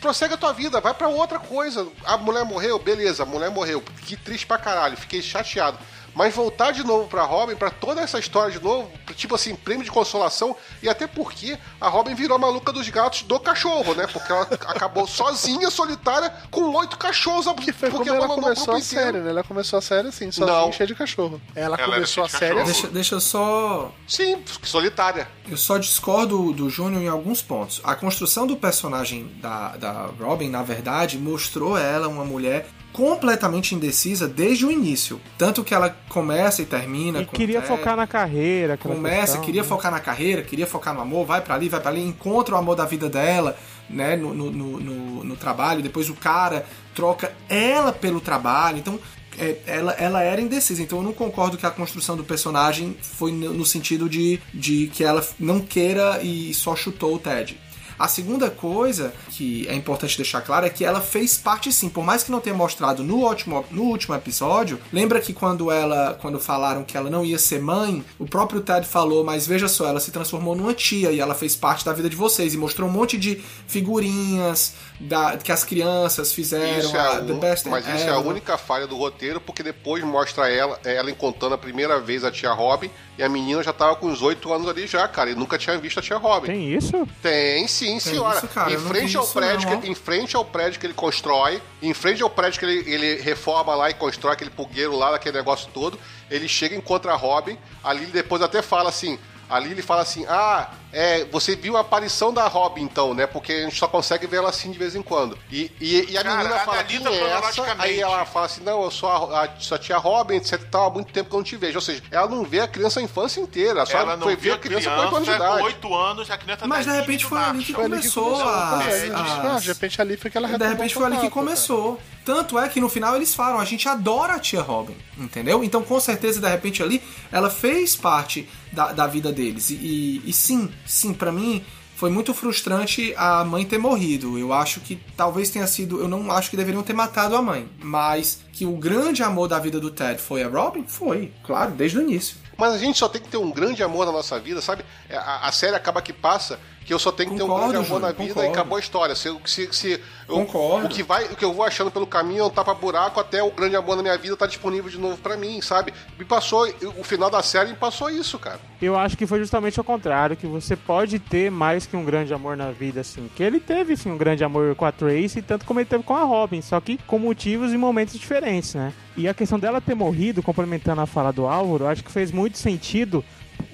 prossegue a tua vida, vai pra outra coisa. A mulher morreu, beleza, a mulher morreu. Que triste pra caralho, fiquei chateado. Mas voltar de novo pra Robin, pra toda essa história de novo, tipo assim, prêmio de consolação, e até porque a Robin virou a maluca dos gatos do cachorro, né? Porque ela acabou sozinha, solitária, com oito cachorros, Que foi porque ela começou a série, né? Ela começou a série assim, sozinha, Não. cheia de cachorro. Ela, Ela começou a série assim. Deixa, deixa eu só. Sim, solitária. Eu só discordo do Júnior em alguns pontos. A construção do personagem da, da Robin, na verdade, mostrou ela uma mulher completamente indecisa desde o início. Tanto que ela começa e termina E com queria Ted. focar na carreira. começa, questão, queria né? focar na carreira, queria focar no amor, vai pra ali, vai pra ali, encontra o amor da vida dela, né, no, no, no, no- no trabalho, depois o cara troca ela pelo trabalho, então é, ela, ela era indecisa, então eu não concordo que a construção do personagem foi no, no sentido de, de que ela não queira e só chutou o Ted. A segunda coisa que é importante deixar claro é que ela fez parte sim, por mais que não tenha mostrado no último, no último episódio. Lembra que quando ela, quando falaram que ela não ia ser mãe, o próprio Ted falou, mas veja só, ela se transformou numa tia e ela fez parte da vida de vocês e mostrou um monte de figurinhas da, que as crianças fizeram, Isso é a, a mas isso é a única falha do roteiro, porque depois mostra ela, ela encontrando a primeira vez a tia Robin, e a menina já tava com uns 8 anos ali já, cara, e nunca tinha visto a tia Robin. Tem isso? Tem sim, senhora. isso, cara, em, frente ao prédio não, que, em frente ao prédio que ele constrói, em frente ao prédio que ele, ele reforma lá e constrói aquele pulgueiro lá, aquele negócio todo, ele chega e encontra a Robin. A Lily depois até fala assim. A Lily fala assim: Ah, é, você viu a aparição da Robin então, né? Porque a gente só consegue ver ela assim de vez em quando. E, e, e a Cara, menina fala: Quem analisa é essa? Aí ela fala assim: Não, eu sou a, a sua tia Robin, etc. tal, Há muito tempo que eu não te vejo. Ou seja, ela não vê a criança a infância inteira. Só Ela não foi ver a criança com 8 anos de com idade. 8 anos, a criança Mas de tá repente foi ali que macho. Foi ali que começou a- Pois é, ah, de repente ali foi que ela De repente foi ali que começou. Tanto é que no final eles falam, a gente adora a tia Robin, entendeu? Então com certeza, de repente ali, ela fez parte da, da vida deles. E, e- e sim, sim, pra mim foi muito frustrante a mãe ter morrido. Eu acho que talvez tenha sido. Eu não acho que deveriam ter matado a mãe. Mas que o grande amor da vida do Ted foi a Robin? Foi, claro, desde o início. Mas a gente só tem que ter um grande amor na nossa vida, sabe? É, A, a série acaba que passa que eu só tenho que ter um amor na vida concordo. e acabou a história. Se, se, se eu- Concordo. o que vai, o que eu vou achando pelo caminho é um tapa-buraco até o grande amor na minha vida tá disponível de novo pra mim, sabe? Me passou, o final da série me passou isso, cara. Eu acho que foi justamente ao contrário, que você pode ter mais que um grande amor na vida, assim. Que ele teve, sim, um grande amor com a Tracy, tanto como ele teve com a Robin, só que com motivos e momentos diferentes, né? E a questão dela ter morrido, complementando a fala do Álvaro, acho que fez muito sentido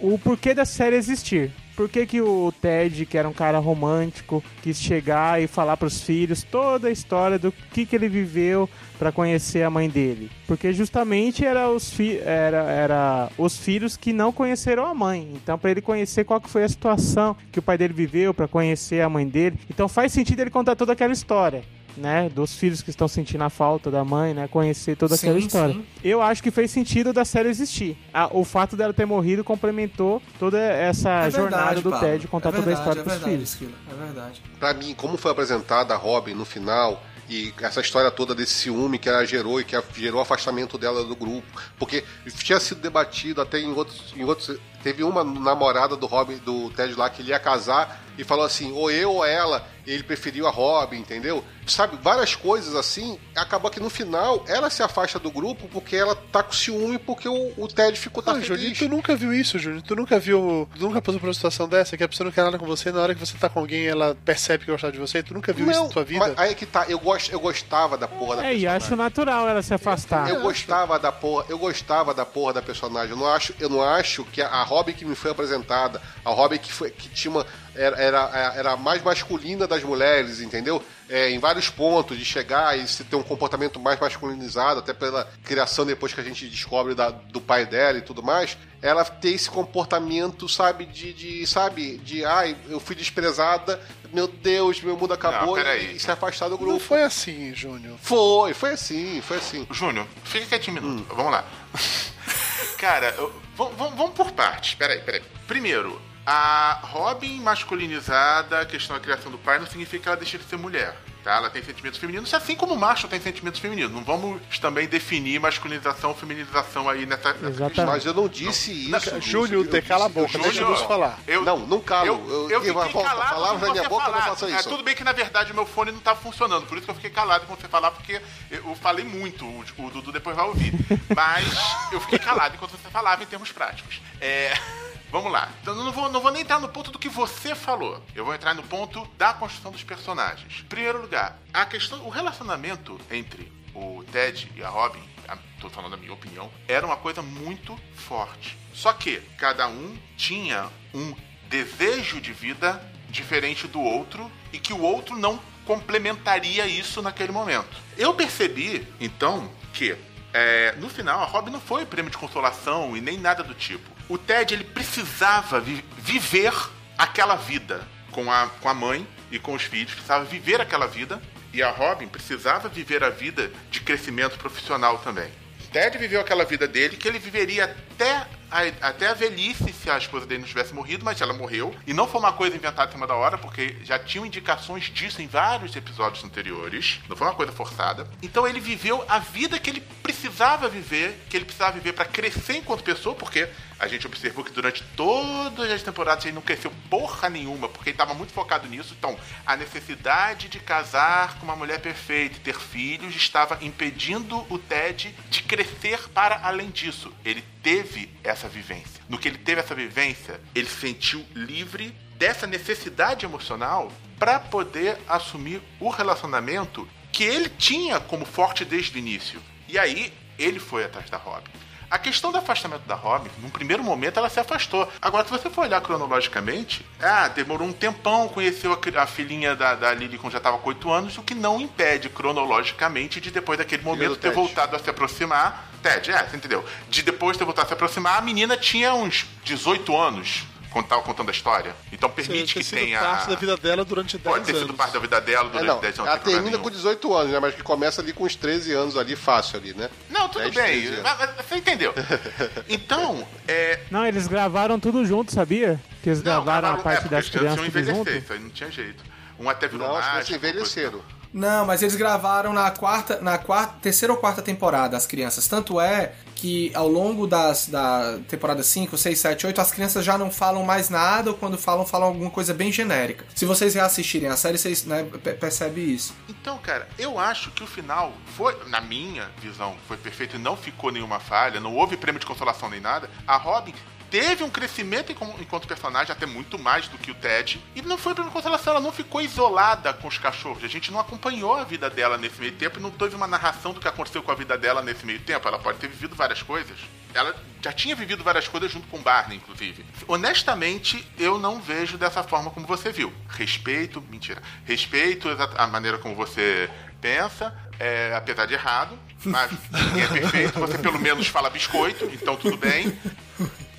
o porquê da série existir. Por que, que o Ted, que era um cara romântico, quis chegar e falar pros filhos toda a história do que, que ele viveu para conhecer a mãe dele? Porque justamente era os, fi era, era os filhos que não conheceram a mãe. Então, para ele conhecer qual que foi a situação que o pai dele viveu, para conhecer a mãe dele. Então, faz sentido ele contar toda aquela história. Né, dos filhos que estão sentindo a falta da mãe, né, conhecer toda Sim, aquela história. sim. Eu acho que fez sentido da série existir. A- o fato dela ter morrido complementou toda essa É jornada verdade, do Pablo. Ted contar é toda a verdade, história é pros verdade, filhos. Esquilo, é verdade. Pra mim, como foi apresentada a Robin no final e essa história toda desse ciúme que ela gerou e que gerou o afastamento dela do grupo, porque tinha sido debatido até em outros, em outros teve uma namorada do Robin do Ted lá que ele ia casar e falou assim, ou eu ou ela, e ele preferiu a Robin, entendeu? Sabe, várias coisas assim, acabou que no final ela se afasta do grupo porque ela tá com ciúme porque o, o Ted ficou tá Ah, Júnior, feliz. tu nunca viu isso, Júnior? Tu nunca viu. Tu nunca passou por uma situação dessa que a pessoa não quer nada com você, na hora que você tá com alguém, ela percebe que gosta de você? Tu nunca viu isso na tua vida? mas aí é que tá, eu, gost, eu gostava da porra da É, e personagem. acho natural ela se afastar. Eu gostava da porra, eu gostava da porra da personagem. Eu não acho, eu não acho que a, a Robin que me foi apresentada, a Robin que, foi, que tinha uma, era, era, era a mais masculina das mulheres, entendeu? É, em vários pontos, de chegar e se ter um comportamento mais masculinizado, até pela criação depois que a gente descobre da- do pai dela e tudo mais, ela ter esse comportamento, sabe, de, de sabe, de ai, eu fui desprezada, meu Deus, meu mundo acabou peraí. e, e se afastar do Não grupo. foi assim, Júnior. Foi, foi assim, foi assim. Júnior, fica quietinho um minuto. Vamos lá. Cara, vamos por partes. Peraí, peraí. Primeiro, a Robin masculinizada, a questão da criação do pai, não significa que ela deixa de ser mulher. Tá? Ela tem sentimentos femininos, assim como o macho tem sentimentos femininos. Não vamos também definir masculinização ou feminização aí nessa, nessa Exatamente. questão. Mas eu não disse isso. Lúcio. Júnior, Eu te cala a boca, eu deixa eu falar. Eu, Não, não calo. Eu, Eu- eu fiquei falar- calado palavras quando na minha você boca, não falava. faça isso. É, tudo bem que, na verdade, o meu fone não estava funcionando. Por isso que eu fiquei calado quando você falar, porque eu falei muito. O, o Dudu depois vai ouvir. Mas eu fiquei calado enquanto você falava em termos práticos. É, Vamos lá. Então não vou, não vou nem entrar no ponto do que você falou. Eu vou entrar no ponto da construção dos personagens. Em primeiro lugar, a questão, o relacionamento entre o Ted e a Robin, a- tô falando da minha opinião, era uma coisa muito forte. Só que cada um tinha um desejo de vida diferente do outro e que o outro não complementaria isso naquele momento. Eu percebi, então, que é, no final a Robin não foi prêmio de consolação e nem nada do tipo. O Ted ele precisava vi- viver aquela vida com a, com a mãe e com os filhos, precisava viver aquela vida e a Robin precisava viver a vida de crescimento profissional também. Ted viveu aquela vida dele que ele viveria até até a velhice se a esposa dele não tivesse morrido, mas ela morreu. E não foi uma coisa inventada em cima da hora, porque já tinham indicações disso em vários episódios anteriores. Não foi uma coisa forçada. Então ele viveu a vida que ele precisava viver, que ele precisava viver para crescer enquanto pessoa, porque a gente observou que durante todas as temporadas ele não cresceu porra nenhuma, porque ele estava muito focado nisso. Então, a necessidade de casar com uma mulher perfeita e ter filhos estava impedindo o Ted de crescer para além disso. Ele teve essa vivência. No que ele teve essa vivência, ele se sentiu livre dessa necessidade emocional para poder assumir o relacionamento que ele tinha como forte desde o início. E aí, ele foi atrás da Robin. A questão do afastamento da Robin, num primeiro momento ela se afastou. Agora, se você for olhar cronologicamente, ah, demorou um tempão, conheceu a, filhinha da, da Lily quando já estava com 8 anos, o que não impede cronologicamente de depois daquele momento ter voltado a se aproximar. Ted, é, você entendeu? De depois ter voltado a se aproximar, a menina tinha uns 18 anos quando tava contando a história. Então permite ter que tenha. parte da vida dela durante 10 Pode ter anos. sido parte da vida dela É, durante não, 10 anos. ela termina nenhum. com 18 anos, né? Mas que começa ali com uns 13 anos ali, fácil ali, né? Não, tudo 10, bem. 13 anos. Mas- mas Você entendeu? Então, é. Não, eles gravaram tudo junto, sabia? Que eles Não, gravaram a é, parte porque das eles tinham crianças envelhecer, junto. Isso aí não tinha jeito. Um até virou Não, mágico, fosse envelheceram. Não, mas eles gravaram na quarta, na quarta, terceira ou quarta temporada as crianças. Tanto é que ao longo das da temporada 5, 6, 7, 8, as crianças já não falam mais nada ou quando falam, falam alguma coisa bem genérica. Se vocês reassistirem a série, vocês né, pe- percebem isso. Então, cara, eu acho que o final foi, na minha visão, foi perfeito e não ficou nenhuma falha, não houve prêmio de consolação nem nada. A Robin teve um crescimento enquanto personagem, até muito mais do que o Ted. E não foi prêmio de consolação, ela não ficou isolada com os cachorros. A gente não acompanhou a vida dela nesse meio tempo e não teve uma narração do que aconteceu com a vida dela nesse meio tempo. Ela pode ter vivido várias coisas. Ela já tinha vivido várias coisas junto com o Barney, inclusive. Honestamente, eu não vejo dessa forma como você viu. Respeito, mentira. Respeito a maneira como você pensa, é, apesar de errado, mas ninguém é perfeito. Você pelo menos fala biscoito, então tudo bem.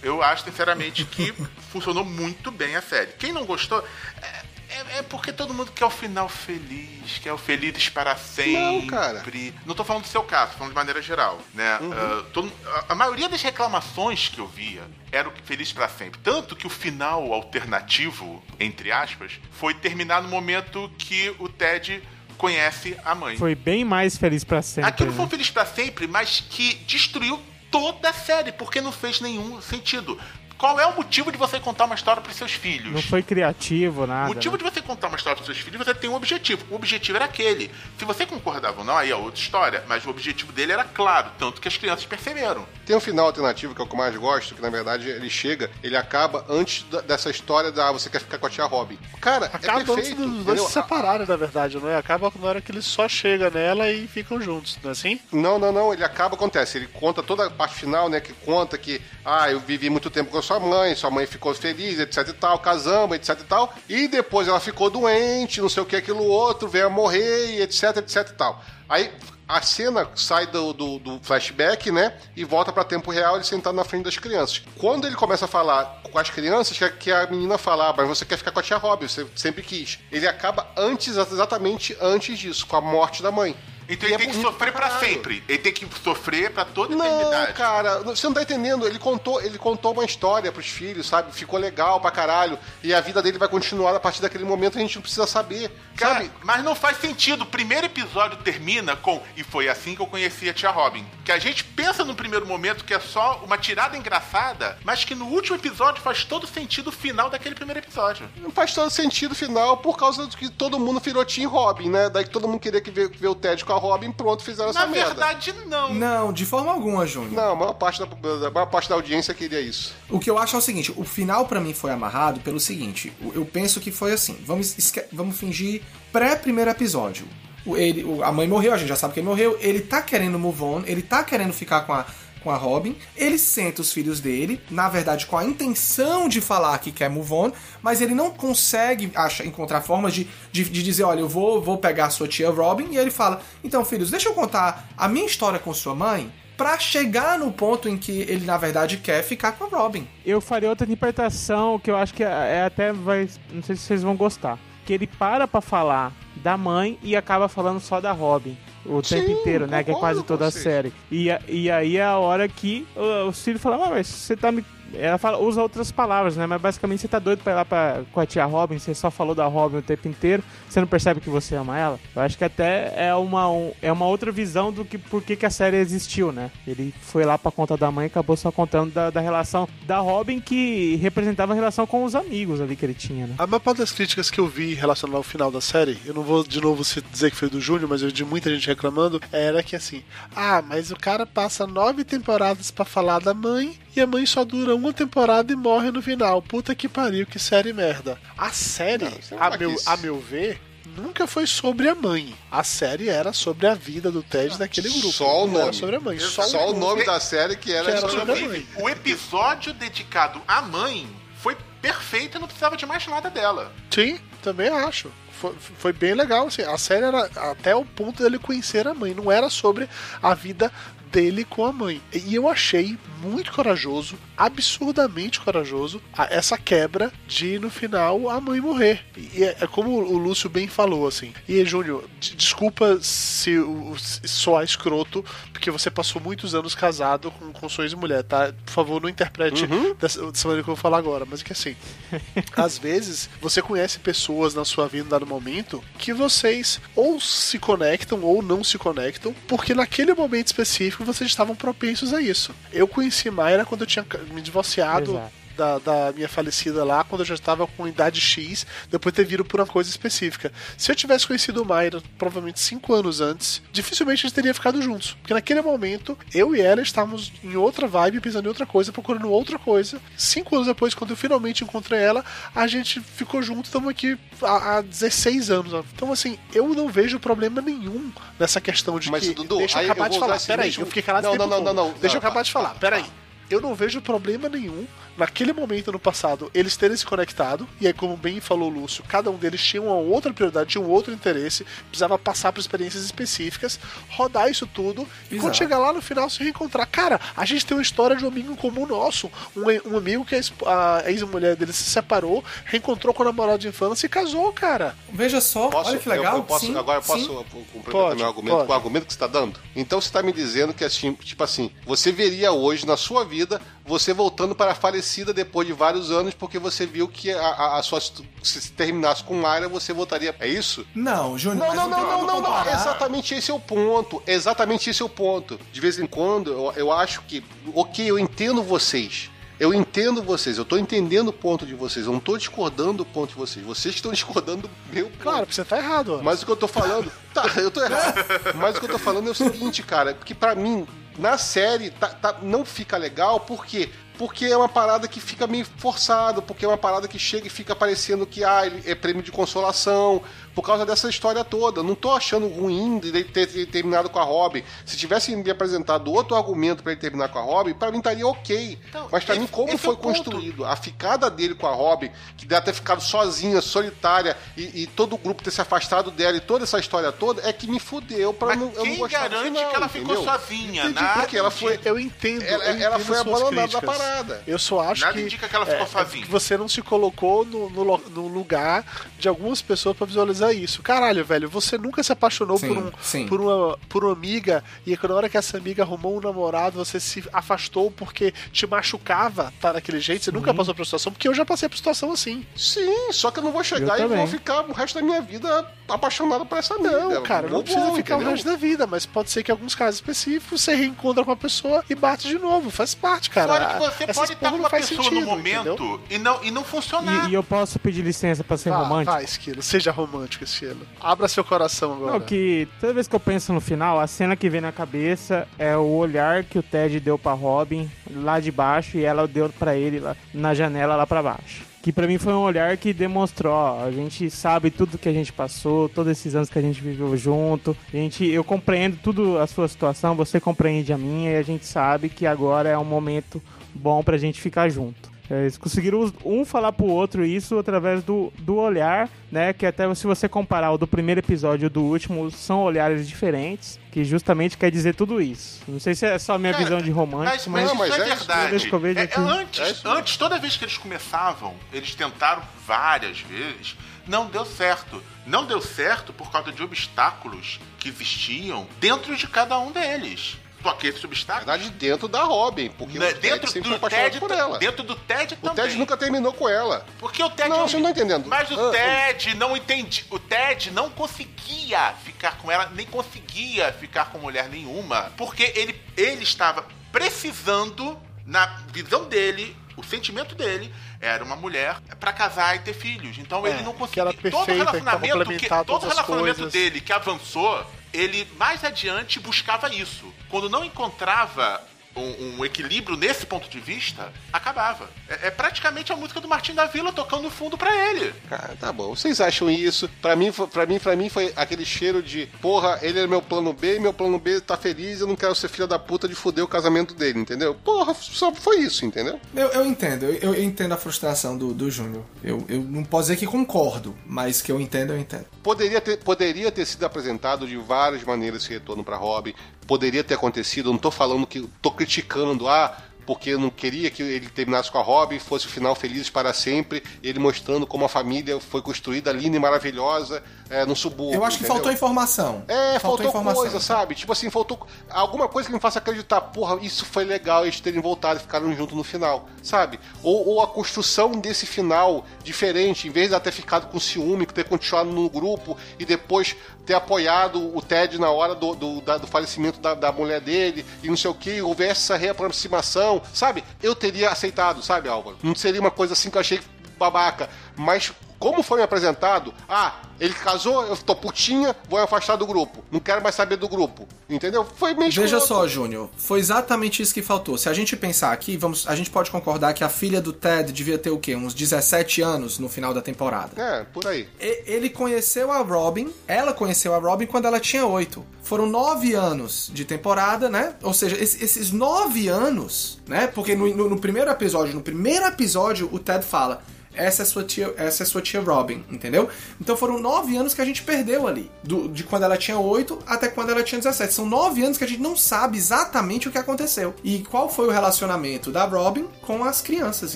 Eu acho, sinceramente, que funcionou muito bem a série. Quem não gostou. É, é- é porque todo mundo quer o final feliz, quer o felizes para sempre. Não, cara. Não tô falando do seu caso, tô falando de maneira geral, né? Ah, todo- a, a maioria das reclamações que eu via era o feliz para sempre. Tanto que o final alternativo, entre aspas, foi terminar no momento que o Ted conhece a mãe. Foi bem mais feliz pra sempre. Aquilo foi um né? feliz para sempre, mas que destruiu toda a série, porque não fez nenhum sentido. Qual é o motivo de você contar uma história para seus filhos? Não foi criativo, nada. O motivo né? de você contar uma história para seus filhos, você tem um objetivo. O objetivo era aquele. Se você concordava ou não, aí é outra história. Mas o objetivo dele era claro, tanto que as crianças perceberam. Tem um final alternativo que é o que eu mais gosto, que na verdade ele chega, ele acaba antes da- dessa história da ah, você quer ficar com a tia Robin. Cara, Acaba é antes perfeito. dos dois se separarem, na verdade, não é? Acaba na hora que ele só chega nela e ficam juntos, não é assim? Não, não, não, ele acaba, acontece, ele conta toda a parte final, né, que conta que, ah, eu vivi muito tempo com a sua mãe, sua mãe ficou feliz, etc e tal, casamos, etc e tal, e depois ela ficou doente, não sei o que, aquilo outro, veio a morrer, etc, etc e tal. Aí a cena sai do, do, do flashback, né, e volta pra tempo real, ele sentado na frente das crianças. Quando ele começa a falar com as crianças, que a, menina fala, ah, mas você quer ficar com a tia Robin, você sempre quis. Ele acaba antes, exatamente antes disso, com a morte da mãe. Então E ele é tem que sofrer caralho. sempre. Ele tem que sofrer pra toda a Não, eternidade. cara, você não tá entendendo. Ele contou, ele contou uma história pros filhos, sabe? Ficou legal pra caralho. E a vida dele vai continuar a partir daquele momento, a gente não precisa saber. Cara, sabe? mas não faz sentido. O primeiro episódio termina com E foi assim que eu conheci a tia Robin. Que a gente pensa no primeiro momento que é só uma tirada engraçada, mas que no último episódio faz todo sentido o final daquele primeiro episódio. Não faz todo sentido final por causa do que todo mundo virou Team Robin, né? Daí que todo mundo queria que ver, ver o Ted com a Robin, pronto, fizeram Na essa merda. verdade, não. Não, de forma alguma, Júnior. Não, a maior parte da, a maior parte da audiência queria isso. O que eu acho é o seguinte, o final pra mim foi amarrado pelo seguinte, eu penso que foi assim, vamos, esque- vamos fingir pré-primeiro episódio. O- Ele, a mãe morreu, a gente já sabe que ele morreu, ele tá querendo move on, ele tá querendo ficar com a, com a Robin, ele senta os filhos dele, na verdade com a intenção de falar que quer move on, mas ele não consegue acha, encontrar formas de, de, de dizer, olha, eu vou, vou pegar a sua tia Robin, e ele fala, então filhos, deixa eu contar a minha história com sua mãe, pra chegar no ponto em que ele, na verdade, quer ficar com a Robin. Eu faria outra interpretação que eu acho que é, é até vai. Não sei se vocês vão gostar. Que ele para pra falar da mãe e acaba falando só da Robin. O Sim, tempo inteiro, né? Que é quase toda a série. E, e aí é a hora que o, o Ciro fala, "Ah, mas você tá me. Ela fala, usa outras palavras, né? Mas basicamente você tá doido pra ir lá pra, com a tia Robin, você só falou da Robin o tempo inteiro, você não percebe que você ama ela. Eu acho que até é uma, um- é uma outra visão do que por que, que a série existiu, né? Ele foi lá pra conta da mãe e acabou só contando da, da relação da Robin que representava a relação com os amigos ali que ele tinha, né? A maior parte das críticas que eu vi relacionadas ao final da série, eu não vou de novo dizer que foi do Júnior, mas eu vi muita gente reclamando, era que assim, ah, mas o cara passa nove temporadas pra falar da mãe e a mãe só dura uma temporada e morre no final. Puta que pariu, que série merda. A série, Não, a, meu, a meu ver, nunca foi sobre a mãe. A série era sobre a vida do Ted daquele grupo. Só o Não era nome. sobre a mãe. Só, Só, o nome da série que era, Que era sobre a sobre a mãe. o episódio dedicado à mãe foi perfeito e não precisava de mais nada dela. Sim, também acho. Foi, foi bem legal. Assim, a série era até o ponto dele conhecer a mãe. Não era sobre a vida dele com a mãe. E eu achei muito corajoso, absurdamente corajoso, a- essa quebra de no final a mãe morrer. E é, é como o Lúcio bem falou assim. E Júnior, de- desculpa se, se soar escroto, porque você passou muitos anos casado com, com sua ex-mulher, tá? Por favor, não interprete dessa, dessa maneira que eu vou falar agora, mas é que assim, às vezes você conhece pessoas na sua vida em dado momento que vocês ou se conectam ou não se conectam, porque naquele momento específico vocês estavam propensos a isso. Eu conheci Mayra quando eu tinha me divorciado Exato. da, da minha falecida lá, quando eu já estava com idade X, depois de ter vindo por uma coisa específica. Se eu tivesse conhecido Mayra, provavelmente cinco anos antes, dificilmente a gente teria ficado juntos. Porque naquele momento, eu e ela estávamos em outra vibe, pensando em outra coisa, procurando outra coisa. Cinco anos depois, quando eu finalmente encontrei ela, a gente ficou junto, estamos aqui há, há 16 anos. ó. Então, assim, eu não vejo problema nenhum nessa questão de Mas, que. Dudu, deixa eu acabar eu de falar. Peraí, eu fiquei calado Não, o não, não, não, não. Deixa eu acabar de falar. Peraí. Eu não vejo problema nenhum naquele momento no passado eles terem se conectado. E aí, como bem falou o Lúcio, cada um deles tinha uma outra prioridade, tinha um outro interesse, precisava passar por experiências específicas, rodar isso tudo e quando Exato. chegar lá no final se reencontrar. Cara, a gente tem uma história de um amigo comum nosso. Um, um amigo que a ex-mulher dele se separou, reencontrou com o namorado de infância e casou, cara. Veja só, Posso, olha que legal. Eu, eu posso, sim, agora eu posso sim. complementar meu argumento pode. com o argumento que você está dando? Então você está me dizendo que, assim, tipo assim, você veria hoje na sua vida você voltando para a falecida depois de vários anos porque você viu que a, a, a sua. Se terminasse com Mayra, você voltaria. É isso? Não, Júnior, Não, não, não, não, não, não. comparar. Exatamente esse é o ponto. Exatamente esse é o ponto. De vez em quando, eu, eu acho que, ok, eu entendo vocês. Eu entendo vocês, eu tô entendendo o ponto de vocês, eu não tô discordando do ponto de vocês. Vocês que estão discordando do meu ponto. Claro, você tá errado. Mas o que eu tô falando. Tá, eu tô errado. Mas o que eu tô falando é o seguinte, cara, porque pra mim, na série, tá, tá- não fica legal, por quê? Porque é uma parada que fica meio forçado, porque é uma parada que chega e fica parecendo que ah, ele é prêmio de consolação, por causa dessa história toda. Não tô achando ruim de ele ter, ter terminado com a Robin. Se tivesse me apresentado outro argumento pra ele terminar com a Robin, pra mim estaria ok. Então, Mas pra esse- mim, como é foi construído a ficada dele com a Robin, que deve ter ficado sozinha, solitária, e, e todo o grupo ter se afastado dela e toda essa história toda, é que me fudeu pra Mas não, eu não quem gostar do garante final, que ela entendeu? ficou sozinha? Entendi, Nada porque ela foi. Eu entendo. Ela- eu ela entendo foi suas abandonada da críticas. Parada. Eu só acho Nada que. indica que ela ficou é, sozinha. é que você não se colocou no, no, no lugar de algumas pessoas pra visualizar isso. Caralho, velho, você nunca se apaixonou Sim, por, um, sim. por, uma, por uma amiga e na hora que essa amiga arrumou um namorado, você se afastou porque te machucava tá daquele jeito. Você nunca passou por situação, porque eu já passei por situação assim. Sim, só que eu não vou chegar Eu e vou também. ficar o resto da minha vida apaixonado por essa amiga. Não, cara, não Vou precisa bom, ficar o entendeu? resto da vida, mas pode ser que em alguns casos específicos você reencontra com a pessoa e bate de novo. Faz parte, cara. Fora que você Essas pode estar com uma pessoa sentido, no momento entendeu? e não, e não funcionar. E, e eu posso pedir licença pra ser Vá, romântico? vai, Esquilo, seja romântico, Esquilo. Abra seu coração agora. Não, que toda vez que eu penso no final, a cena que vem na cabeça é o olhar que o Ted deu pra Robin lá de baixo e ela deu pra ele lá na janela lá pra baixo. Que pra mim foi um olhar que demonstrou, ó, a gente sabe tudo que a gente passou, todos esses anos que a gente viveu junto. A gente, eu compreendo tudo a sua situação, você compreende a minha e a gente sabe que agora é um momento bom pra gente ficar junto. Eles conseguiram um falar pro outro isso através do, do olhar, né? Que até se você comparar o do primeiro episódio e o do último, são olhares diferentes, que justamente quer dizer tudo isso. Não sei se é só a minha Cara, visão de romântico, mas mas, mas é, é verdade. É- é aqui- antes, É antes, toda vez que eles começavam, eles tentaram várias vezes, não deu certo. Não deu certo por causa de obstáculos que existiam dentro de cada um deles. Só que esses Na verdade, dentro da Robin, porque né, o Ted dentro sempre do Ted, por ela. dentro do Ted O também. Ted nunca terminou com ela. Porque o Ted Não, você não tá entendendo. Mas o Ah, Ted não entendi. O Ted não conseguia ficar com ela, nem conseguia ficar com mulher nenhuma. Porque ele, ele estava precisando, na visão dele, o sentimento dele, era uma mulher pra casar e ter filhos. Então É, ele não conseguia. todo relacionamento, que, todo relacionamento coisas. dele que avançou, ele mais adiante buscava isso. Quando não encontrava um, um equilíbrio nesse ponto de vista, acabava. É, é praticamente a música do Martin da Vila tocando no fundo pra ele. Cara, tá bom. Vocês acham isso? Pra mim, foi- pra mim, pra mim foi aquele cheiro de porra, ele é meu plano B, meu plano B tá feliz, eu não quero ser filha da puta de fuder o casamento dele, entendeu? Porra, só foi isso, entendeu? Eu, eu entendo, eu, eu entendo a frustração do, do Júnior. Eu, eu não posso dizer que concordo, mas que eu entendo, eu entendo. Poderia ter, poderia ter sido apresentado de várias maneiras esse retorno pra Robin. Poderia ter acontecido. Eu não tô falando que. tô criticando, ah, porque eu não queria que ele terminasse com a Robin, fosse o final felizes para sempre, ele mostrando como a família foi construída linda e maravilhosa é, no subúrbio. Eu acho que entendeu? faltou informação. É, faltou, informação. coisa, sabe? Tipo assim, faltou alguma coisa que me faça acreditar, porra, isso foi legal eles terem voltado e ficaram juntos no final, sabe? Ou, ou a construção desse final diferente, em vez de ter ficado com ciúme, ter continuado no grupo e depois ter apoiado o Ted na hora do, do, da- do falecimento da, da mulher dele e não sei o que, houvesse essa reaproximação, sabe? Eu teria aceitado, sabe, Álvaro? Não seria uma coisa assim que eu achei babaca, mas como foi me apresentado, ah, ele casou, eu tô putinha, vou afastar do grupo. Não quero mais saber do grupo. Entendeu? Foi meio Veja escroto. só, Júnior, foi exatamente isso que faltou. Se a gente pensar aqui, vamos, a gente pode concordar que a filha do Ted devia ter o quê? Uns 17 anos no final da temporada. É, por aí. E- Ele conheceu a Robin, ela conheceu a Robin quando ela tinha 8. Foram nove anos de temporada, né? Ou seja, esse- esses nove anos, né? Porque no, no- no primeiro episódio, no primeiro episódio, o Ted fala. Essa é sua tia, essa é sua tia Robin, entendeu? Então foram nove anos que a gente perdeu ali. Do- de quando ela tinha 8 até quando ela tinha 17. São nove anos que a gente não sabe exatamente o que aconteceu. E qual foi o relacionamento da Robin com as crianças,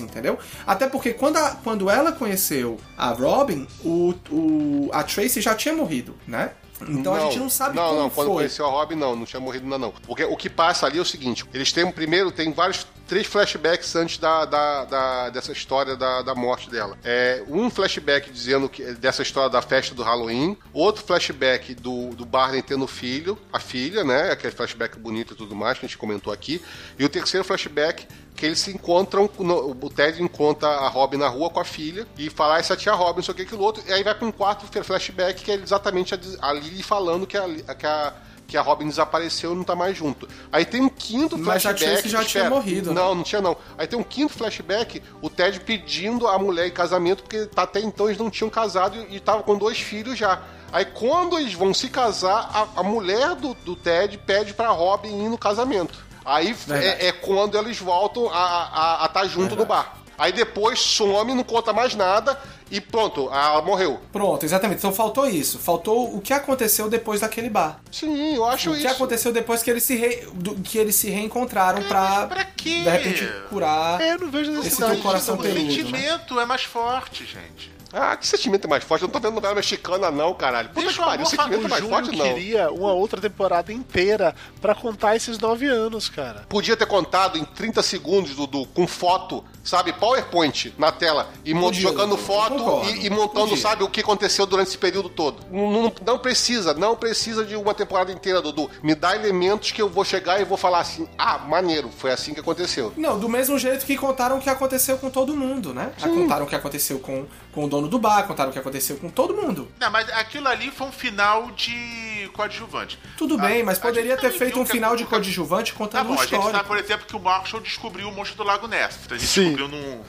entendeu? Até porque quando, a- quando ela conheceu a Robin, o, o- a Tracy já tinha morrido, né? Então a gente não sabe não, como não, quando foi. conheceu a Robin, não, não tinha morrido ainda não. Porque o que passa ali é o seguinte: eles têm primeiro, tem vários. Três flashbacks antes da, da, da- dessa história da, da morte dela. É, um flashback dizendo que dessa história da festa do Halloween, outro flashback do, do Barney tendo filho, a filha, né? Aquele flashback bonito e tudo mais que a gente comentou aqui. E o terceiro flashback que eles se encontram, no- o Ted encontra a Robin na rua com a filha e fala, ah, essa tia Robin, não sei o que, aquilo outro, e aí vai para um quarto flashback que é exatamente a, a Lily falando que a, que a que a Robin desapareceu e não tá mais junto. Aí tem um quinto Mas flashback. Tracy já tinha espera. morrido, né? Não, não tinha não. Aí tem um quinto flashback, o Ted pedindo a mulher em casamento, porque até então eles não tinham casado e estavam com dois filhos já. Aí quando eles vão se casar, a, a mulher do, do Ted pede pra Robin ir no casamento. Aí Verdade. é, é quando eles voltam a estar junto no bar. Aí depois some, não conta mais nada e pronto, ela morreu. Pronto, exatamente. Então faltou isso. Faltou o que aconteceu depois daquele bar. Sim, eu acho O que isso. aconteceu depois que eles se, re- do- que eles se reencontraram pra, pra quê? de repente, curar É, eu não vejo esse necessidade teu coração também. O peludo, né? sentimento é mais forte, gente. Ah, que sentimento mais forte? Eu não tô vendo novela mexicana, não, caralho. Puta Deixa que pariu, sentimento mais forte, não. queria uma outra temporada inteira pra contar esses nove anos, cara. Podia ter contado em 30 segundos, Dudu, com foto, sabe, PowerPoint na tela, e mon- Podia, jogando foto e, e montando, Podia. sabe, o que aconteceu durante esse período todo. Não, não- precisa, não precisa de uma temporada inteira, Dudu. Me dá elementos que eu vou chegar e vou falar assim, ah, maneiro, foi assim que aconteceu. Não, do mesmo jeito que contaram o que aconteceu com todo mundo, né? Ah, Contaram o que aconteceu com, com o dono do bar, contaram o que aconteceu com todo mundo. Não, mas aquilo ali foi um final de coadjuvante. Tudo A- bem, mas poderia ter feito um final de coadjuvante Tá contando bom, uma a gente história. sabe, por exemplo, que o Marshall descobriu o monstro do Lago Ness. A gente Sim. Descobriu num,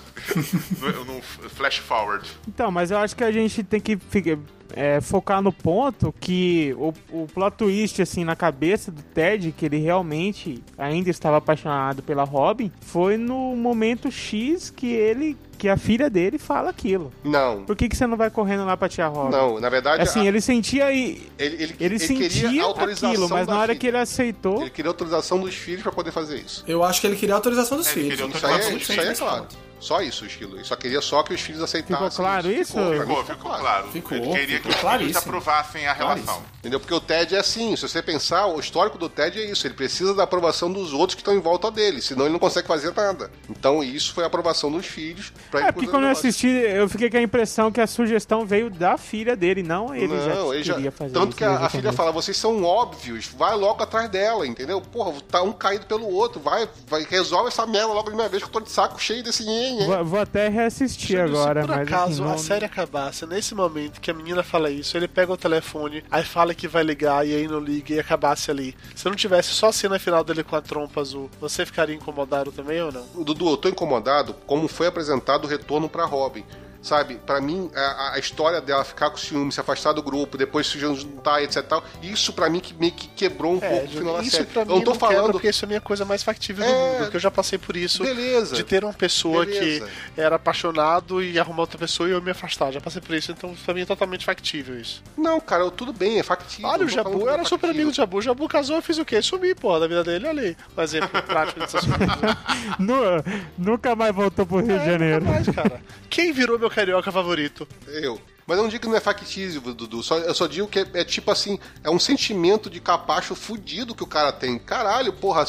num, num flash forward. Então, mas eu acho que a gente tem que ficar- é, focar no ponto que o, o plot twist, assim, na cabeça do Ted, que ele realmente ainda estava apaixonado pela Robin, foi no momento X que ele, que a filha dele fala aquilo. Não, Por que, que você não vai correndo lá pra tia Robin? não, na verdade, Assim, a- ele sentia e ele, ele, ele, queria sentia autorização aquilo, mas na hora filha. que ele aceitou, Ele queria autorização dos filhos pra poder fazer isso. Eu acho que ele queria a autorização dos É, ele filhos. queria Isso aí, é, autorização isso aí é claro. Só isso, o estilo. Ele só queria só que os filhos aceitassem. Ficou claro isso? Ficou, Ficou, ficou claro. Ficou, Ele queria ficou que os filhos claríssimo. aprovassem a relação. Claríssimo. Entendeu? Porque o Ted é assim, se você pensar, o histórico do Ted é isso, ele precisa da aprovação dos outros que estão em volta dele, senão ele não consegue fazer nada. Então isso foi a aprovação dos filhos É, porque quando eu assisti, eu fiquei com a impressão que a sugestão veio da filha dele, não ele já Não, ele já... queria fazer Tanto isso que a, a filha fala, vocês são óbvios, vai logo atrás dela, entendeu? Porra, tá um caído pelo outro, vai, vai resolve essa merda logo de uma vez que eu tô de saco cheio desse nhen, Vou, vou até reassistir Júlio, agora, se por mas acaso assim, não... a série acabasse nesse momento que a menina fala isso, ele pega o telefone, aí fala que vai ligar e aí não liga e acabasse ali. Se não tivesse só a cena final dele com a trompa azul, você ficaria incomodado também ou não? Dudu, eu tô incomodado como foi apresentado o retorno pra Robin. Sabe? Pra mim, a, a história dela ficar com ciúme, se afastar do grupo, depois se juntar, etc e tal, isso pra mim que meio que quebrou um É, pouco o final da isso série. Eu não tô quebra, falando. porque isso é a minha coisa mais factível do É. mundo, porque eu já passei por isso. Beleza. De ter uma pessoa Beleza. que era apaixonado e arrumar outra pessoa e eu me afastar. Já passei por isso, então pra mim é totalmente factível isso. Não, cara, eu- tudo bem, é factível. Olha, não o Jabu eu não era é super amigo do Jabu. O Jabu casou, eu fiz o quê? Sumi, porra, da vida dele. Ali, um exemplo prático dessas coisas. Nu- nunca mais voltou pro Rio de É, Janeiro. nunca mais, cara. Quem virou meu carioca favorito? Eu. Mas eu não digo que não é factível, Dudu. Só, eu só digo que é, é tipo assim, é um sentimento de capacho fudido que o cara tem. Caralho, porra,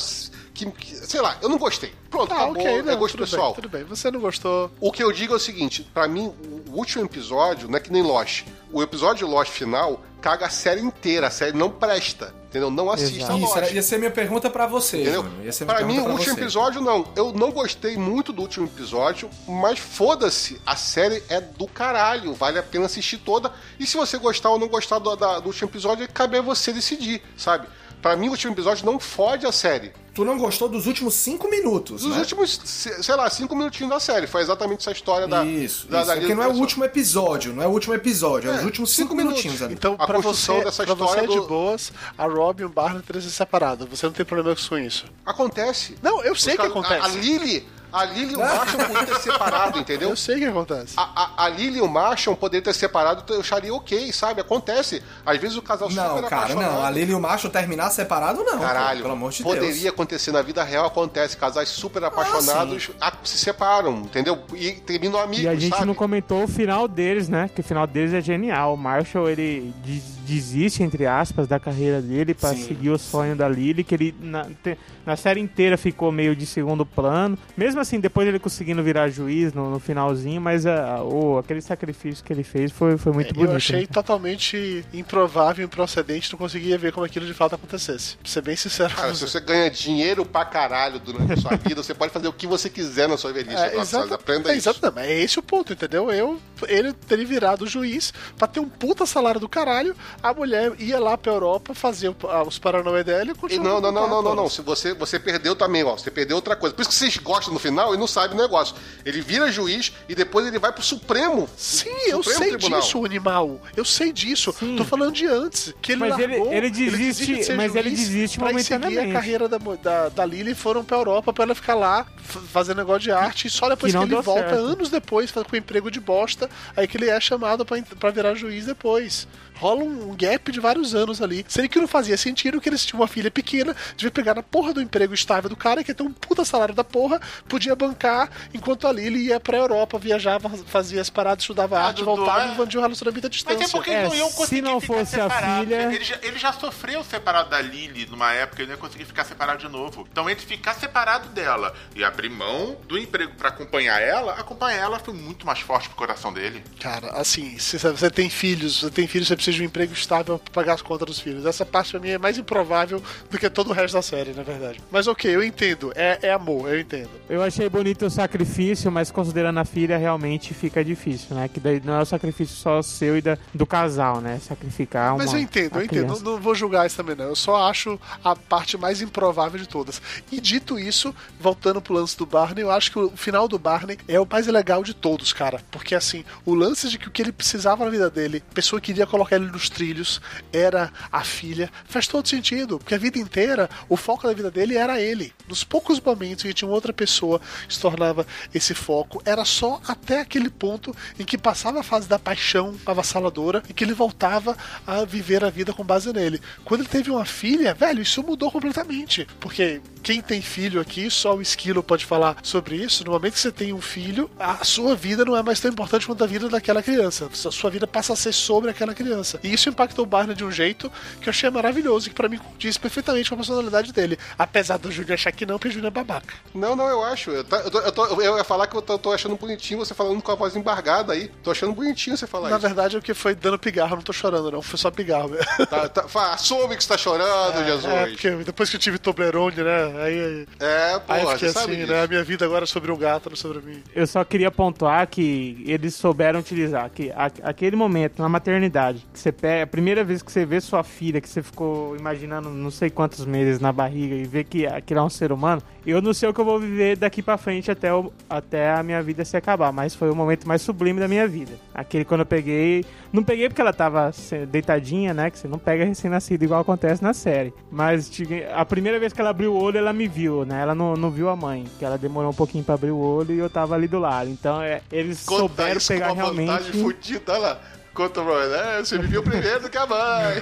que, que- sei lá, eu não gostei. Pronto, Ah, acabou, ok, é não, gosto tudo pessoal. Bem, tudo bem, você não gostou. O que eu digo é o seguinte, pra mim, o último episódio não é que nem Lost. O episódio Lost final caga a série inteira, a série não presta, entendeu? Não assista Exato. Lost. Isso, era- ia ser minha pergunta pra você, Entendeu? Pra mim, o último você. episódio, não. Eu não gostei muito do último episódio, mas foda-se, a série é do caralho. Vale a pena assistir toda. E se você gostar ou não gostar do, da- do último episódio, cabe a você decidir, sabe? Pra mim, o último episódio não fode a série. Tu não gostou dos últimos cinco minutos, Dos né? últimos, se- sei lá, cinco minutinhos da série. Foi exatamente essa história da. Isso, da, isso. da É porque não é o último episódio, não é o último episódio, é, É, os últimos cinco cinco, minutos. minutinhos ali. Então, A pra construção você, dessa pra você história é de do- boas, a Robin e o Barney teriam se separado. Você não tem problema com isso. Acontece. Não, eu sei Os que acontece. A, a Lily. A Lily e o Marshall poderiam ter separado, entendeu? Eu sei que acontece. A, a, a Lily e o Marshall poderiam ter separado, eu acharia ok, sabe? Acontece. Às vezes o casal Não, super cara, apaixonado. não. A Lily e o macho terminar separado, não. Caralho, pô, pelo amor de poderia Deus. acontecer na vida real, acontece. Casais super apaixonados a- se separam, entendeu? E terminam amigos, E a gente sabe? não comentou o final deles, né? Que o final deles é genial. O Marshall, ele des- desiste, entre aspas, da carreira dele pra Sim. seguir o sonho da Lily, que ele na, te- na série inteira ficou meio de segundo plano. Mesmo assim, depois ele conseguindo virar juiz no, no finalzinho, mas a, o, aquele sacrifício que ele fez foi, foi muito bonito. eu achei né? totalmente improvável, improcedente, não conseguia ver como aquilo de fato acontecesse. Pra ser bem sincero. Cara, se você. ganha dinheiro pra caralho durante a sua vida, você pode fazer o que você quiser na sua velhice. É, aprenda é, isso. exato, mas é esse o ponto, entendeu? Eu, ele teria virado juiz pra ter um puta salário do caralho, a mulher ia lá pra Europa fazer ah, os paranauê dela e E continuar. não, não, não, não, não, não. Se você, você perdeu também, ó. Você perdeu outra coisa. Por isso que vocês gostam no final e não sabem o negócio. Ele vira juiz e depois ele vai pro Supremo. Sim, Supremo eu sei Tribunal. disso, animal. Eu sei disso. Sim. Tô falando de antes. Que ele Mas ele- largou, ele desiste- desiste de ser mas ele desiste pra ir seguir a carreira da, da, da Lily e foram pra Europa pra ela ficar lá fazendo negócio de arte. E só depois Que que, ele volta, certo. anos depois, com o emprego de bosta, aí que ele é chamado pra, pra virar juiz depois. Rola um gap de vários anos ali. Sendo que não fazia sentido que eles tinham uma filha pequena, devia pegar na porra do emprego estável do cara, que ia ter um puta salário da porra, podia bancar, enquanto a Lily ia pra Europa, viajava, fazia as paradas, estudava Ah, arte, Dudu, voltava é- e mantinha um relacionamento à distância. Mas é porque É, não iam se conseguir não ficar fosse a separados. filha- Ele já, ele já sofreu separado da Lily numa época, ele não ia conseguir ficar separado de novo. Então, entre ficar separado dela e abrir mão do emprego pra acompanhar ela, acompanhar ela foi muito mais forte pro coração dele. Cara, assim, se você tem filhos, você tem filhos, você precisa de um emprego estável pra pagar as contas dos filhos. Essa parte pra mim é mais improvável do que todo o resto da série, na verdade. Mas ok, eu entendo. É, é amor, eu entendo. Eu achei bonito o sacrifício, mas considerando a filha, realmente fica difícil, né? Que daí não é o sacrifício só seu e da, do casal, né? Sacrificar uma. Mas eu entendo, eu entendo. Não, não vou julgar isso também, não. Eu só acho a parte mais improvável de todas. E dito isso, voltando pro lance do Barney, eu acho que o final do Barney é o mais legal de todos, cara. Porque assim, o lance de que o que ele precisava na vida dele, a pessoa que queria colocar ele nos trilhos, era a filha, faz todo sentido. Porque a vida inteira, o foco da vida dele era ele. Nos poucos momentos em que tinha outra pessoa se tornava esse foco, era só até aquele ponto em que passava a fase da paixão avassaladora e que ele voltava a viver a vida com base nele. Quando ele teve uma filha, velho, isso mudou completamente. Porque quem tem filho aqui, só o Esquilo pode falar sobre isso. No momento que você tem um filho, a sua vida não é mais tão importante quanto a vida daquela criança. A sua vida passa a ser sobre aquela criança. E isso impactou o Barney de um jeito que eu achei maravilhoso, que pra mim condiz perfeitamente com a personalidade dele. Apesar do Júnior achar que não, porque o Júnior é babaca. Não, não, eu acho. Eu, tá- eu, tô- eu tô- eu ia falar que eu tô, tô achando bonitinho você falando com a voz embargada aí. Tô achando bonitinho você falar Na isso. verdade, é o que foi dando pigarro, não tô chorando, não. Foi só pigarro mesmo. Tá, tá, assume que você tá chorando, Jesus. É, porque depois que eu tive Toblerone, né? Aí, aí, É, aí porra, fiquei você sabe assim, disso. né? A minha vida agora é sobre o gato, não sobre mim. Eu só queria pontuar que eles souberam utilizar que aquele momento na maternidade que você pega, a primeira vez que você vê sua filha, que você ficou imaginando não sei quantos meses na barriga e vê que aquilo é um ser humano, eu não sei o que eu vou viver daqui pra frente até, o, até a minha vida se acabar, mas foi o momento mais sublime da minha vida. Aquele quando eu peguei. Não peguei porque ela tava deitadinha, né? Que você não pega recém-nascido igual acontece na série. Mas a primeira vez que ela abriu o olho, ela me viu, né? Ela não, não viu a mãe, que ela demorou um pouquinho pra abrir o olho e eu tava ali do lado. Então é, eles Conta souberam pegar realmente. vantagem olha lá. Conta, bro, né? Você me viu primeiro do que a mãe.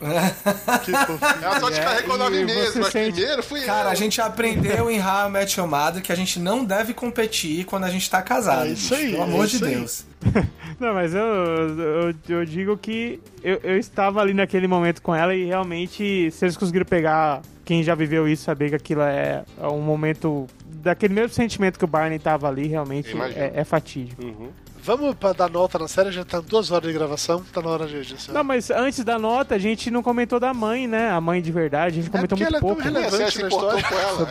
Ela só te carregou nove e meses, mas sente- primeiro fui Cara, eu. a gente aprendeu em How I Met Your Mother que a gente não deve competir quando a gente tá casado. É isso aí, Pelo é amor isso de aí. Deus. Não, mas eu, eu, eu digo que eu, eu estava ali naquele momento com ela e realmente, se eles conseguiram pegar quem já viveu isso, saber que aquilo é, é um momento daquele mesmo sentimento que o Barney tava ali, realmente é, é fatídico. Vamos pra dar nota na série, já tá duas horas de gravação, tá na hora de edição. Não, mas antes da nota, a gente não comentou da mãe, né? A mãe de verdade, a gente comentou porque muito ela é pouco. É, você relevante na história. com ela.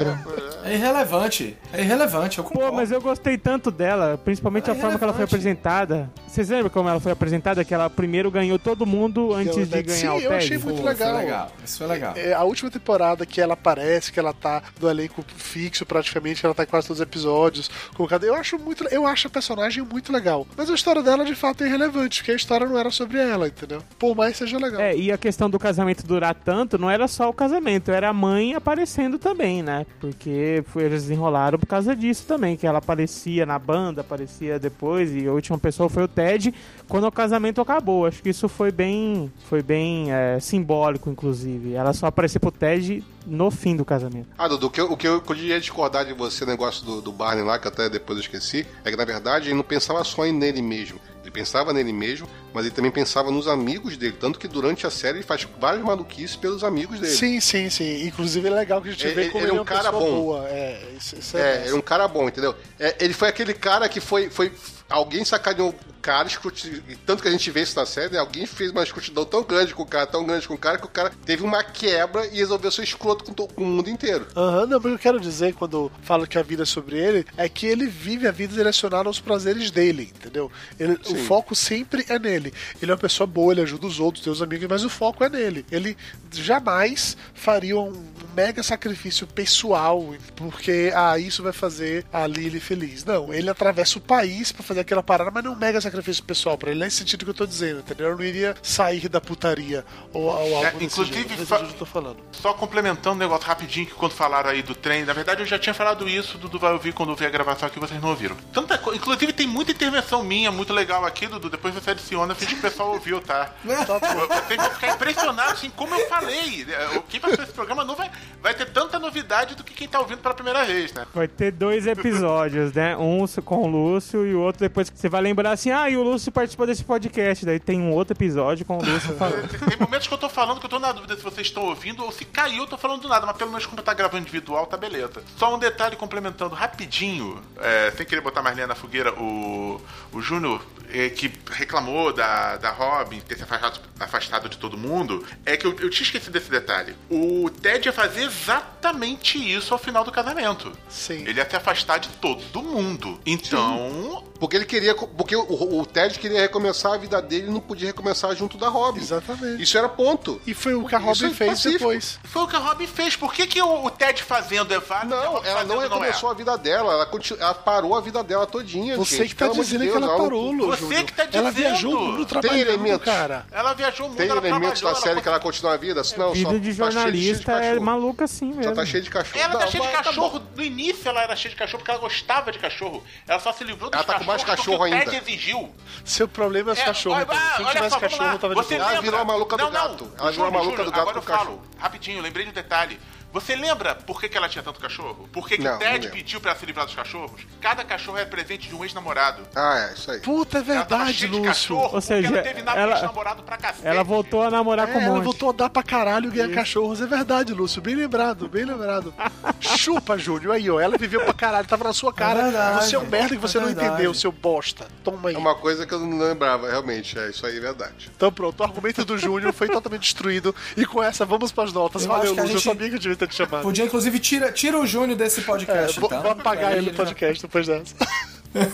é. É irrelevante. É irrelevante, eu Pô, concordo. mas eu gostei tanto dela, principalmente É a forma que ela foi apresentada. Vocês lembram como ela foi apresentada? Que ela primeiro ganhou todo mundo antes de Sim, ganhar o eu achei muito Pô, legal. Foi legal. Isso foi legal. É, a última temporada que ela aparece, que ela tá do elenco fixo praticamente, que ela tá em quase todos os episódios, colocada. Eu acho muito, eu acho a personagem muito legal. Mas a história dela de fato é irrelevante, porque a história não era sobre ela, entendeu? Por mais seja legal. É, e a questão do casamento durar tanto, não era só o casamento, era a mãe aparecendo também, né? Porque eles desenrolaram por causa disso também, que ela aparecia na banda, aparecia depois, e a última pessoa foi o Ted quando o casamento acabou. Acho que isso foi bem, foi bem é, simbólico, inclusive. Ela só apareceu pro Ted no fim do casamento. Ah, Dudu, o que eu, o que eu podia discordar de você, o negócio do, do Barney lá, que até depois eu esqueci, é que na verdade ele não pensava só em nele mesmo. Ele pensava nele mesmo, mas ele também pensava nos amigos dele. Tanto que durante a série ele faz várias maluquices pelos amigos dele. Sim, sim, sim. Inclusive é legal que a gente Ele- vê como ele é é um uma cara bom. boa. É, isso, isso É, é, ele é um cara bom, entendeu? É, ele foi aquele cara que foi. foi alguém sacaneou o cara, escruti- tanto que a gente vê isso na série, né? Alguém fez uma escrutidão tão grande com o cara, tão grande com o cara, que o cara teve uma quebra e resolveu ser escroto com, to- com o mundo inteiro. Aham, não, mas o que eu quero dizer quando falo que a vida é sobre ele é que ele vive a vida direcionada aos prazeres dele, entendeu? Ele- o foco sempre é nele. Ele é uma pessoa boa, ele ajuda os outros, tem os amigos, mas o foco é nele. Ele jamais faria um mega sacrifício pessoal porque, ah, isso vai fazer a Lily feliz. Não, ele atravessa o país pra fazer aquela parada, mas não é um mega sacrifício pessoal pra ele, nesse sentido que eu tô dizendo, entendeu? Eu não iria sair da putaria ou, ou algo É, desse inclusive, jeito, nesse fa- que eu tô falando. Só complementando um negócio rapidinho que quando falaram aí do trem, na verdade eu já tinha falado isso, Dudu vai ouvir quando ouvir a gravação aqui, vocês não ouviram. Tanta co... Inclusive tem muita intervenção minha, muito legal aqui, Dudu, depois você adiciona, finge que o pessoal ouviu, tá? Vocês vão ficar impressionados, assim, como eu falei. É, Quem vai fazer esse programa não vai, vai ter tanta novidade do que quem tá ouvindo pela primeira vez, né? Vai ter dois episódios, né? Um com o Lúcio e o outro depois que você vai lembrar assim, ah, e o Lúcio participou desse podcast. Daí tem um outro episódio com o Lúcio falando. Tem momentos que eu tô falando que eu tô na dúvida se vocês estão ouvindo ou se caiu eu tô falando do nada, mas pelo menos quando tá gravando individual, tá beleza. Só um detalhe complementando rapidinho, é, sem querer botar mais lenha na fogueira, o, o Júnior, é, que reclamou da, da Robin ter se afastado, afastado de todo mundo, é que eu, eu tinha esquecido desse detalhe. O Ted ia fazer exatamente isso ao final do casamento. Sim. Ele ia se afastar de todo mundo. Então, Porque ele queria. Porque o, o Ted queria recomeçar a vida dele e não podia recomeçar junto da Robin. Exatamente. Isso era ponto. E foi o que a Robin é fez pacífico. depois. foi o que a Robin fez. Por que, que o, o Ted fazendo é válido Não, ela não recomeçou é? a vida dela, ela, continu- ela parou a vida dela todinha. Você gente, que tá de dizendo que Deus, ela não- parou, Lu, Você Júnior. que tá Ela dizendo. viajou o mundo Tem elementos. cara. Ela viajou o mundo, Tem ela elementos da série ela que ela continua a vida? Não, Vida só de jornalista é cachorro. Maluca assim mesmo. Só tá cheio de cachorro. Ela tá cheia de tá cachorro. bom. no início ela era cheia de cachorro porque ela gostava de cachorro. Ela só se livrou dos Ela tá com mais cachorros cachorro porque o ainda. Ted exigiu. Seu problema é os É, cachorros. olha. Se não olha tivesse só, cachorro, eu tava Você de. Ela virou a maluca do não, gato. Não. Ela virou a maluca do gato Agora eu falo, rapidinho, lembrei de um detalhe. Você lembra por que, que ela tinha tanto cachorro? Por que, que Não, o não Ted pediu pra ela se livrar dos cachorros? Cada cachorro é presente de um ex-namorado. Ah, é, isso aí. Puta, é Ela tava verdade, Lúcio. cachorro Ou seja, ela teve nada ela- com ex-namorado pra cacete. Ela voltou a namorar com É, um ela voltou a dar pra caralho e ganhar cachorros. É verdade, Lúcio. Bem lembrado, bem lembrado. Chupa, Júnior. Aí, ó. Ela viveu pra caralho. Tava na sua cara. verdade, você é um merda que você é não entendeu, seu bosta. Toma aí. É uma coisa que eu não lembrava, realmente. É isso aí, é verdade. Então pronto, o argumento do Júnior foi totalmente destruído. E com essa, vamos pras notas. Eu Valeu, Lúcio. Eu gente- sabia que eu devia ter te chamado. Podia, inclusive, tira, tira o Júnior desse É, podcast, vou, então. vou apagar ele no já- podcast depois dessa.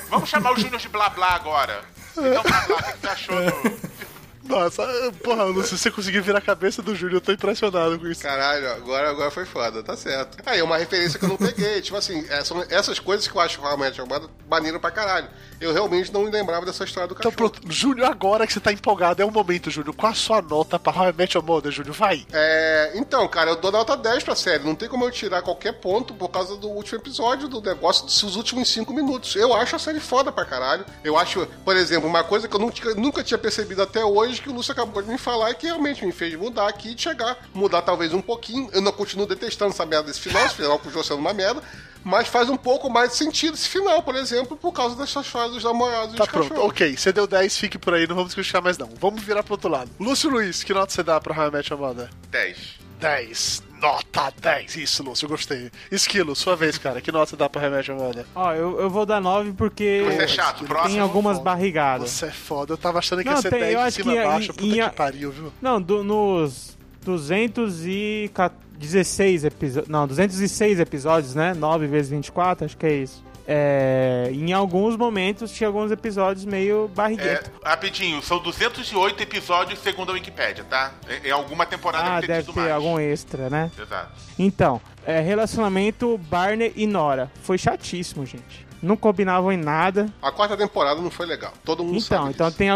Vamos chamar o Júnior de blá blá agora. Então, blá blá, o que você achou do. Nossa, porra, Lúcio, você conseguiu virar a cabeça do Júlio, eu tô impressionado com isso. Caralho, agora, agora foi foda, tá certo. Aí, é uma referência que eu não peguei. tipo assim, é, são essas coisas que eu acho realmente chamada maneiro pra caralho. Eu realmente não me lembrava dessa história do Então cachorro. pronto, Júlio, agora que você tá empolgado, é o momento, Júlio. Qual a sua nota pra How I Met Your Mother, Júlio? Vai! É, então, cara, eu dou nota 10 pra série. Não tem como eu tirar qualquer ponto por causa do último episódio do negócio dos últimos 5 minutos. Eu acho a série foda pra caralho. Eu acho, por exemplo, uma coisa que eu nunca, nunca tinha percebido até hoje, que o Lúcio acabou de me falar e que realmente me fez mudar aqui e chegar, mudar talvez um pouquinho. Eu não continuo detestando essa merda desse final, esse final continua sendo uma merda. Mas faz um pouco mais de sentido esse final, por exemplo, por causa dessas fases dos namorados e Tá dos pronto, cachorros. ok. Você deu 10, fique por aí, não vamos discutir mais não. Vamos virar pro outro lado. Lúcio Luiz, que nota você dá pra How I Met Your Mother? 10. 10. Nota 10. Isso, Lúcio, eu gostei. Esquilo, sua vez, cara. Que nota dá pra Your Mother? Ó, eu, eu vou dar 9 porque Você é chato, próximo. tem algumas barrigadas. Você é foda. Eu tava achando que Não, ia ser tem- 10 eu de cima a baixo. Puta ia- que pariu, viu? Não, do- nos 216 episódios. Não, 206 episódios, né? 9 vezes 24, acho que é isso. É, em alguns momentos tinha alguns episódios meio É, barriguento. rapidinho, são 208 episódios segundo a Wikipédia, tá? Em, em alguma temporada ah, deve ter mais. algum extra, né? Exato. Então, é, relacionamento Barney e Nora. Foi chatíssimo, gente. Não combinavam em nada. A quarta temporada não foi legal. Todo mundo Então, sabe então disso. tem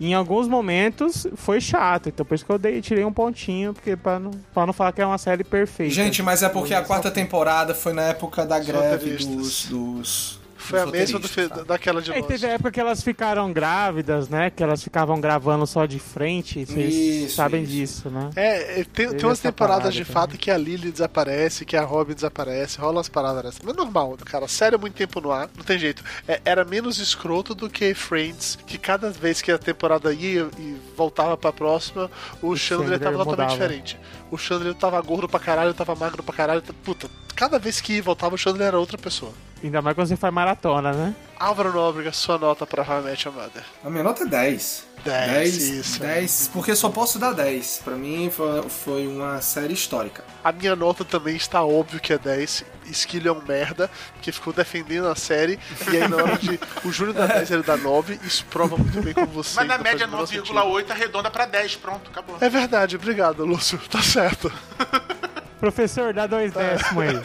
em alguns momentos foi chato. Então por isso que eu dei, tirei um pontinho, porque pra não, pra não falar que é uma série perfeita. Gente, mas é porque a quarta temporada foi na época da greve dos. dos Foi a dos mesma do, tá? daquela de É, e Lost. teve a época que elas ficaram grávidas, né? Que elas ficavam gravando só de frente. Vocês Isso, sabem isso. disso, né? É, é, tem, tem umas temporadas de também. fato que a Lily desaparece, que a Robin desaparece, rola umas paradas dessas. Mas é normal, cara. Série é muito tempo no ar, não tem jeito. É, era menos escroto do que Friends, que cada vez que a temporada ia e voltava pra próxima, o Chandler Chandler tava totalmente mudava. diferente. O Chandler tava gordo pra caralho, tava magro pra caralho. Puta, cada vez que ia e voltava, o Chandler era outra pessoa. Ainda mais quando você faz maratona, né? Álvaro Nóbrega, sua nota pra How I Met Your Mother. A minha nota é 10. 10, 10, isso. 10, porque só posso dar 10. Pra mim foi, foi uma série histórica. A minha nota também está óbvio que é 10. Esquilho é um merda, que ficou defendendo a série. E aí, na hora de. O Júnior dá 10, ele dá 9. Isso prova muito bem como você. Mas na média o menor sentido. 9,8 arredonda pra 10, pronto, acabou. É verdade, obrigado, Lúcio. Tá certo. Professor, dá dois décimos aí.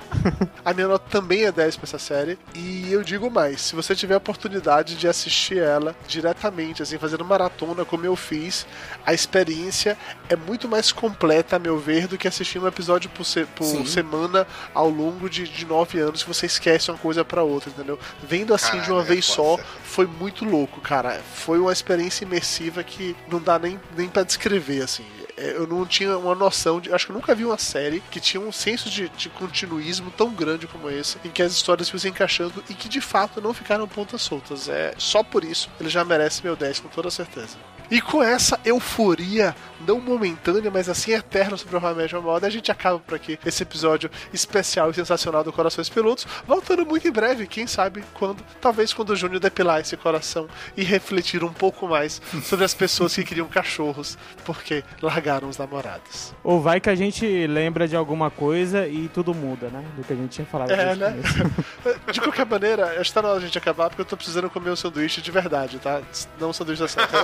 A minha nota também é 10 pra essa série. E eu digo mais: se você tiver a oportunidade de assistir ela diretamente, assim, fazendo maratona como eu fiz, a experiência é muito mais completa, a meu ver, do que assistir um episódio por, se- por semana ao longo de, de nove anos que você esquece uma coisa pra outra, entendeu? Vendo assim de Caralho, uma é vez só, foi muito louco, cara. Foi uma experiência imersiva que não dá nem, nem para descrever, assim. É, Eu não tinha uma noção de. Acho que eu nunca vi uma série que tinha um senso de, de continuismo tão grande como esse, em que as histórias iam se encaixando e que de fato não ficaram pontas soltas. É só por isso ele já merece meu 10 com toda certeza. E com essa euforia, não momentânea, mas assim eterna sobre o How I Met Your Mother, a gente acaba por aqui esse episódio especial e sensacional do Corações Peludos, voltando muito em breve, quem sabe quando, talvez quando o Júnior depilar esse coração e refletir um pouco mais sobre as pessoas que queriam cachorros porque largaram os namorados. Ou vai que a gente lembra de alguma coisa e tudo muda, né? Do que a gente tinha falado É, né? De qualquer maneira, acho que tá na hora de a gente acabar porque eu tô precisando comer um sanduíche de verdade, tá? Não um sanduíche da série.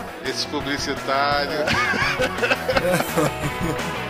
sanduíche. Esse publicitário.